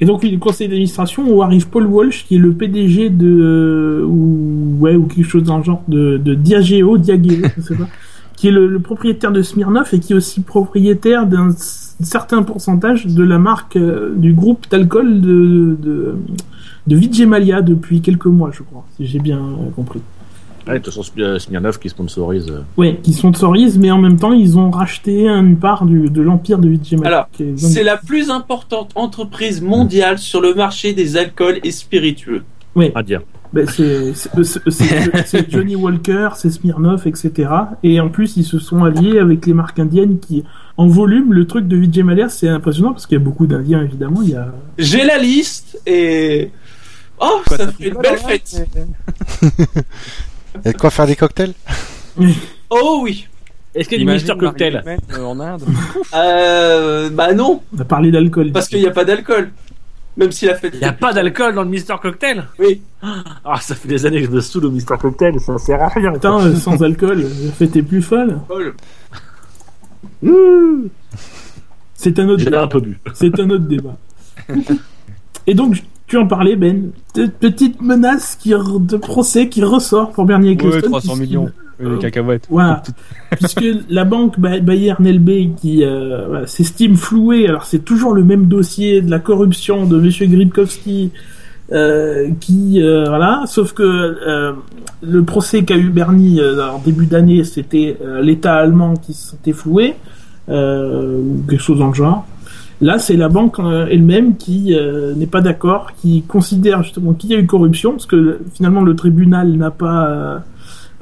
Et donc, le conseil d'administration où arrive Paul Walsh, qui est le PDG de, euh, ou, ouais, ou quelque chose dans le genre, de, de Diageo, Diageo, je sais pas, qui est le, le propriétaire de Smirnoff et qui est aussi propriétaire d'un certain pourcentage de la marque, euh, du groupe d'alcool de, de, de depuis quelques mois, je crois, si j'ai bien euh, compris. Ouais, de toute façon, euh, Smirnov qui sponsorise. euh, Ouais, qui sponsorisent, mais en même temps, ils ont racheté une part du, de l'empire de Vigemalia. Alors, C'est la plus importante entreprise mondiale sur le marché des alcools et spiritueux. à dire. Ben, c'est c'est Johnny Walker, c'est Smirnoff, etc. Et en plus, ils se sont alliés avec les marques indiennes qui, en volume, le truc de Vijay Mallya, c'est impressionnant parce qu'il y a beaucoup d'Indiens, évidemment. Il y a... J'ai la liste et. Oh, ça fait une belle fête! Il y a de quoi faire des cocktails Oh oui! Est-ce qu'il y a du Mister Cocktail euh, en Inde. Euh, bah non, On a parlé d'alcool. parce qu'il n'y a pas d'alcool. Même si la fête. Il n'y a pas d'alcool dans le Mister Cocktail Oui. Ah, ça fait des années que je me saoule au Mister Cocktail, ça sert à rien. Putain, euh, sans alcool, la fête est plus folle. C'est un autre, J'ai un peu bu. c'est un autre débat. Et donc, tu en parlais, Ben? de- Petite menace qui, re- de procès qui ressort pour Bernier Ouais, Ecclestone. 300 puisqu'il- millions. Euh, Les cacahuètes. Voilà. Puisque la banque Ba- Bayern LB qui euh, voilà, s'estime flouée, alors c'est toujours le même dossier de la corruption de Monsieur Gribkowski, euh, qui euh, voilà, sauf que euh, le procès qu'a eu Bernie euh, en début d'année, c'était euh, l'État allemand qui s'était floué, euh, ou quelque chose dans le genre. Là, c'est la banque euh, elle-même qui euh, n'est pas d'accord, qui considère justement qu'il y a eu corruption, parce que finalement le tribunal n'a pas euh,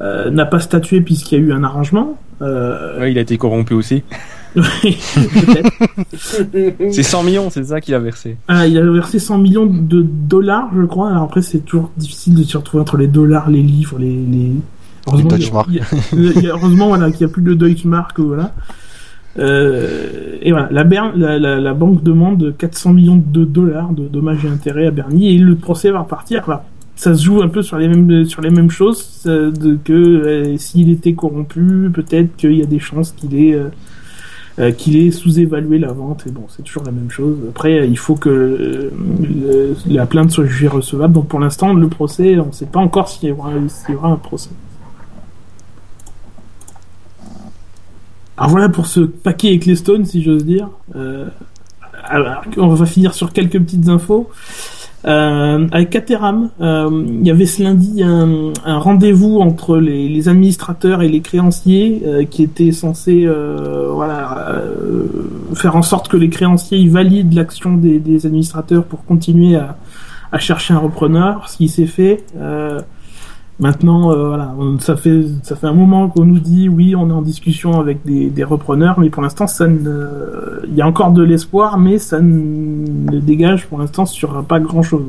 euh, n'a pas statué puisqu'il y a eu un arrangement. Euh, Ouais, il a été corrompu aussi. peut-être. C'est 100 millions, c'est ça qu'il a versé. Ah, il a versé 100 millions de dollars, je crois. Alors après, c'est toujours difficile de se retrouver entre les dollars, les livres, les. les... Heureusement, Les il y a- Deutschmark. il y a- il y a- heureusement, voilà, qu'il n'y a plus de Deutschmark, voilà. Euh, et voilà, la, banque demande 400 millions de dollars de dommages et intérêts à Bernie et le procès va repartir. Ça se joue un peu sur les mêmes choses que euh, s'il était corrompu, peut-être qu'il y a des chances qu'il ait euh, qu'il ait sous-évalué la vente. Et bon, c'est toujours la même chose. Après, il faut que le- la plainte soit jugée recevable. Donc pour l'instant, le procès, on ne sait pas encore s'il y aura un procès. Alors voilà pour ce paquet Ecclestone, si j'ose dire. Euh, alors, on va finir sur quelques petites infos. Euh, avec Caterham, euh, il y avait ce lundi un, rendez-vous entre les, administrateurs et les créanciers euh, qui était censé faire en sorte que les créanciers valident l'action des, administrateurs pour continuer à chercher un repreneur, ce qui s'est fait. Maintenant, euh, voilà, ça fait ça fait un moment qu'on nous dit oui, on est en discussion avec des, des repreneurs, mais pour l'instant, ça ne, il y a encore de l'espoir, mais ça ne dégage pour l'instant sur pas grand chose.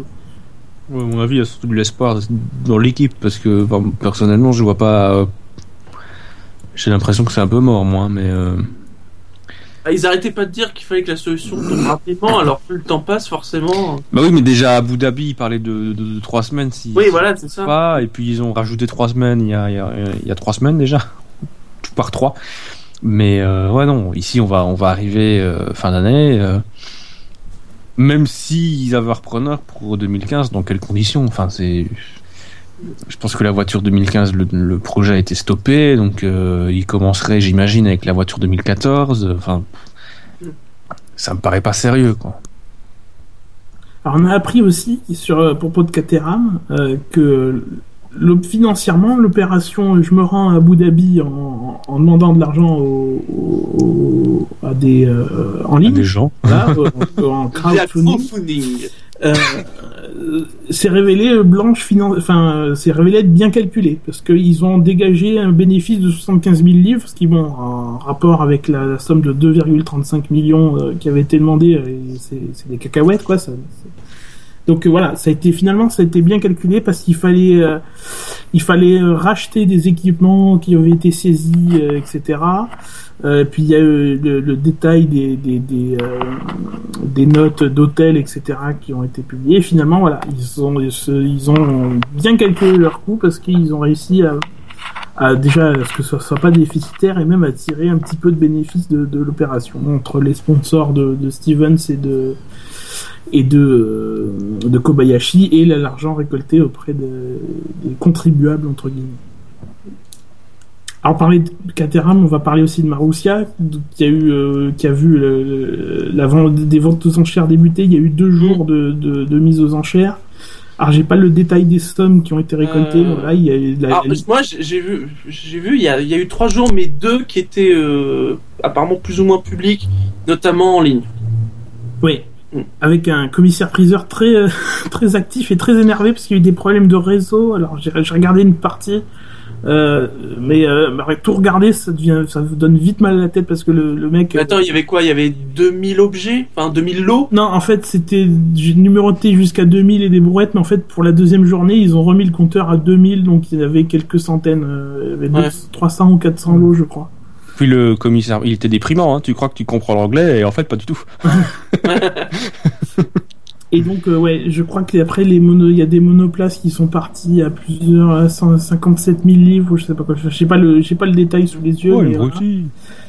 Ouais, à mon avis, il y a surtout de l'espoir dans l'équipe parce que personnellement, je vois pas. euh, J'ai l'impression que c'est un peu mort, moi, mais. euh, ils arrêtaient pas de dire qu'il fallait que la solution tombe rapidement, alors plus le temps passe, forcément. Bah oui, mais déjà à Abu Dhabi, ils parlaient de, de, de trois semaines. Si, Oui, si voilà, c'est ça. Pas, et puis ils ont rajouté trois semaines il y a, il y a, il y a trois semaines déjà. Tout par trois. Mais euh, ouais, non, ici on va, on va arriver euh, fin d'année. euh, même si ils avaient repreneur pour 2015, dans quelles conditions? Enfin, c'est. Je pense que la voiture 2015, le, le projet a été stoppé, donc euh, il commencerait, j'imagine, avec la voiture 2014. Enfin, ça me paraît pas sérieux, quoi. Alors on a appris aussi sur à propos de Caterham euh, que le- financièrement l'opération je me rends à Abu Dhabi en, en demandant de l'argent au- au- au- à des euh, en À ligne des gens. voilà, en- crowdfunding euh, euh, c'est révélé euh, blanche enfin euh, c'est révélé être bien calculé parce qu'ils ont dégagé un bénéfice de 75 000 livres ce qui bon en rapport avec la, la somme de 2,35 millions euh, qui avait été demandé euh, c'est des cacahuètes quoi ça, donc euh, voilà ça a été finalement ça a été bien calculé parce qu'il fallait euh, il fallait euh, racheter des équipements qui avaient été saisis euh, etc puis il y a le, le détail des, des, des, notes d'hôtel, etc., qui ont été publiées. Finalement, voilà, ils ont, ils ont bien calculé leur coût parce qu'ils ont réussi à, à déjà à ce que ça soit pas déficitaire et même à tirer un petit peu de bénéfice de, de l'opération entre les sponsors de, de Stevens et de et de, euh, de Kobayashi et l'argent récolté auprès de- des contribuables entre guillemets. Alors, parler de Caterham, on va parler aussi de Marussia, qui a eu, euh, qui a vu le- le- la vente, des ventes aux enchères débuter. Il y a eu deux jours de, de, de mise aux enchères. Alors, j'ai pas le détail des sommes qui ont été récoltées. Euh, Voilà, il y a eu la- Alors, la- moi, j'ai j'ai vu, j'ai vu, il y a, il y a eu trois jours, mais deux qui étaient euh, apparemment plus ou moins publics, notamment en ligne. Oui. Avec un commissaire-priseur très, euh, très actif et très énervé parce qu'il y a eu des problèmes de réseau. Alors, j'ai regardé une partie. Euh, mais euh, bah, tout regarder, ça devient, ça vous donne vite mal à la tête parce que le, le mec. Mais Attends, il y avait quoi? Il y avait 2000 objets, enfin 2000 lots? Non, en fait, c'était j'ai numéroté jusqu'à 2000 et des brouettes, mais en fait, pour la deuxième journée, ils ont remis le compteur à 2000, donc il y avait quelques centaines, euh, il y avait Ouais. 200, 300 ou 400 lots, je crois. Puis le commissaire, il était déprimant, hein. tu crois que tu comprends l'anglais et en fait pas du tout. Et donc, euh, ouais, je crois qu'après, les il y a des monoplaces qui sont partis à plusieurs, à 157 000 livres, ou je sais pas quoi, je sais pas le, j'ai pas le détail sous les yeux, Oh, mais broutille.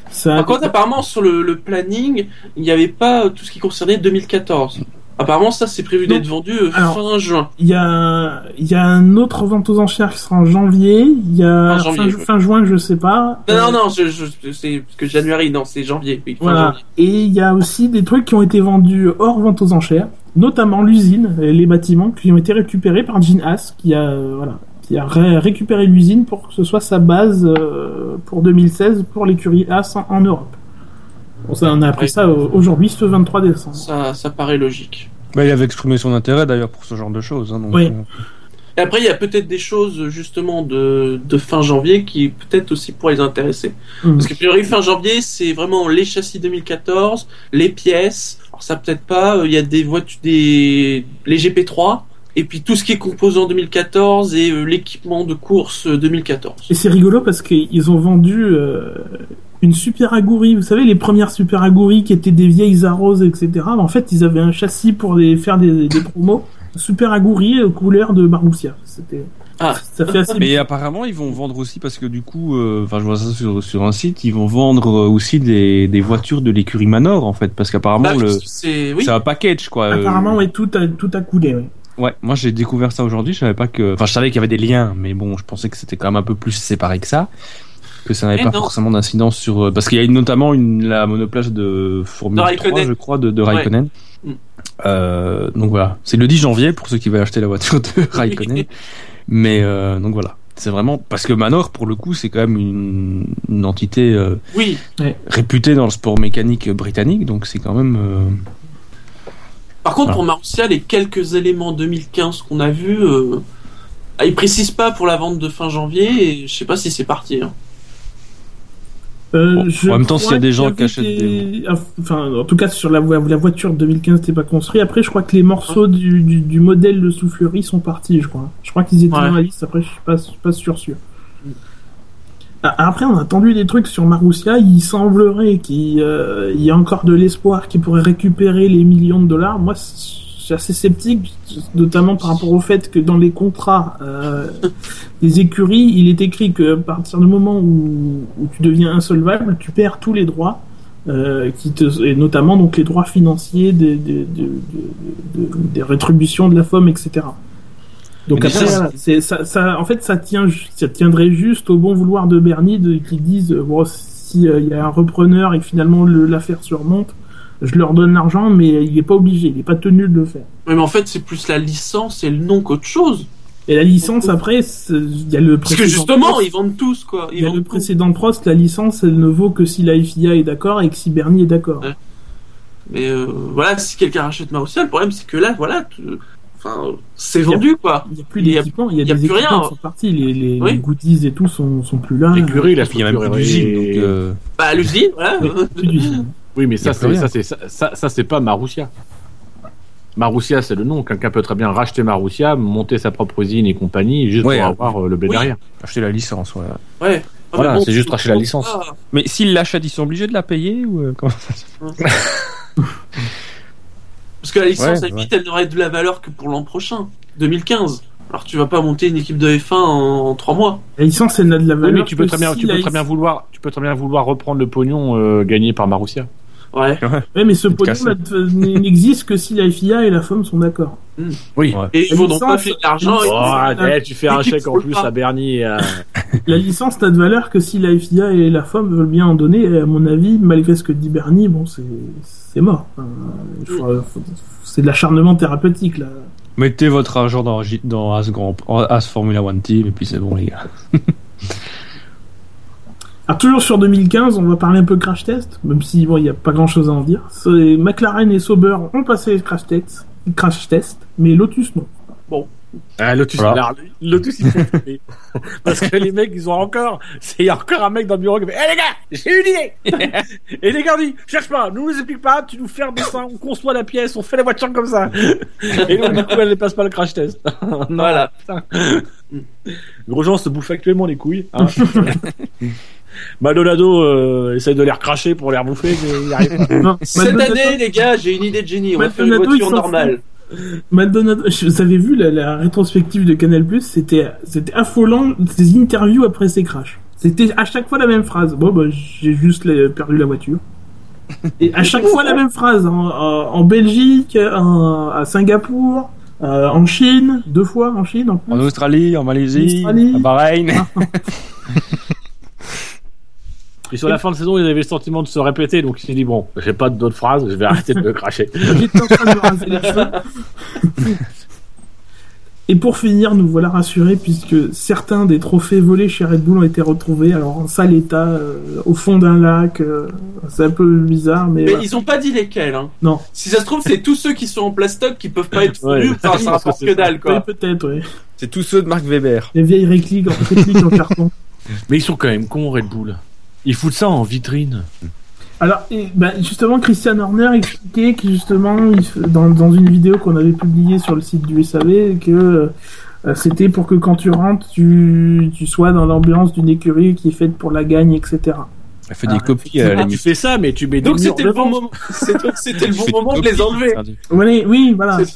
ça, Par contre, apparemment, sur le, le planning, il n'y avait pas tout ce qui concernait 2014. Apparemment, ça, c'est prévu Non. d'être vendu euh, Alors, fin juin. Il y a, il y a un autre vente aux enchères qui sera en janvier. Il y a Fin janvier, fin, ouais. fin juin, je sais pas. Non, Euh, non, non, je, je, c'est que januari, non, c'est janvier. Oui, fin Voilà. janvier. Et il y a aussi des trucs qui ont été vendus hors vente aux enchères, notamment l'usine, et les bâtiments qui ont été récupérés par Gene Haas, qui a, euh, voilà, qui a ré- récupéré l'usine pour que ce soit sa base euh, pour 2016 pour l'écurie Haas en, en Europe. Bon, ça, on a appris Ouais. ça aujourd'hui, ce 23 décembre. Ça, ça paraît logique. Bah, il avait exprimé son intérêt d'ailleurs pour ce genre de choses. Hein, donc, Oui. euh, Et après, il y a peut-être des choses justement de, de fin janvier qui peut-être aussi pourraient les intéresser. Mhm. Parce que priori, fin janvier, c'est vraiment les châssis 2014, les pièces. Alors ça peut-être pas. euh, Il y a des voitures, des les GP3, et puis tout ce qui est composant 2014 et euh, l'équipement de course euh, 2014. Et c'est rigolo parce qu'ils ont vendu euh, une super agourie. Vous savez, les premières super agouries qui étaient des vieilles Arros, etc. En fait, ils avaient un châssis pour les, faire des, des promos. Super agourie euh, couleur de Marmoussia. C'était, Ah. ça fait assez Mais apparemment, ils vont vendre aussi parce que du coup, euh, enfin, je vois ça sur, sur un site, ils vont vendre euh, aussi des, des voitures de l'écurie Manor en fait, parce qu'apparemment Bah, le c'est oui. un package quoi. euh, Apparemment, ouais, tout a, tout a coulé. Ouais. Ouais, moi j'ai découvert ça aujourd'hui. Je savais pas que, enfin, je savais qu'il y avait des liens, mais bon, je pensais que c'était quand même un peu plus séparé que ça, que ça n'avait Eh pas non. forcément d'incidence sur, euh, parce qu'il y a une- notamment une la monoplace de Formule De 3, Raikkonen. je crois, de, de Raikkonen. Mm. Euh, donc voilà, c'est le 10 janvier pour ceux qui veulent acheter la voiture de Raikkonen. mais euh, donc voilà, c'est vraiment parce que Manor pour le coup c'est quand même une, une entité euh, Oui. réputée dans le sport mécanique britannique, donc c'est quand même. Par contre, Ah. pour Marussia, les quelques éléments 2015 qu'on a vus, euh, ils précisent pas pour la vente de fin janvier. Et je sais pas si c'est parti. hein. Euh, Bon, je en même temps, crois s'il y a des gens qui achètent des- Enfin, en tout cas, sur la, la voiture 2015, n'était pas construit. Après, je crois que les morceaux du, du, du modèle de soufflerie sont partis, je crois. Je crois qu'ils étaient Ouais. dans la liste. Après, je suis pas, je suis pas sûr sûr. Après, on a entendu des trucs sur Marussia. Il semblerait qu'il euh, y a encore de l'espoir qu'il pourrait récupérer les millions de dollars. Moi, je suis assez sceptique, notamment par rapport au fait que dans les contrats euh, des écuries, il est écrit que à partir du moment où, tu deviens insolvable, tu perds tous les droits. Euh, qui te, et notamment donc les droits financiers des, des, des- des- des rétributions de la FOM, etc. Donc après, ça, ça, en fait, ça tient, ju- ça tiendrait juste au bon vouloir de Bernie de, qui disent bon, si euh, il y a un repreneur et que finalement le- l'affaire surmonte, je leur donne l'argent, mais il n'est pas obligé, il n'est pas tenu de le faire. Mais en fait, c'est plus la licence et le nom qu'autre chose. Et la licence après, il y a le Parce que justement, Prost. ils vendent tous, quoi. il y a le tout. précédent Prost, la licence, elle ne vaut que si la FIA est d'accord et que si Bernie est d'accord. Ouais. Mais euh, voilà, si quelqu'un rachète Marussia, le problème, c'est que là, voilà, enfin, c'est vendu, quoi. Il n'y a plus Il y a- d'équipement, il y a, il y a des plus rien. qui sont partis, les, les, Oui. les goodies et tout sont, sont plus là. L'écurie, Il y a même plus d'usine, euh, Bah, l'usine, voilà. Oui, mais ça, c'est ça, c'est ça, ça, ça, c'est pas Marussia. Marussia, c'est le nom. Quelqu'un peut très bien racheter Marussia, monter sa propre usine et compagnie, juste Ouais, pour euh, avoir euh, le blé oui. derrière. acheter la licence, ouais. Ouais. Ah, Voilà, mais c'est juste racheter la licence. pas. Mais s'ils l'achètent, ils sont obligés de la payer ou euh, comment ça se Parce que la licence, Ouais, à elle n'aurait de la valeur que pour l'an prochain, 2015. Alors tu vas pas monter une équipe de F1 en, en 3 mois. La licence, elle n'a de la Oui, valeur. mais tu peux que très bien, si tu la peux très bien vouloir, tu peux très bien vouloir reprendre le pognon euh, gagné par Marussia. Ouais. Ouais, mais ce pognon n'existe que si la FIA et la FOM sont d'accord. Oui. Ouais. Et ils vont donc pas licence- faire de l'argent. Oh, Ouais. tu fais un chèque en plus à Bernie. à- La licence n'a de valeur que si la FIA et la FOM veulent bien en donner. Et à mon avis, malgré ce que dit Bernie, bon, c'est c'est mort. C'est de l'acharnement thérapeutique là. Mettez votre argent dans, As, Grand, As Formula One Team et puis c'est bon, les gars. Alors toujours sur 2015, on va parler un peu crash test, même si bon, il n'y a pas grand chose à en dire. C'est- McLaren et Sauber ont passé les crash tests, crash tests, mais Lotus non. Ah, Lotus, Voilà. Lotus, flipper. Parce que les mecs, ils ont encore, c'est, il y a encore un mec dans le bureau qui fait, hé les gars, j'ai une idée! Et les gars disent, cherche pas, nous nous explique pas, tu nous fais un dessin, on conçoit la pièce, on fait la voiture comme ça. Et donc, du coup, elle ne passe pas le crash test. non, Voilà. Grosjean se bouffe actuellement les couilles, hein. Maldonado, euh, essaye de les recracher pour les rebouffer, mais il y arrive pas. Non, Cette Maldonado- année, les gars, j'ai une idée de génie. On va faire une voiture normale. Maldonado, vous avez vu la, la rétrospective de Canal+, c'était c'était affolant ces interviews après ces crashs. C'était à chaque fois la même phrase. Bon, bah, j'ai juste perdu la voiture. Et à chaque fois la même phrase. En, en- en Belgique, en- à Singapour, euh, en Chine, deux fois en Chine en plus. En Australie, en Malaisie, Australie. à Bahreïn. Et sur la fin de saison, ils avaient le sentiment de se répéter, donc il s'est dit, bon, j'ai pas d'autres phrases, je vais arrêter de me cracher. J'étais en train de me raser les cheveux. Et pour finir, nous voilà rassurés puisque certains des trophées volés chez Red Bull ont été retrouvés. Alors en sale état, euh, au fond d'un lac. euh, c'est un peu bizarre, mais, Mais voilà. ils ont pas dit lesquels. Hein. non. Si ça se trouve, c'est tous ceux qui sont en plastoc qui peuvent pas être Ouais. fondus. Enfin, ça rapporte c'est que dalle, Oui, quoi. peut-être, oui. C'est tous ceux de Marc Weber. Les vieilles répliques, répliques en carton. Mais ils sont quand même cons, Red Bull. Ils foutent ça en vitrine. Alors, et, bah, justement, Christian Horner expliquait que justement, il dans, dans une vidéo qu'on avait publiée sur le site du SAV, que euh, c'était pour que quand tu rentres, tu, tu sois dans l'ambiance d'une écurie qui est faite pour la gagne, etc. Elle fait des Ah, copies à la Tu fais ça, mais tu mets Donc c'était le bon moment. C'était le bon moment de les enlever. Oui, oui, voilà.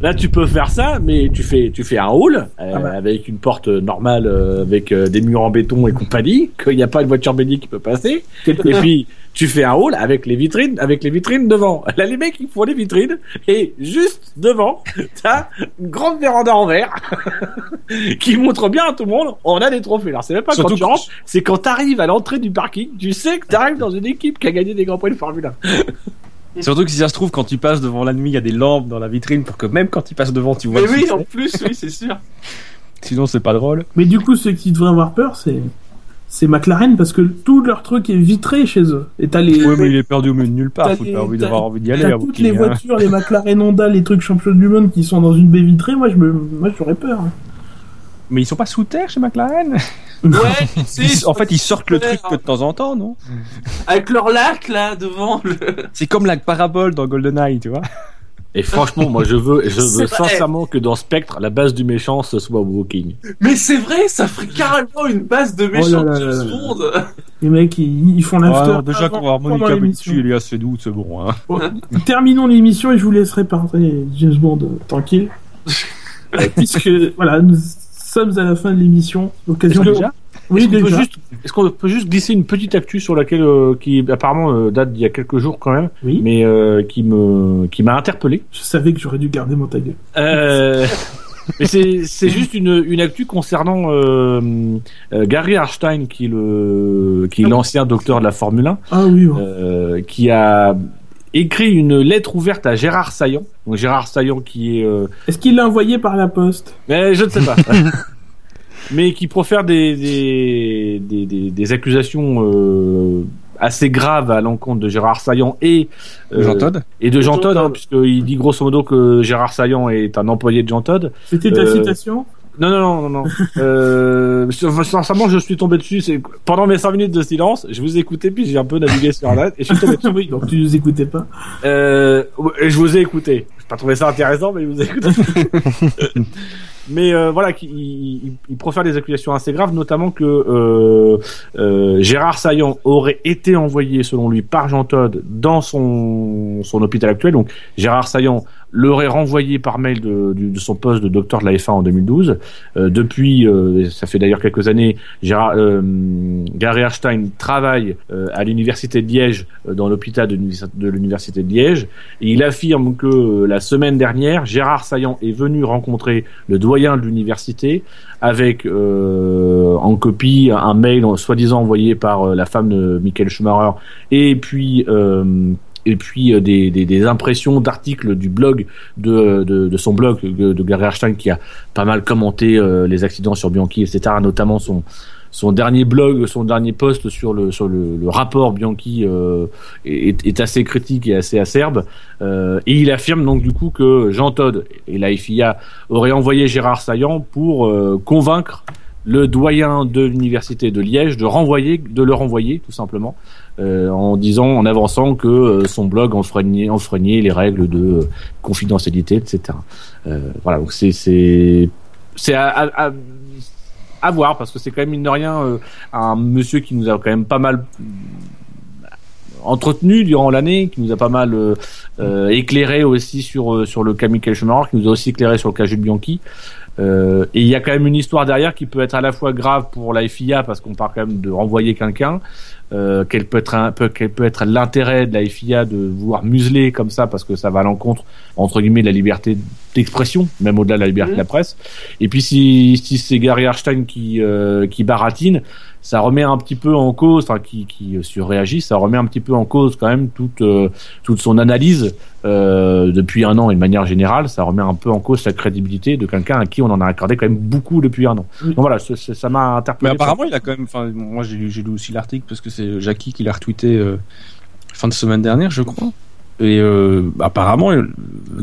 Là, tu peux faire ça, mais tu fais, tu fais un hall euh, Ah bah. avec une porte normale, euh, avec euh, des murs en béton et compagnie, qu'il n'y a pas de voiture bénie qui peut passer. Et puis, tu fais un hall avec les vitrines, avec les vitrines devant. Là, les mecs, ils font les vitrines, et juste devant, t'as une grande véranda en verre, qui montre bien à tout le monde, on a des trophées. Alors, c'est même pas Surtout quand tu rentres, c'est quand t'arrives à l'entrée du parking, tu sais que t'arrives dans une équipe qui a gagné des grands prix de Formule 1. Surtout que si ça se trouve, quand tu passes devant l'ennemi, il y a des lampes dans la vitrine pour que même quand tu passes devant, tu vois Mais le oui, succès. en plus, oui, c'est sûr. Sinon, c'est pas drôle. Mais du coup, ceux qui devraient avoir peur, c'est c'est McLaren parce que tout leur truc est vitré chez eux. Et t'as les, Ouais, mais il est perdu au milieu de nulle part. T'as Faut pas envie t'as- d'avoir envie d'y aller. t'as toutes les un- voitures, les McLaren Honda, les trucs champions du monde qui sont dans une baie vitrée. Moi, je me, moi, j'aurais peur. Hein. Mais ils sont pas sous terre chez McLaren? Ouais, tu sais, Ils- En fait, ils sortent le truc que de temps en temps, non? Avec leur lac, là, devant le... C'est comme la parabole dans GoldenEye, tu vois Et franchement, moi, je veux, je veux vrai. sincèrement que dans Spectre, la base du méchant, ce soit Walking. Mais c'est vrai, ça ferait carrément une base de méchants Oh là là James là là. Bond. Les mecs, ils, ils font Ah, l'after. alors, déjà qu'on va Monica. Bellucci, Elias Fedou, c'est bon. Hein. Bon, terminons l'émission et je vous laisserai parler James Bond euh, tranquille. Puisque, voilà, nous sommes à la fin de l'émission. De... que- Oui, Est-ce qu'on peut déjà. juste, est-ce qu'on peut juste glisser une petite actu sur laquelle, euh, qui apparemment euh, date d'il y a quelques jours quand même, Oui. mais euh, qui me, qui m'a interpellé. Je savais que j'aurais dû garder mon ta gueule. Euh, mais c'est c'est juste une, une actu concernant Gary Harstein qui est le qui est l'ancien docteur de la Formule 1 Ah oui, ouais. qui a écrit une lettre ouverte à Gérard Saillant. Donc Gérard Saillant qui est euh, Est-ce qu'il l'a envoyé par la poste? Mais je ne sais pas. Mais qui profère des des, des, des, des accusations euh, assez graves à l'encontre de Gérard Saillant et euh, Jean Todd. et de Jean Jean Todd hein, Todd. puisqu'il dit grosso modo que Gérard Saillant est un employé de Jean Todd. C'était ta euh, citation? Non, non, non, non, non. euh, sincèrement, je suis tombé dessus. C'est pendant mes 5 minutes de silence, je vous ai écouté puis j'ai un peu navigué sur Internet et je suis tombé dessus. Oui, donc tu nous écoutais pas. Euh, et je vous ai écouté. J'ai pas trouvé ça intéressant, mais je vous ai écouté. mais euh, voilà, il, il, il profère des accusations assez graves, notamment que euh, euh, Gérard Saillant aurait été envoyé, selon lui, par Jean Todd dans son, son hôpital actuel. Donc Gérard Saillant l'aurait renvoyé par mail de, du- de son poste de docteur de la F1 en 2012. Euh, depuis, euh, ça fait d'ailleurs quelques années, Gérard, euh, Gary Erstein travaille euh, à l'université de Liège, euh, dans l'hôpital de, l'univers- de l'université de Liège, et il affirme que euh, la semaine dernière, Gérard Saillant est venu rencontrer le doyen de l'université avec en copie un mail soi-disant envoyé par la femme de Michael Schumacher et puis et puis euh, des, des, des impressions d'articles du blog de, de, de son blog de, de Gary Erstein qui a pas mal commenté euh, les accidents sur Bianchi etc notamment son son dernier blog, son dernier post sur le sur le, le rapport Bianchi euh, est, est assez critique et assez acerbe. Euh, et il affirme donc du coup que Jean Todd et la FIA auraient envoyé Gérard Saillant pour euh, convaincre le doyen de l'université de Liège de renvoyer, de le renvoyer tout simplement, euh, en disant, en avançant que euh, son blog enfreignait, enfreignait les règles de euh, confidentialité, etc. Euh, voilà, donc c'est c'est à, à, à- voir parce que c'est quand même mine de rien euh, un monsieur qui nous a quand même pas mal entretenu durant l'année, qui nous a pas mal euh, éclairé aussi sur sur le cas Michael Schumacher, qui nous a aussi éclairé sur le cas Jules Bianchi. Euh, et il y a quand même une histoire derrière qui peut être à la fois grave pour la FIA parce qu'on parle quand même de renvoyer quelqu'un, euh, quel peut être un, peut, quel peut être l'intérêt de la FIA de vouloir museler comme ça parce que ça va à l'encontre entre guillemets de la liberté d'expression, même au-delà de la liberté de la presse. Et puis si, si c'est Gary Harstein qui euh, qui baratine, ça remet un petit peu en cause, enfin qui qui surréagit, ça remet un petit peu en cause quand même toute euh, toute son analyse euh, depuis un an et de manière générale, ça remet un peu en cause la crédibilité de quelqu'un à qui on en a accordé quand même beaucoup depuis un an. Oui. Donc voilà, ça m'a Mais interpellé. apparemment, il a quand même. Enfin, moi, j'ai lu, aussi l'article parce que c'est Jackie qui l'a retweeté euh, fin de semaine dernière, je crois. Et euh, apparemment, euh,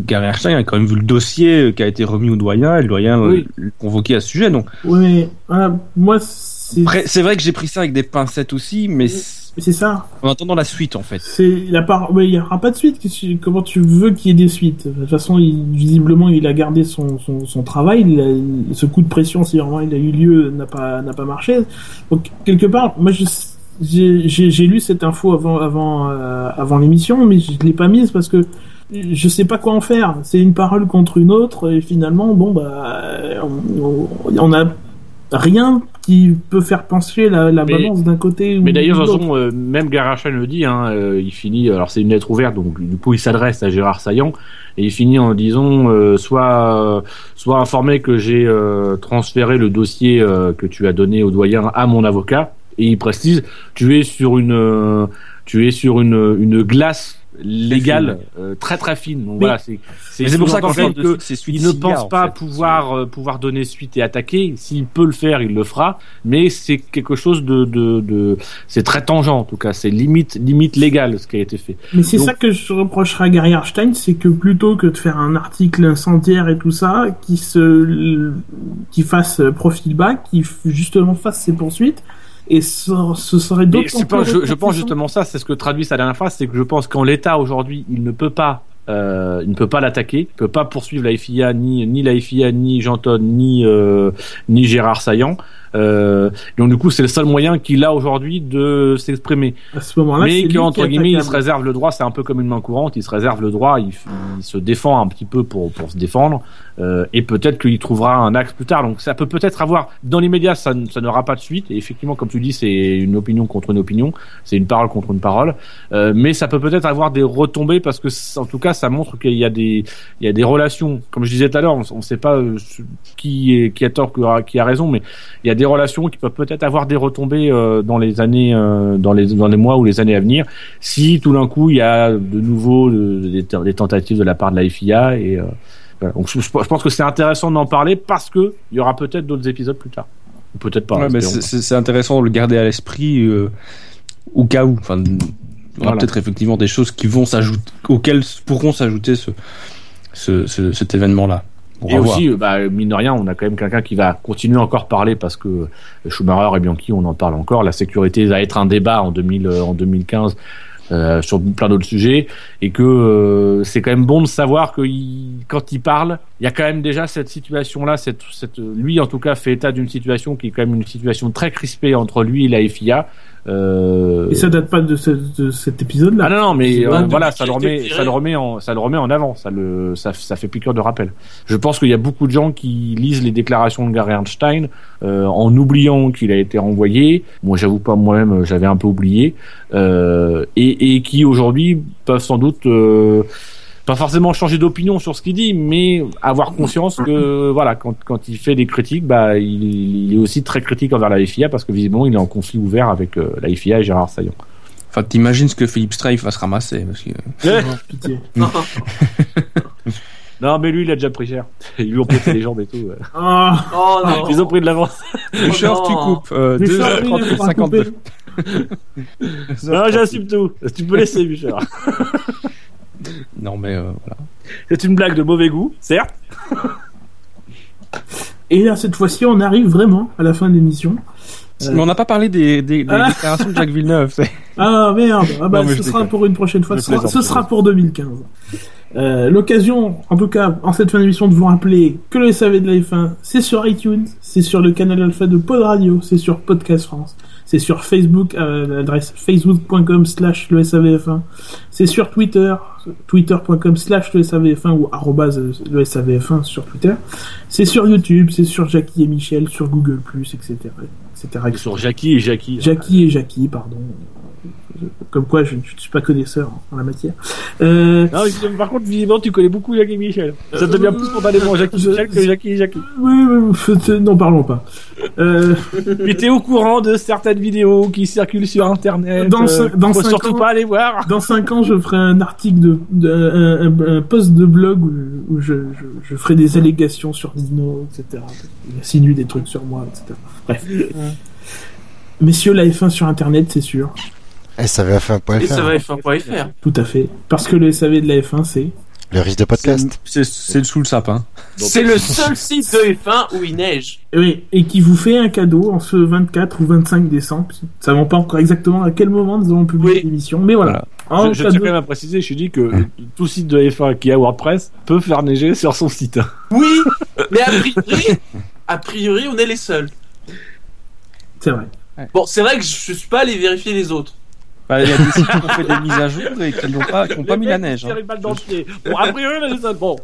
Gary Erstein a quand même vu le dossier qui a été remis au doyen et le doyen Oui. convoqué à ce sujet. Donc, Oui, mais voilà, moi, c'est vrai que j'ai pris ça avec des pincettes aussi, mais c'est- ça. en attendant la suite, en fait. C'est la part. ouais, Il y aura pas de suite. Comment tu veux qu'il y ait des suites? De toute façon, il, visiblement, il a gardé son, son, son travail. A- ce coup de pression, si vraiment il a eu lieu, n'a pas n'a pas marché. Donc quelque part, moi, je- j'ai lu cette info avant avant euh, avant l'émission, mais je l'ai pas mise parce que je sais pas quoi en faire. C'est une parole contre une autre et finalement, bon bah, on, on- on a rien qui peut faire pencher la, la Mais- balance d'un côté ou Mais d'ailleurs, euh, même Harstein le dit, hein, euh, il finit, alors c'est une lettre ouverte, donc du coup il s'adresse à Gérard Saillant, et il finit en disant, euh, soit, soit informé que j'ai euh, transféré le dossier euh, que tu as donné au doyen à mon avocat, et il précise, tu es sur une, euh, tu es sur une, une glace légale euh, très très fine. Donc Mais- voilà, c'est pour ça parle de que suite il ne pense en pas fait. pouvoir euh, pouvoir donner suite et attaquer. S'il peut le faire, il le fera. Mais c'est quelque chose de de, de c'est très tangent en tout cas. C'est limite limite légal ce qui a été fait. Mais c'est ça que je reprocherais à Gary Harstein, c'est que plutôt que de faire un article incendiaire et tout ça, qui se, qui fasse profil bas, qui justement fasse ses poursuites, et ce, ce serait d'autant plus je, je pense justement ça, c'est ce que traduit sa dernière phrase, c'est que je pense qu'en l'état aujourd'hui, il ne peut pas Euh, il ne peut pas l'attaquer, il peut pas poursuivre la FIA ni ni la FIA ni Jean Todt ni euh, ni Gérard Saillant. Euh, donc du coup, c'est le seul moyen qu'il a aujourd'hui de s'exprimer. À ce moment-là, Mais lui que qui entre est guillemets, il se réserve le droit. C'est un peu comme une main courante. Il se réserve le droit. Il, il se défend un petit peu pour pour se défendre. Euh, et peut-être qu'il trouvera un axe plus tard. Donc ça peut peut-être avoir dans l'immédiat, ça, ça n'aura pas de suite. Et effectivement, comme tu dis, c'est une opinion contre une opinion. C'est une parole contre une parole. Euh, mais ça peut peut-être avoir des retombées parce que en tout cas, ça montre qu'il y a des il y a des relations. Comme je disais tout à l'heure, on ne sait pas euh, qui est qui a tort, qui a- raison, mais il y a des relations qui peuvent peut-être avoir des retombées euh, dans les années, euh, dans les dans les mois ou les années à venir, si tout d'un coup il y a de nouveau des, des tentatives de la part de la FIA et voilà. donc je, je pense que c'est intéressant d'en parler parce que il y aura peut-être d'autres épisodes plus tard, peut-être pas. Ouais, mais c'est- intéressant de le garder à l'esprit euh, au cas où. Enfin, il y aura Voilà. peut-être effectivement des choses qui vont s'ajouter, auxquelles pourront s'ajouter ce, ce, ce- cet événement-là. Et aussi, euh, bah, mine de rien, on a quand même quelqu'un qui va continuer encore parler parce que Schumacher et Bianchi, on en parle encore. La sécurité va être un débat en, 2000, en 2015 euh, sur plein d'autres sujets et que euh, c'est quand même bon de savoir que quand il parle, il y a quand même déjà cette situation-là. Cette, cette, lui, en tout cas, fait état d'une situation qui est quand même une situation très crispée entre lui et la FIA. Euh, Et ça date pas de, ce- de cet épisode-là. ah non non mais euh, voilà ça le remet ça le remet en ça le remet en avant ça le ça, ça fait piqûre de rappel. Je pense qu'il y a beaucoup de gens qui lisent les déclarations de Gary Einstein euh, en oubliant qu'il a été renvoyé. Moi j'avoue pas moi-même j'avais un peu oublié euh, et, et qui aujourd'hui peuvent sans doute euh, pas forcément changer d'opinion sur ce qu'il dit, mais avoir conscience que voilà, quand, quand il fait des critiques, bah il, il est aussi très critique envers la FIA parce que visiblement il est en conflit ouvert avec euh, la FIA et Gérard Saillant. Enfin, t'imagines ce que Philippe Strafe va se ramasser. Parce que... Oh, pitié. Non, mais lui, il a déjà pris cher. Ils lui ont pété les jambes et tout. ouais. Oh non. Ils ont pris de l'avance. Bouchard, non. tu coupes. Euh, mais 2 ça, oui, 30 il faudra 52. couper. Non, j'assume tout. Tu peux laisser, Bouchard. Non, mais euh, voilà. C'est une blague de mauvais goût, certes. Et là, cette fois-ci, on arrive vraiment à la fin de l'émission. Euh. Mais on n'a pas parlé des, des, des Ah. déclarations de Jacques Villeneuve. Ah merde, ah bah, Non, ce sera pour une prochaine fois, Je ce sera, ce pour 2015. Euh, L'occasion, en tout cas, en cette fin d'émission, de vous rappeler que le SAV de la F1, c'est sur iTunes, c'est sur le canal Alpha de Pod Radio, c'est sur Podcast France, c'est sur Facebook, euh, l'adresse facebook.com slash le SAVF1, c'est sur Twitter, twitter.com slash le SAVF1 ou arrobase le SAVF1 sur Twitter, c'est sur YouTube, c'est sur Jackie et Michel, sur Google+, etc., etc., etc. Sur Jackie et Jackie. Jackie et Jackie, pardon. Comme quoi, je ne suis pas connaisseur en la matière. Euh, Non, par contre, visiblement, tu connais beaucoup Jackie Michel. Ça devient plus spontanément Jackie et Michel que Jackie et Jackie. oui, n'en parlons pas. Euh, Mais t'es au courant de certaines vidéos qui circulent sur Internet. Dans euh, cin- dans faut cinq surtout ans- pas aller voir. dans cinq ans, je ferai un article de, de- un, un- post de blog où, où je, je, je ferai des allégations sur Dino, etc. Il insinue des trucs sur moi, etc. Bref. Messieurs, la F1 sur Internet, c'est sûr. Et ça va SAVF1.fr. F1.fr. Tout à fait. Parce que le SAV de la F1, c'est... Le risque de podcast. C'est sous le sapin. C'est le seul site de F1 où il neige. Oui, et qui vous fait un cadeau en ce 24 ou 25 décembre. Nous ne savons pas encore exactement à quel moment nous allons publier Oui. l'émission, mais voilà. Voilà. Je, je tiens quand même à préciser, je suis dit que tout site de F1 qui a WordPress peut faire neiger sur son site. Oui, mais a priori, a priori, on est les seuls. C'est vrai. Bon, c'est vrai que je suis pas allé vérifier les autres. Bah, Il y a des sites qui ont fait des mises à jour et qui n'ont pas, qui ont pas mis la neige. hein. Une balle dans le pied. Bon, a priori, les seuls. Bon,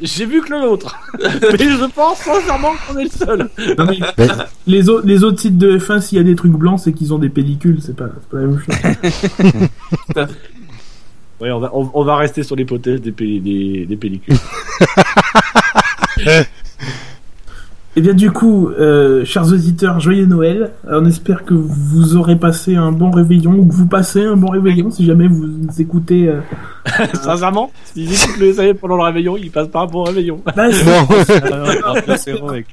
j'ai vu que le nôtre. Mais je pense sincèrement qu'on est le seul. Non, mais Mais- les, autres, les autres sites de F1, s'il y a des trucs blancs, c'est qu'ils ont des pellicules, c'est pas, c'est pas la même chose. Oui, on va, on, on va rester sur l'hypothèse des, pelli- des, des pellicules. Et bien du coup, euh, chers auditeurs, joyeux Noël. On espère que vous aurez passé un bon réveillon ou que vous passez un bon réveillon si jamais vous nous écoutez. euh, Sincèrement, s'ils écoutent le SAV pendant le réveillon, ils passent pas un bon réveillon. bah, Non.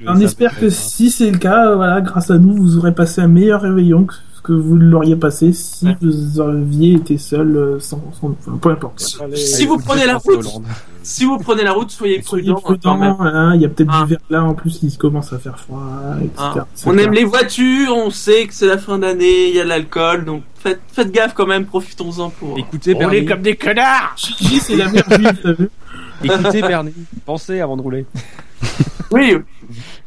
on espère que si c'est le cas, voilà, grâce à nous, vous aurez passé un meilleur réveillon que ce que vous l'auriez passé si Ouais. vous aviez été seul euh, sans, sans enfin, peu importe. Si vous prenez la route, si vous prenez la route, soyez Soyez prudent. quand même. prudent, hein, il y a peut-être Ah. du verglas en plus qui commence à faire froid, etc. Hein. etc. On aime les voitures, on sait que c'est la fin d'année, il y a de l'alcool, donc faites, faites gaffe quand même, profitons-en pour. Écoutez, On est comme des connards Gigi, c'est la mère juive, t'as vu? Écoutez, Bernie. Pensez avant de rouler. Oui,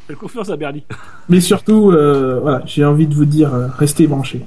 Faites confiance à Bernie. Mais surtout, euh, voilà, j'ai envie de vous dire, euh, restez branchés.